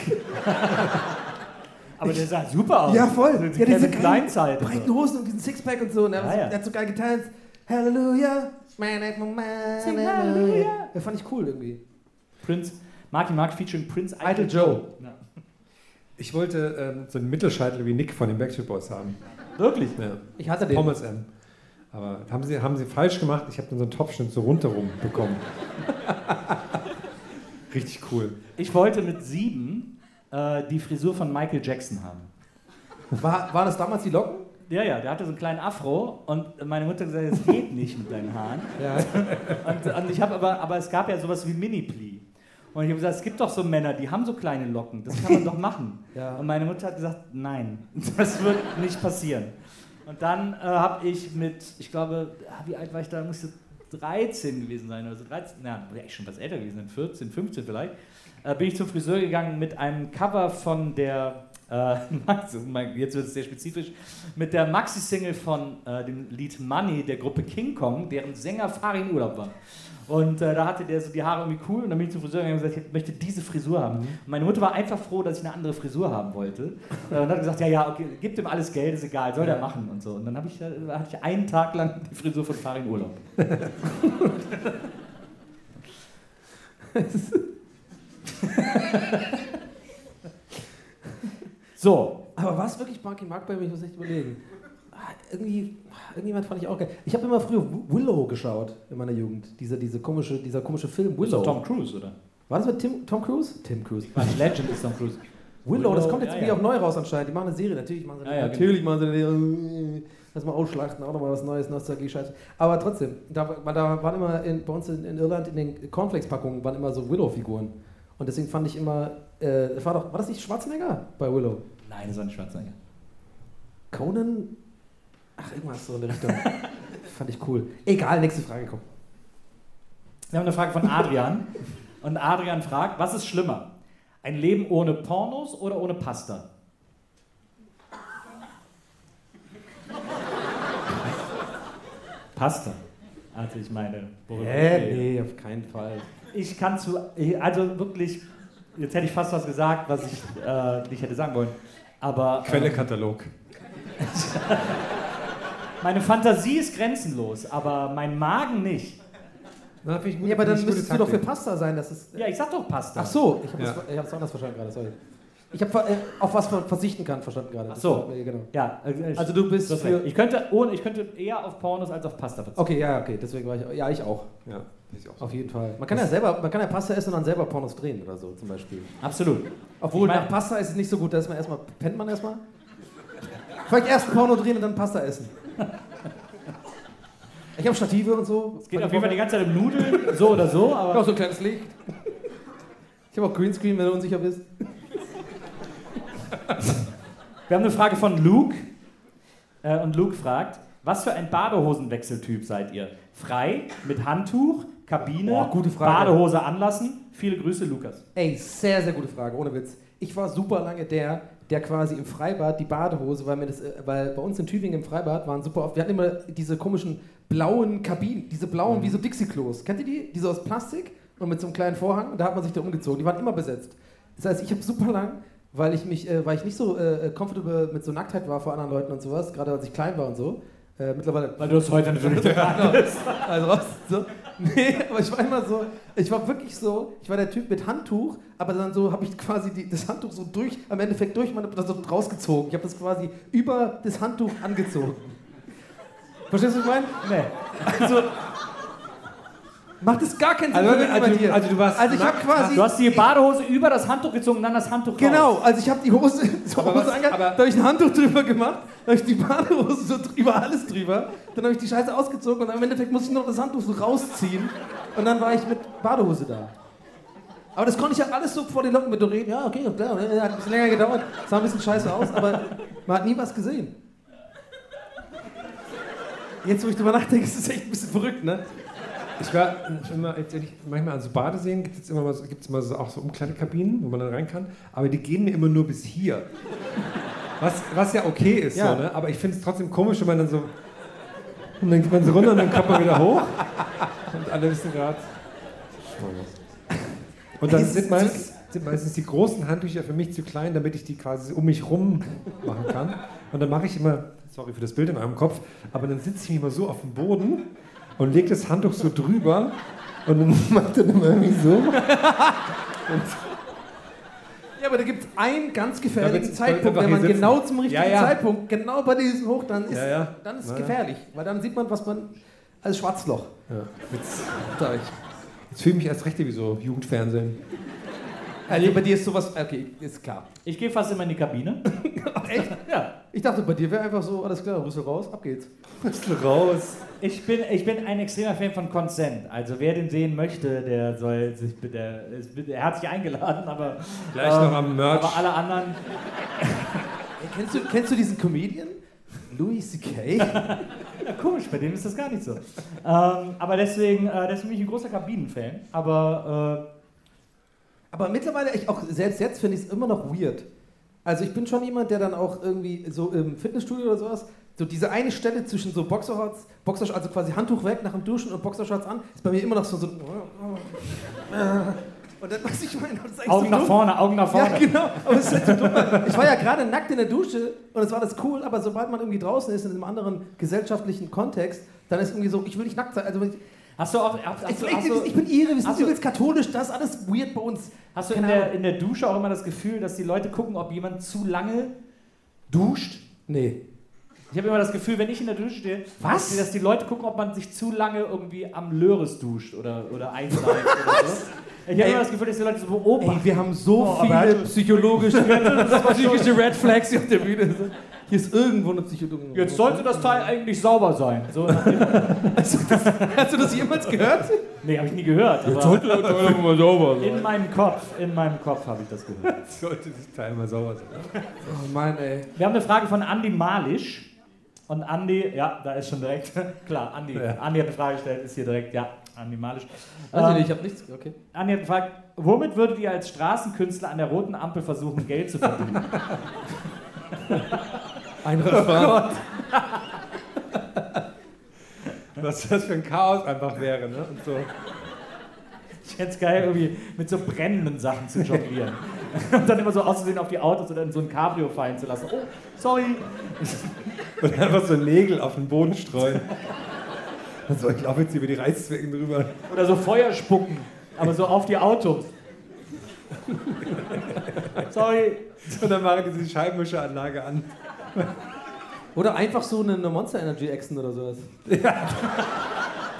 Aber der sah super aus. Ja, voll. Die Ja, diese Kleinzeit. breiten. Hosen und diesen Sixpack und so. Und er, Ja, hat- ja. hat so geil getanzt. Halleluja. Sing Halleluja. Das fand ich cool irgendwie. Prince, Marky Mark featuring Prince Idol, Idol Joe. Ja. Ich wollte ähm, so einen Mittelscheitel wie Nick von den Backstreet Boys haben. Wirklich? Ja. Ich hatte den. Pommes M. Aber haben sie, haben sie falsch gemacht. Ich habe dann so einen Topfschnitt so rundherum bekommen. Richtig cool. Ich wollte mit sieben äh, die Frisur von Michael Jackson haben. War, waren das damals die Locken? Ja, ja, der hatte so einen kleinen Afro und meine Mutter hat gesagt, es geht nicht mit deinen Haaren. Ja. Und, und ich habe aber, aber es gab ja sowas wie Mini-Pli. Und ich habe gesagt, es gibt doch so Männer, die haben so kleine Locken, das kann man doch machen. Ja. Und meine Mutter hat gesagt, nein, das wird nicht passieren. Und dann äh, habe ich mit, ich glaube, ah, wie alt war ich da? Musste 13 gewesen sein oder so. 13, na, wäre ich schon was älter gewesen, 14, 15 vielleicht. Äh, bin ich zum Friseur gegangen mit einem Cover von der, äh, jetzt wird es sehr spezifisch, mit der Maxi-Single von äh, dem Lied Money der Gruppe King Kong, deren Sänger Farin Urlaub war. Und äh, da hatte der so die Haare irgendwie cool und dann bin ich zum Friseur gegangen und gesagt, ich möchte diese Frisur haben. Und meine Mutter war einfach froh, dass ich eine andere Frisur haben wollte. Äh, und hat gesagt, ja, ja, okay, gib ihm alles Geld, ist egal, soll der machen und so. Und dann ich, äh, hatte ich einen Tag lang die Frisur von Farin Urlaub. so, Aber war es wirklich Marky Mark bei mir? Ich muss echt überlegen. Ah, irgendwie, irgendjemand fand ich auch geil. Ich habe immer früher Willow geschaut in meiner Jugend. Dieser, diese komische, dieser komische Film Willow. Tom Cruise, oder? War das mit Tim, Tom Cruise? Tim Cruise. Was, Legend ist Tom Cruise. Willow, das kommt jetzt ja, irgendwie ja. auch neu raus anscheinend. Die machen eine Serie, natürlich machen sie Ja, ja, natürlich machen sie eine, lass mal ausschlachten, auch nochmal was Neues, Nostalgie, Scheiße. Aber trotzdem, da, da waren immer in, bei uns in, in Irland in den Cornflakes-Packungen waren immer so Willow-Figuren. Und deswegen fand ich immer, äh, war doch, war das nicht Schwarzenegger bei Willow? Nein, das war ein Schwarzenegger. Conan? Ach, irgendwas so in der Richtung. fand ich cool. Egal, nächste Frage, komm. Wir haben eine Frage von Adrian. Und Adrian fragt, was ist schlimmer? Ein Leben ohne Pornos oder ohne Pasta? Pasta. Also ich meine, Hä? Nee, auf keinen Fall. Ich kann zu, also wirklich, jetzt hätte ich fast was gesagt, was ich äh, nicht hätte sagen wollen. Aber äh, Quellekatalog. meine Fantasie ist grenzenlos, aber mein Magen nicht. Na, finde ich gut, Ja, aber dann müsstest du doch für. Pasta sein. Das ist, Ja, ich sag doch Pasta. Ach so, ich habe Ja. es hab's anders verstanden gerade, sorry. Ich habe äh, auf was man verzichten kann, verstanden gerade. Ach so. Das Genau. Ja, äh, Also du bist für-. Ich könnte, ohne, ich könnte eher auf Pornos als auf Pasta verzichten. Okay, ja, okay, deswegen war ich. Ja, ich auch. Ja, ich auch. Auf jeden Fall. Man kann ja selber, man kann ja Pasta essen und dann selber Pornos drehen oder so zum Beispiel. Absolut. Obwohl Ich mein- nach Pasta ist es nicht so gut, da ist man erstmal, pennt man erstmal. Vielleicht erst Porno drehen und dann Pasta essen. Ich habe Stative und so. Es geht auf jeden Fall die ganze Zeit um Nudeln, so oder so, Ich habe aber auch so ein kleines Licht. Ich habe auch Greenscreen, wenn du unsicher bist. wir haben eine Frage von Luke. Äh, und Luke fragt, was für ein Badehosenwechseltyp seid ihr? Frei, mit Handtuch, Kabine, Boah, gute Frage. Badehose anlassen? Viele Grüße, Lukas. Ey, sehr, sehr gute Frage, ohne Witz. Ich war super lange der, der quasi im Freibad die Badehose, weil, mir das, äh, weil bei uns in Tübingen im Freibad waren super oft, wir hatten immer diese komischen blauen Kabinen, diese blauen wie so Dixie-Klos. Kennt ihr die? Die so aus Plastik und mit so einem kleinen Vorhang und da hat man sich da umgezogen. Die waren immer besetzt. Das heißt, ich habe super lang, weil ich mich, äh, weil ich nicht so äh, comfortable mit so Nacktheit war vor anderen Leuten und sowas, gerade als ich klein war und so. Äh, mittlerweile Weil du es heute natürlich total bist. also so. Nee, aber ich war immer so, ich war wirklich so, ich war der Typ mit Handtuch, aber dann so habe ich quasi die, das Handtuch so durch, am Endeffekt durch meine, so rausgezogen. Ich habe das quasi über das Handtuch angezogen. Verstehst du, was ich meine? Nee. Also, macht es gar keinen Sinn Also, also, bei du- dir. also du warst Also ich nackt, quasi... Du hast die Badehose über das Handtuch gezogen und dann das Handtuch raus. Genau, also ich habe die Hose, so Aber Hose was- angehabt, da habe ich ein Handtuch drüber gemacht, da habe ich die Badehose so drüber, alles drüber, dann habe ich die Scheiße ausgezogen und im Endeffekt musste ich noch das Handtuch so rausziehen und dann war ich mit Badehose da. Aber das konnte ich ja alles so vor den Leuten mit reden. Ja, okay, klar, hat ein bisschen länger gedauert, sah ein bisschen scheiße aus, aber man hat nie was gesehen. Jetzt, wo ich drüber nachdenke, ist es echt ein bisschen verrückt, ne? Ich war immer, ehrlich, manchmal an so Badeseen gibt es immer, mal so- gibt's immer so, auch so Umkleidekabinen, wo man dann rein kann, aber die gehen mir immer nur bis hier. Was, was ja okay ist, Ja. so, ne? aber ich finde es trotzdem komisch, wenn man dann so. Und dann geht man so runter und dann kommt man wieder hoch. Und alle wissen gerade. Und dann sind meistens, sind meistens die großen Handtücher für mich zu klein, damit ich die quasi um mich rum machen kann. Und dann mache ich immer, sorry für das Bild in eurem Kopf, aber dann sitze ich mich immer so auf dem Boden und lege das Handtuch so drüber und dann macht dann immer irgendwie so. Ja, aber da gibt es einen ganz gefährlichen Zeitpunkt, wenn man sitzen. genau zum richtigen Ja, ja. Zeitpunkt, genau bei diesem Hoch, dann ist, Ja, ja. Dann ist es Ja, ja. gefährlich, weil dann sieht man, was man als Schwarzloch. Ja, jetzt, jetzt fühle ich mich erst recht wie so Jugendfernsehen. Also bei dir ist sowas, okay, ist klar. Ich gehe fast immer in die Kabine. Echt? Ja. Ich dachte, bei dir wäre einfach so, alles klar, Rüssel raus, ab geht's. Rüssel raus. Ich bin, ich bin ein extremer Fan von Consent. Also wer den sehen möchte, der soll sich bitte, ist bitte er hat sich eingeladen, aber Gleich noch am Merch. Aber alle anderen, Ey, kennst, du, kennst du diesen Comedian? Louis C.K.? ja, komisch, bei dem ist das gar nicht so. ähm, aber deswegen, äh, deswegen bin ich ein großer Kabinenfan. Aber Aber mittlerweile, ich auch selbst jetzt finde ich es immer noch weird. Also ich bin schon jemand, der dann auch irgendwie so im Fitnessstudio oder sowas, so diese eine Stelle zwischen so Boxershorts, Boxersh also quasi Handtuch weg nach dem Duschen und Boxershorts an, ist bei mir immer noch so so. Und dann was ich meine, das äh, Augen so nach dumm. vorne, Augen nach vorne. Ja, genau. Aber es ist halt so dumm. Ich war ja gerade nackt in der Dusche und es war das cool, aber sobald man irgendwie draußen ist in einem anderen gesellschaftlichen Kontext, dann ist irgendwie so, ich will nicht nackt sein. Also Hast du auch, hast, ich, hast, du, hast, du, ich bin ihre, wir sind übelst katholisch, das ist alles weird bei uns. hast du in der, in der Dusche auch immer das Gefühl, dass die Leute gucken, ob jemand zu lange duscht? Nee. Ich habe immer das Gefühl, wenn ich in der Dusche stehe, Was? dass die, dass die Leute gucken, ob man sich zu lange irgendwie am Löres duscht oder, oder einseift oder so. Ich habe immer das Gefühl, dass die Leute so beobachten. Ey, wir haben so Oh, viele halt- psychologische, psychische Red Flags hier auf der Bühne. sind. Hier ist irgendwo eine Psychologie. Jetzt sollte das Teil eigentlich sauber sein. So, nach dem- Hast du das jemals gehört? nee, habe ich nie gehört. Aber mal sauber in meinem Kopf, in meinem Kopf habe ich das gehört. Sollte das Teil mal sauber sein. Oh Mann, ey. Wir haben eine Frage von Andy Malisch. Und Andy, ja, da ist schon direkt, klar, Andy, Ja. Andy hat eine Frage gestellt, ist hier direkt, ja, Andy Malisch. Weiß ich Ähm, ich hab nichts. Okay. Andi hat gefragt, womit würdet ihr als Straßenkünstler an der roten Ampel versuchen, Geld zu verdienen? Einradfahren. Was das für ein Chaos einfach wäre, ne? Und so. Ich fände es geil, irgendwie mit so brennenden Sachen zu jonglieren. Und dann immer so auszusehen auf die Autos oder in so ein Cabrio fallen zu lassen. Oh, sorry. Und einfach so Nägel auf den Boden streuen. Also ich laufe jetzt über die Reißzwecken drüber. Oder so Feuer spucken, aber so auf die Autos. Sorry. Und dann machen die die Scheibenwischeranlage an. Oder einfach so eine, eine Monster Energy Echsen oder sowas.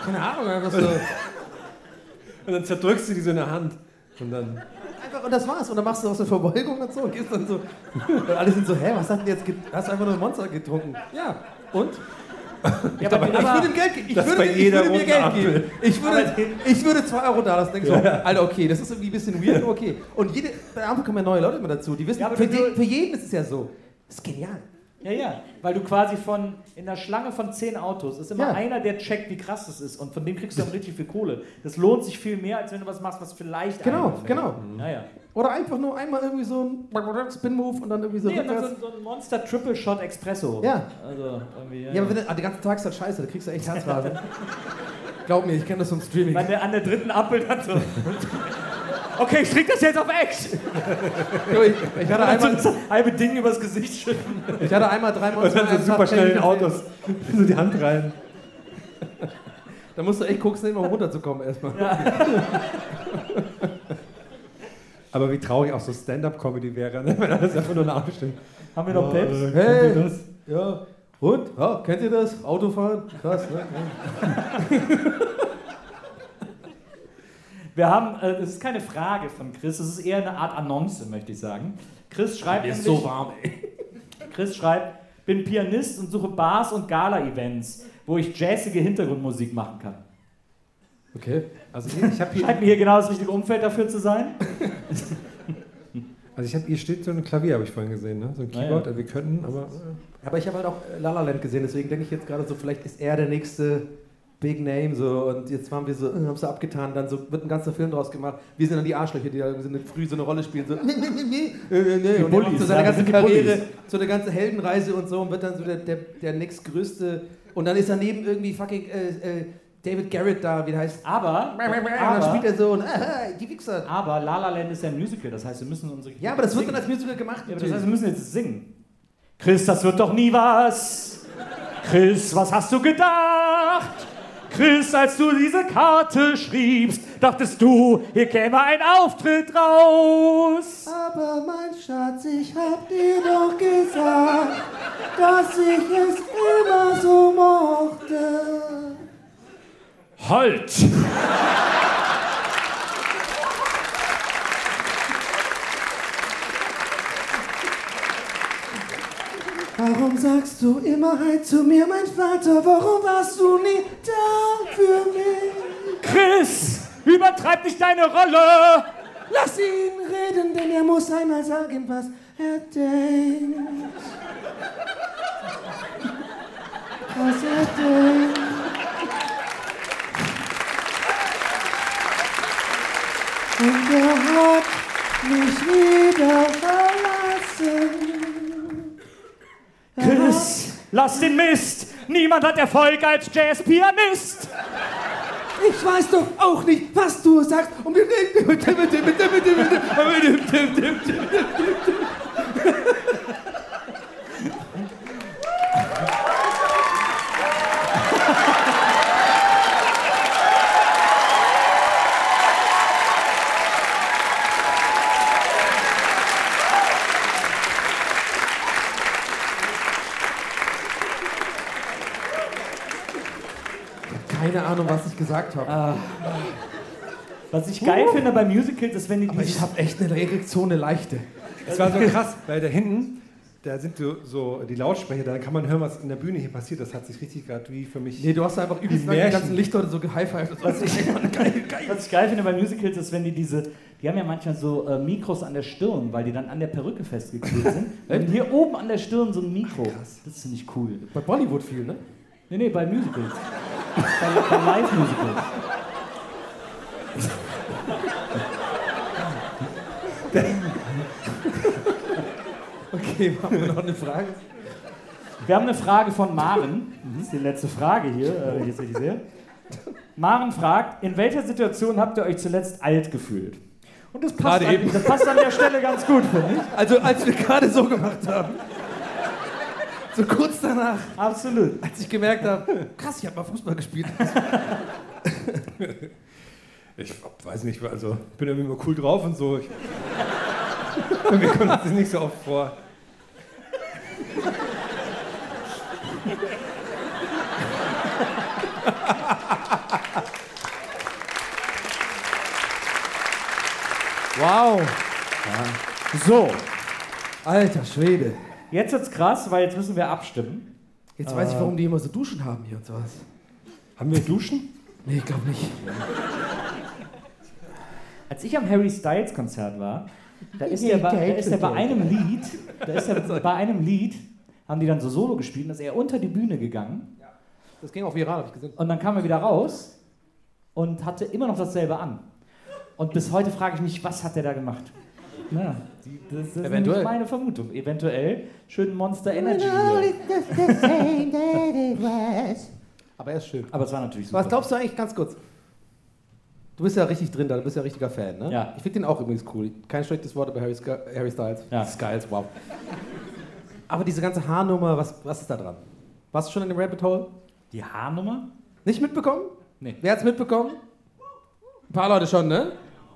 Keine Ahnung, einfach so. Und dann zerdrückst du die so in der Hand. Und dann. Einfach, und das war's. Und dann machst du auch so Verbeugung und so und gehst dann so. Und alle sind so, hä, was hast du denn jetzt? Hast du einfach nur ein Monster getrunken? Ja. Und? Ja, aber, Ich würde ihm Geld geben. Ich würde, ich würde mir Geld Ampel. geben. Ich würde, ich würde 2 Euro da lassen. Denkst du, Alter, okay, das ist irgendwie ein bisschen weird, aber okay. Und jede, bei der Ampel kommen ja neue Leute immer dazu. Die wissen, Ja, aber für, den, für jeden ist es ja so. Das ist genial. Ja, ja, weil du quasi von, in der Schlange von zehn Autos ist immer Ja. einer, der checkt, wie krass das ist und von dem kriegst du dann richtig viel Kohle. Das lohnt sich viel mehr, als wenn du was machst, was vielleicht Genau, genau. Ja, ja. Oder einfach nur einmal irgendwie so ein Spin-Move und dann irgendwie so Nee, dann so, so ein Monster Triple Shot Espresso. Ja. Also, irgendwie, ja. Ja, aber wenn, du- ah, den ganzen Tag ist das scheiße, da kriegst du echt Herzrasen. Glaub mir, ich kenne das vom Streaming. Wenn der an der dritten Ampel dann so. Okay, ich trinke das jetzt auf. Du, ich, ich, hatte einmal, das halbe Ding übers Gesicht schütten. ich hatte einmal drei Und Monster dann so super schnell in. Autos. So die Hand rein. Da musst du echt gucken, um runterzukommen erstmal. Aber wie traurig auch so Stand-Up-Comedy wäre, ne? wenn alles einfach nur nachbestimmt. Haben wir noch Peps? äh, Hey. das? Ja. Und? Ja, kennt ihr das? Autofahren? Krass, ne? Wir haben, äh, das ist keine Frage von Chris, es ist eher eine Art Annonce, möchte ich sagen. Chris schreibt Mir ist so warm, ey. Chris schreibt, bin Pianist und suche Bars und Gala-Events, wo ich jazzige Hintergrundmusik machen kann. Okay. Also hier, ich habe hier, Scheint mir hier genau das richtige Umfeld dafür zu sein. also ich habe hier steht so ein Klavier, habe ich vorhin gesehen, ne? So ein Ah, ja. Keyboard. Also wir könnten, aber äh, Aber ich habe halt auch äh, La La Land gesehen, deswegen denke ich jetzt gerade so, vielleicht ist er der nächste Big Name so und jetzt waren wir so, äh, haben sie abgetan, dann so wird ein ganzer Film draus gemacht. Wir sind dann die Arschlöcher, die da so eine, früh so eine Rolle spielen, so äh, äh, äh, und er macht so seine ganze Karriere, Bullies. so eine ganze Heldenreise und so und wird dann so der, der, der nächstgrößte und dann ist daneben irgendwie fucking äh, äh, David Garrett da, wie der heißt. Aber, Und dann spielt aber, er so und äh, die Wichser. aber La La Land ist ja ein Musical, das heißt, wir müssen unsere Ja, aber das wird singen. dann als Musical gemacht. Ja, aber das heißt, wir müssen jetzt singen. Chris, das wird doch nie was. Chris, was hast du gedacht? Chris, als du diese Karte schriebst, dachtest du, hier käme ein Auftritt raus. Aber mein Schatz, ich hab dir doch gesagt, dass ich es immer so mochte. Halt! Warum sagst du immer halt zu mir, mein Vater? Warum warst du nie da für mich? Chris, übertreib nicht deine Rolle! Lass ihn reden, denn er muss einmal sagen, was er denkt. Was er denkt. Und er hat mich wieder verlassen. Chris, lass den Mist! Niemand hat Erfolg als Jazzpianist! Ich weiß doch auch nicht, was du sagst. Und Keine Ahnung, was ich gesagt habe. Was ich geil finde bei Musicals ist, wenn die Aber ich habe echt eine Erektion, eine leichte. es war so krass, weil da hinten, da sind so, so die Lautsprecher, da kann man hören, was in der Bühne hier passiert. Das hat sich richtig gerade wie für mich. Nee, du hast einfach übelst Die ganzen Lichter so gehighfived. Das echt mal geil, geil. Was ich geil finde bei Musicals ist, wenn die diese, die haben ja manchmal so äh, Mikros an der Stirn, weil die dann an der Perücke festgeklebt sind. Und hier oben an der Stirn so ein Mikro. das finde ich cool. Bei Bollywood viel, ne? Nee, nee, bei Musicals. bei, bei Live-Musicals. Okay, haben wir noch eine Frage? Wir haben eine Frage von Maren. Das ist die letzte Frage hier, äh, jetzt ich sehe. Maren fragt, in welcher Situation habt ihr euch zuletzt alt gefühlt? Und das passt, an, das passt an der Stelle ganz gut, finde ich. Also, als wir gerade so gemacht haben. So kurz danach, Absolut. als ich gemerkt habe, krass, ich habe mal Fußball gespielt. Ich weiß nicht, also bin irgendwie immer cool drauf und so. Ich, wir kommen uns nicht so oft vor. Wow. So. Alter Schwede. Jetzt wird's krass, weil jetzt müssen wir abstimmen. Jetzt weiß ich, warum die immer so Duschen haben hier und sowas. Haben wir Duschen? Nee, ich glaube nicht. Als ich am Harry Styles Konzert war, da ist er bei, bei einem Lied, da ist er bei einem Lied, haben die dann so Solo gespielt, und ist er unter die Bühne gegangen Das ging auch viral, hab ich gesehen. und dann kam er wieder raus und hatte immer noch dasselbe an. Und bis heute frage ich mich, was hat er da gemacht? Ja, die, das ist Eventuell. nämlich meine Vermutung. Eventuell schön Monster Energy. Hier. Aber er ist schön. Aber es war natürlich super. Was glaubst du eigentlich, ganz kurz? Du bist ja richtig drin da, du bist ja richtiger Fan, ne? Ja. Ich finde den auch übrigens cool. Kein schlechtes Wort über Harry, Harry Styles. Ja. Styles, wow. Aber diese ganze Haarnummer, was, was ist da dran? Warst du schon in dem Rabbit Hole? Die Haarnummer? Nicht mitbekommen? Nee. Wer hat's mitbekommen? Ein paar Leute schon, ne?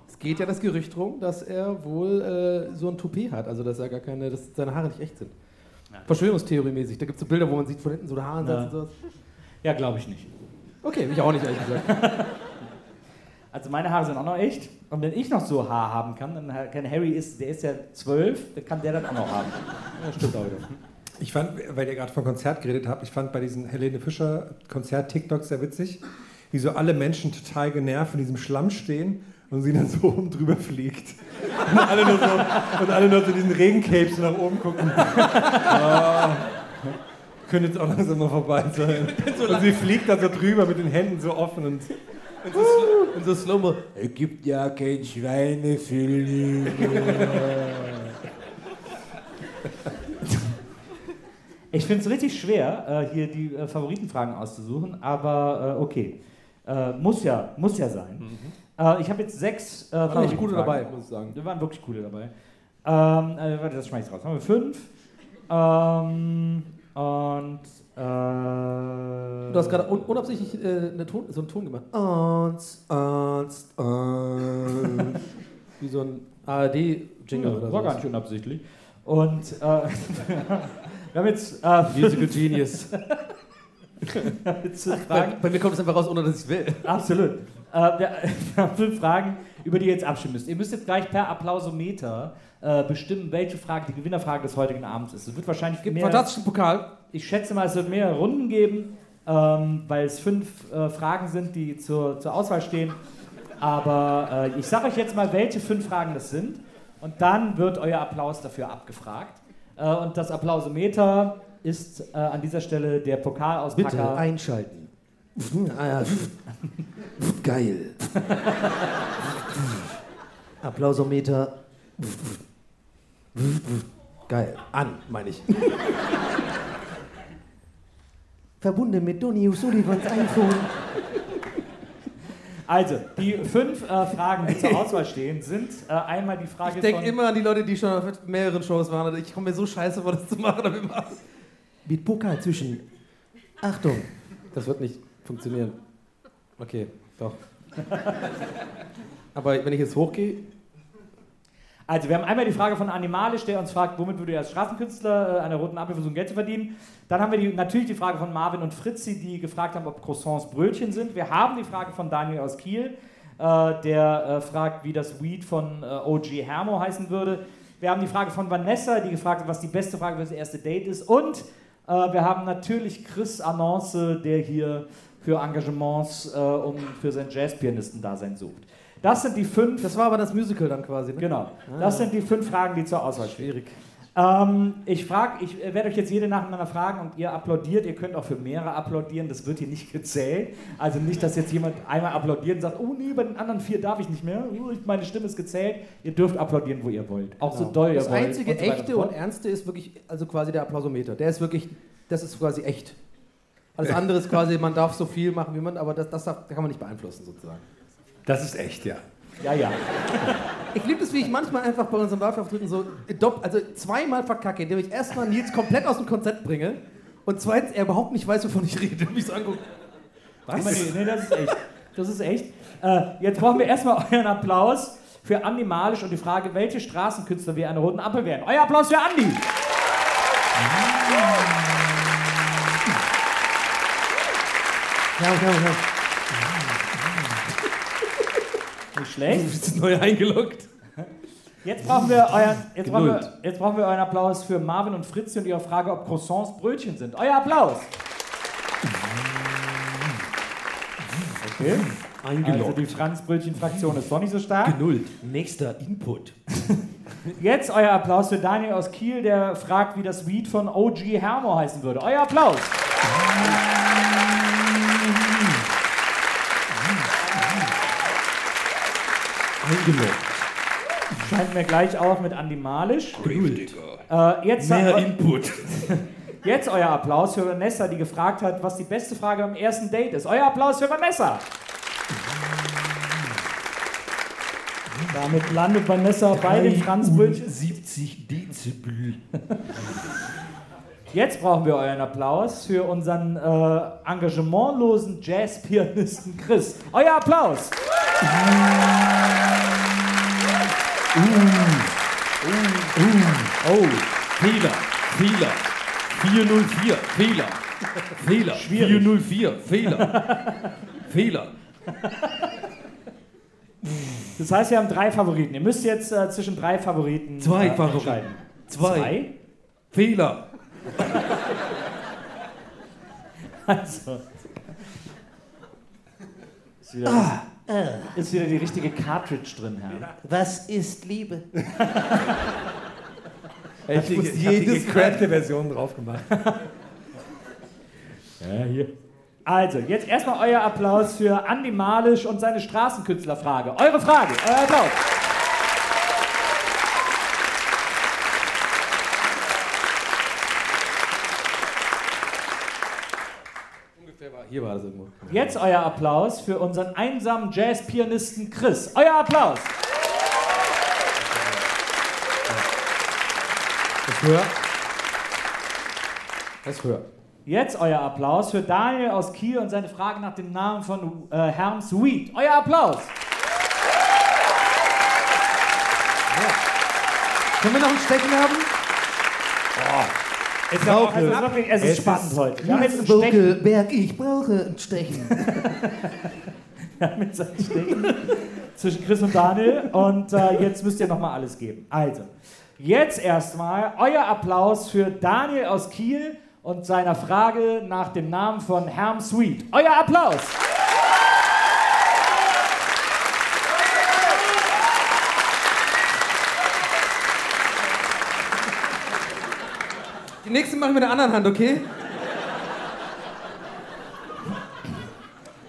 Es geht ja das Gerücht rum, dass er wohl äh, so ein Toupet hat, also dass er gar keine, dass seine Haare nicht echt sind. Verschwörungstheorie-mäßig. Da gibt es so Bilder, wo man sieht von hinten so der Haaransatz Ja. und sowas. Ja, glaube ich nicht. Okay, mich auch nicht, ehrlich gesagt. Also meine Haare sind auch noch echt. Und wenn ich noch so Haar haben kann, dann kann Harry ist, der ist ja zwölf, dann kann der das auch noch haben. Ja, stimmt auch wieder. Ich fand, weil ihr gerade von Konzert geredet habt, ich fand bei diesen Helene Fischer Konzert-TikToks sehr witzig, wie so alle Menschen total genervt in diesem Schlamm stehen und sie dann so oben drüber fliegt. Und alle nur so, und alle nur so diesen Regencapes nach oben gucken. Ah, könnte jetzt auch langsam mal vorbei sein. Und sie fliegt da so drüber mit den Händen so offen und Und so, Sl- und so Slow-Mo. Es gibt ja kein Schweinefilet. Ich finde es richtig schwer, äh, hier die äh, Favoritenfragen auszusuchen, aber äh, okay. Muss ja, muss ja sein. Äh, ich habe jetzt sechs äh, Waren nicht gute dabei, muss ich sagen. Da waren wirklich coole dabei. Ähm, äh, warte, das schmeiß ich raus. Haben wir fünf. Ähm, und äh, Du hast gerade un unabsichtlich äh, Ton, so einen Ton gemacht. Ernst, Ernst, Ernst. Wie so ein ARD-Jingle Ja, oder so. war gar nicht unabsichtlich. Und äh, wir haben jetzt äh, Musical Genius. Bei, bei mir kommt es einfach raus, ohne dass ich es will. Absolut. Äh, wir, wir haben fünf Fragen, über die ihr jetzt abstimmen müsst. Ihr müsst jetzt gleich per Applausometer äh, bestimmen, welche Frage die Gewinnerfrage des heutigen Abends ist. Es wird wahrscheinlich Gibt mehr, fantastischen Pokal. ich schätze mal, es wird mehrere Runden geben, ähm, weil es fünf äh, Fragen sind, die zur, zur Auswahl stehen. Aber äh, ich sage euch jetzt mal, welche fünf Fragen das sind. Und dann wird euer Applaus dafür abgefragt. Äh, und das Applausometer ist äh, an dieser Stelle der Pokalauspacker. Bitte einschalten. Geil. Applausometer. Geil. An, meine ich. Verbunden mit Donny O'Sullivans iPhone. Also, die fünf äh, Fragen, die zur Auswahl stehen, sind äh, einmal die Frage Ich denke immer an die Leute, die schon auf mehreren Shows waren. Ich komme mir so scheiße vor, das zu machen. Aber wir machen Mit Pokal zwischen. Achtung. Das wird nicht funktionieren. Okay, doch. Aber wenn ich jetzt hochgehe, Also, wir haben einmal die Frage von Animalisch, der uns fragt, womit würde er als Straßenkünstler äh, an der roten Ampel versuchen, Geld zu verdienen. Dann haben wir die, natürlich die Frage von Marvin und Fritzi, die gefragt haben, ob Croissants Brötchen sind. Wir haben die Frage von Daniel aus Kiel, äh, der äh, fragt, wie das Weed von OG Hermo heißen würde. Wir haben die Frage von Vanessa, die gefragt hat, was die beste Frage für das erste Date ist. Und wir haben natürlich Chris Annonce, der hier für Engagements äh, um für sein Jazzpianisten-Dasein sucht. Das sind die fünf das war aber das Musical dann quasi. Ne? Genau. Das sind die fünf Fragen, die zur Auswahl stehen. Schwierig. Ähm, ich frage, ich werde euch jetzt jede nacheinander fragen und ihr applaudiert. Ihr könnt auch für mehrere applaudieren. Das wird hier nicht gezählt. Also nicht, dass jetzt jemand einmal applaudiert und sagt, oh nee, bei den anderen vier darf ich nicht mehr. Uh, Meine Stimme ist gezählt. Ihr dürft applaudieren, wo ihr wollt. Auch so doll ihr Das wollt. einzige und so echte und ernste ist wirklich, also quasi der Applausometer. Der ist wirklich, das ist quasi echt. Alles andere ist quasi, man darf so viel machen, wie man, aber das, das darf, kann man nicht beeinflussen sozusagen. das ist echt, ja. Ja, ja. Ich liebe es, wie ich manchmal einfach bei unseren Live-Auftritten so, also zweimal verkacke, indem ich erstmal Nils komplett aus dem Konzept bringe und zweitens er überhaupt nicht weiß, wovon ich rede. Und mich so anguckt. Was? Nee, das ist echt. Das ist echt. Äh, jetzt brauchen wir erstmal euren Applaus für Andi Malisch und die Frage, welche Straßenkünstler wir einer roten Ampel wären. Euer Applaus für Andi. Ja, ja, ja. Nicht schlecht. Du bist neu eingeloggt. Jetzt brauchen wir euren, jetzt brauchen wir, jetzt brauchen wir euren Applaus für Marvin und Fritzi und ihre Frage, ob Croissants Brötchen sind. Euer Applaus. Okay. Also die Franzbrötchen-Fraktion ist doch nicht so stark. Genullt. Nächster Input. Jetzt euer Applaus für Daniel aus Kiel, der fragt, wie das Weed von OG Hermo heißen würde. Euer Applaus. Eingeloggt. Scheint mir gleich auch mit Andi Malisch. Äh, jetzt, Mehr eu- Input. jetzt euer Applaus für Vanessa, die gefragt hat, was die beste Frage am ersten Date ist. Euer Applaus für Vanessa. Damit landet Vanessa bei den Franzbrötchen. 70 Dezibel. Jetzt brauchen wir euren Applaus für unseren äh, engagementlosen Jazzpianisten Chris. Euer Applaus. Oh, Fehler, Fehler. 404, Fehler. Fehler. 404, Fehler. Fehler. Das heißt, wir haben drei Favoriten. Ihr müsst jetzt äh, zwischen drei Favoriten Zwei äh, Favoriten. entscheiden. Zwei. Zwei? Fehler. Also. Ist wieder, ist wieder die richtige Cartridge drin, Herr. Was ist Liebe? Ich muss jedes gecrackte Version drauf gemacht. Ja, hier. Also, jetzt erstmal euer Applaus für Andi Malisch und seine Straßenkünstlerfrage. Eure Frage, euer Applaus. Hier war das irgendwo. Jetzt euer Applaus für unseren einsamen Jazzpianisten Chris. Euer Applaus. Das höher. Das höher. Jetzt euer Applaus für Daniel aus Kiel und seine Frage nach dem Namen von äh, Herrn Sweet. Euer Applaus. Können wir noch ein Stecken haben? Es ist, auch, es ist, wirklich, es ist spannend heute. Wir haben jetzt ein Stechen. Buckelberg, ich brauche ein Stechen. Wir haben jetzt ein Stechen zwischen Chris und Daniel und äh, jetzt müsst ihr nochmal alles geben. Also, jetzt erstmal euer Applaus für Daniel aus Kiel und seiner Frage nach dem Namen von Herrn Sweet. Euer Applaus. Mache ich mit der anderen Hand, okay?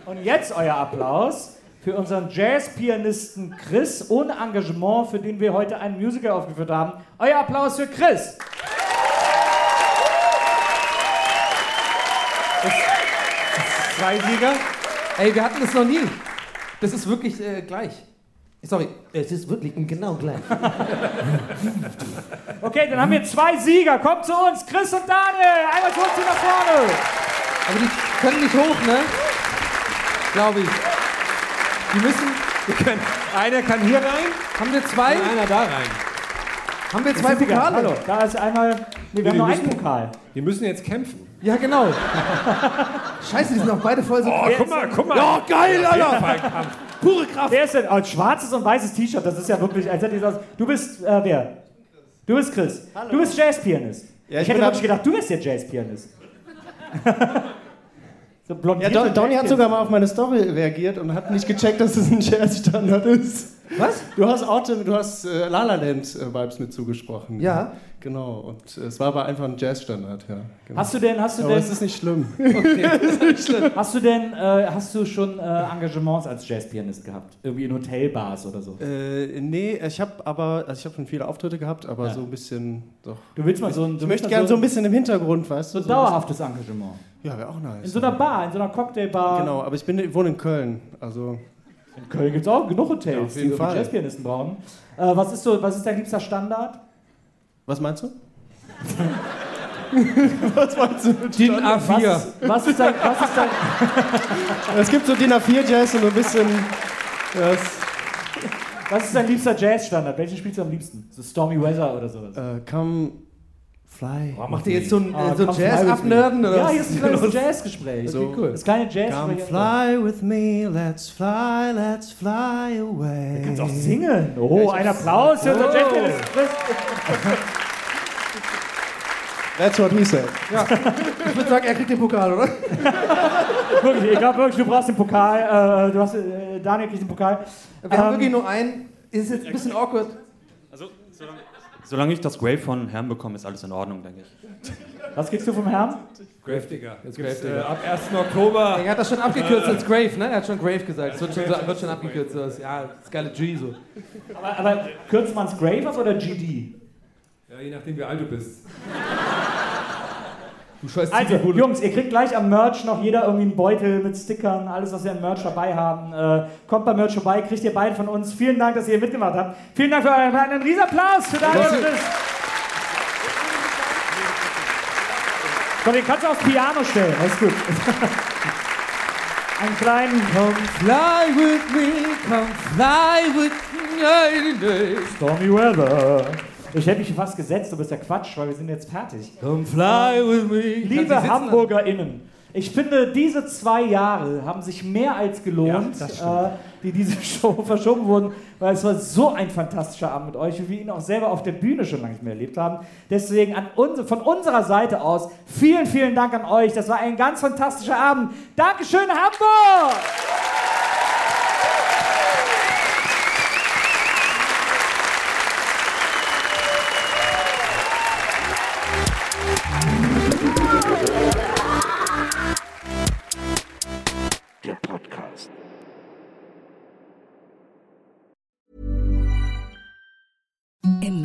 Und jetzt euer Applaus für unseren Jazzpianisten Chris ohne Engagement, für den wir heute ein Musical aufgeführt haben. Euer Applaus für Chris. Zwei Sieger. Ey, wir hatten das noch nie. Das ist wirklich äh, gleich. Sorry. Es ist wirklich genau gleich. Okay, dann haben wir zwei Sieger. Kommt zu uns, Chris und Daniel. Einmal zu uns hier nach vorne. Aber die können nicht hoch, ne? Glaube ich. Die müssen. Wir können, einer kann hier rein. Haben wir zwei? Und einer da rein. Haben wir zwei Sieger. Pokale? Hallo, da ist einmal. Nee, wir haben die nur einen müssen- Pokal. Die müssen jetzt kämpfen. Ja, genau. Scheiße, die sind auch beide voll so. Oh, guck mal, guck mal. Ja, geil, Alter. Pure Kraft. Wer ist denn? Oh, ein schwarzes und weißes T-Shirt, das ist ja wirklich. Als hätte ich das, du bist äh, wer? Du bist Chris. Du bist Jazzpianist. Ja, ich ich hätte wirklich gedacht, du bist der Jazzpianist. so Ja, blondierter Don, Donny hat sogar mal auf meine Story reagiert und hat nicht gecheckt, dass es ein Jazzstandard ist. Was? Du hast Autumn, du hast äh, La La Land äh, Vibes mit zugesprochen. Ja. Genau, und äh, es war aber einfach ein Jazzstandard, ja. Genau. Hast du denn, hast du aber denn, es ist nicht schlimm. hast du denn, äh, hast du schon äh, Engagements als Jazzpianist gehabt? Irgendwie in Hotelbars oder so? äh, nee, ich habe aber, also ich habe schon viele Auftritte gehabt, aber Ja. so ein bisschen, doch. Du willst mal so ein, Ich du möchte willst gerne mal so ein bisschen im Hintergrund, weißt du? so so dauerhaftes Engagement. Ja, wäre auch nice. In so einer Bar, in so einer Cocktailbar. Genau, aber ich bin, ich wohne in Köln, also In Köln gibt es auch genug Hotels, Ja, auf jeden die Fall. Jazzpianisten brauchen. Äh, was, ist so, was ist dein liebster Standard? was meinst du? was meinst du? mit DIN Standard? A4. Was, was, ist dein, was ist dein. Es gibt so DIN A4 Jazz und ein bisschen das Was ist dein liebster Jazzstandard? Welchen spielst du am liebsten? So Stormy Weather oder sowas? Äh, come fly. Boah, macht ihr jetzt so ein, äh, so Jazz abnerden? Oder Ja, hier ist ein kleines? Jazzgespräch. So. Okay, cool. Das ist keine Jazz. Come fly with me, let's fly, let's fly away. Du kannst auch singen. Oh, ein Applaus für unser Jazz. That's what he said. Ja, ich würde sagen, er kriegt den Pokal, oder? Wirklich, ich glaube wirklich, du brauchst den Pokal. Äh, du hast, äh, Daniel kriegt den Pokal. Wir haben Ähm, wirklich nur einen. Ist jetzt ein bisschen awkward. Also, solange, solange ich das Grave von Herrn bekomme, ist alles in Ordnung, denke ich. Was kriegst du vom Herrn? Gravedigger. Jetzt Grave gibt's, äh, Digger. ab 1. Oktober. Er hat das schon abgekürzt als Grave, ne? Er hat schon Grave gesagt. Es wird schon, wird schon abgekürzt. So. Ja, das geile G so. Aber, aber kürzt man es Grave ab oder GD? Ja, je nachdem, wie alt du bist. Du scheißt Also, Ziegelbude. Jungs, ihr kriegt gleich am Merch noch jeder irgendwie einen Beutel mit Stickern, alles, was wir am Merch dabei haben. Äh, kommt beim Merch vorbei, kriegt ihr beide von uns. Vielen Dank, dass ihr hier mitgemacht habt. Vielen Dank für euren einen riesen Applaus für Daniel und Chris. Komm, den kannst du aufs Piano stellen, alles gut. Einen kleinen Come fly with me, come fly with me. Stormy Weather. Ich hätte mich fast gesetzt, aber ist ja Quatsch, weil wir sind jetzt fertig. Come fly with me. Liebe HamburgerInnen, ich finde, diese zwei Jahre haben sich mehr als gelohnt, Ja, äh, die diese Show verschoben wurden, weil es war so ein fantastischer Abend mit euch, wie wir ihn auch selber auf der Bühne schon lange nicht mehr erlebt haben. Deswegen uns, von unserer Seite aus, vielen, vielen Dank an euch. Das war ein ganz fantastischer Abend. Dankeschön, Hamburg!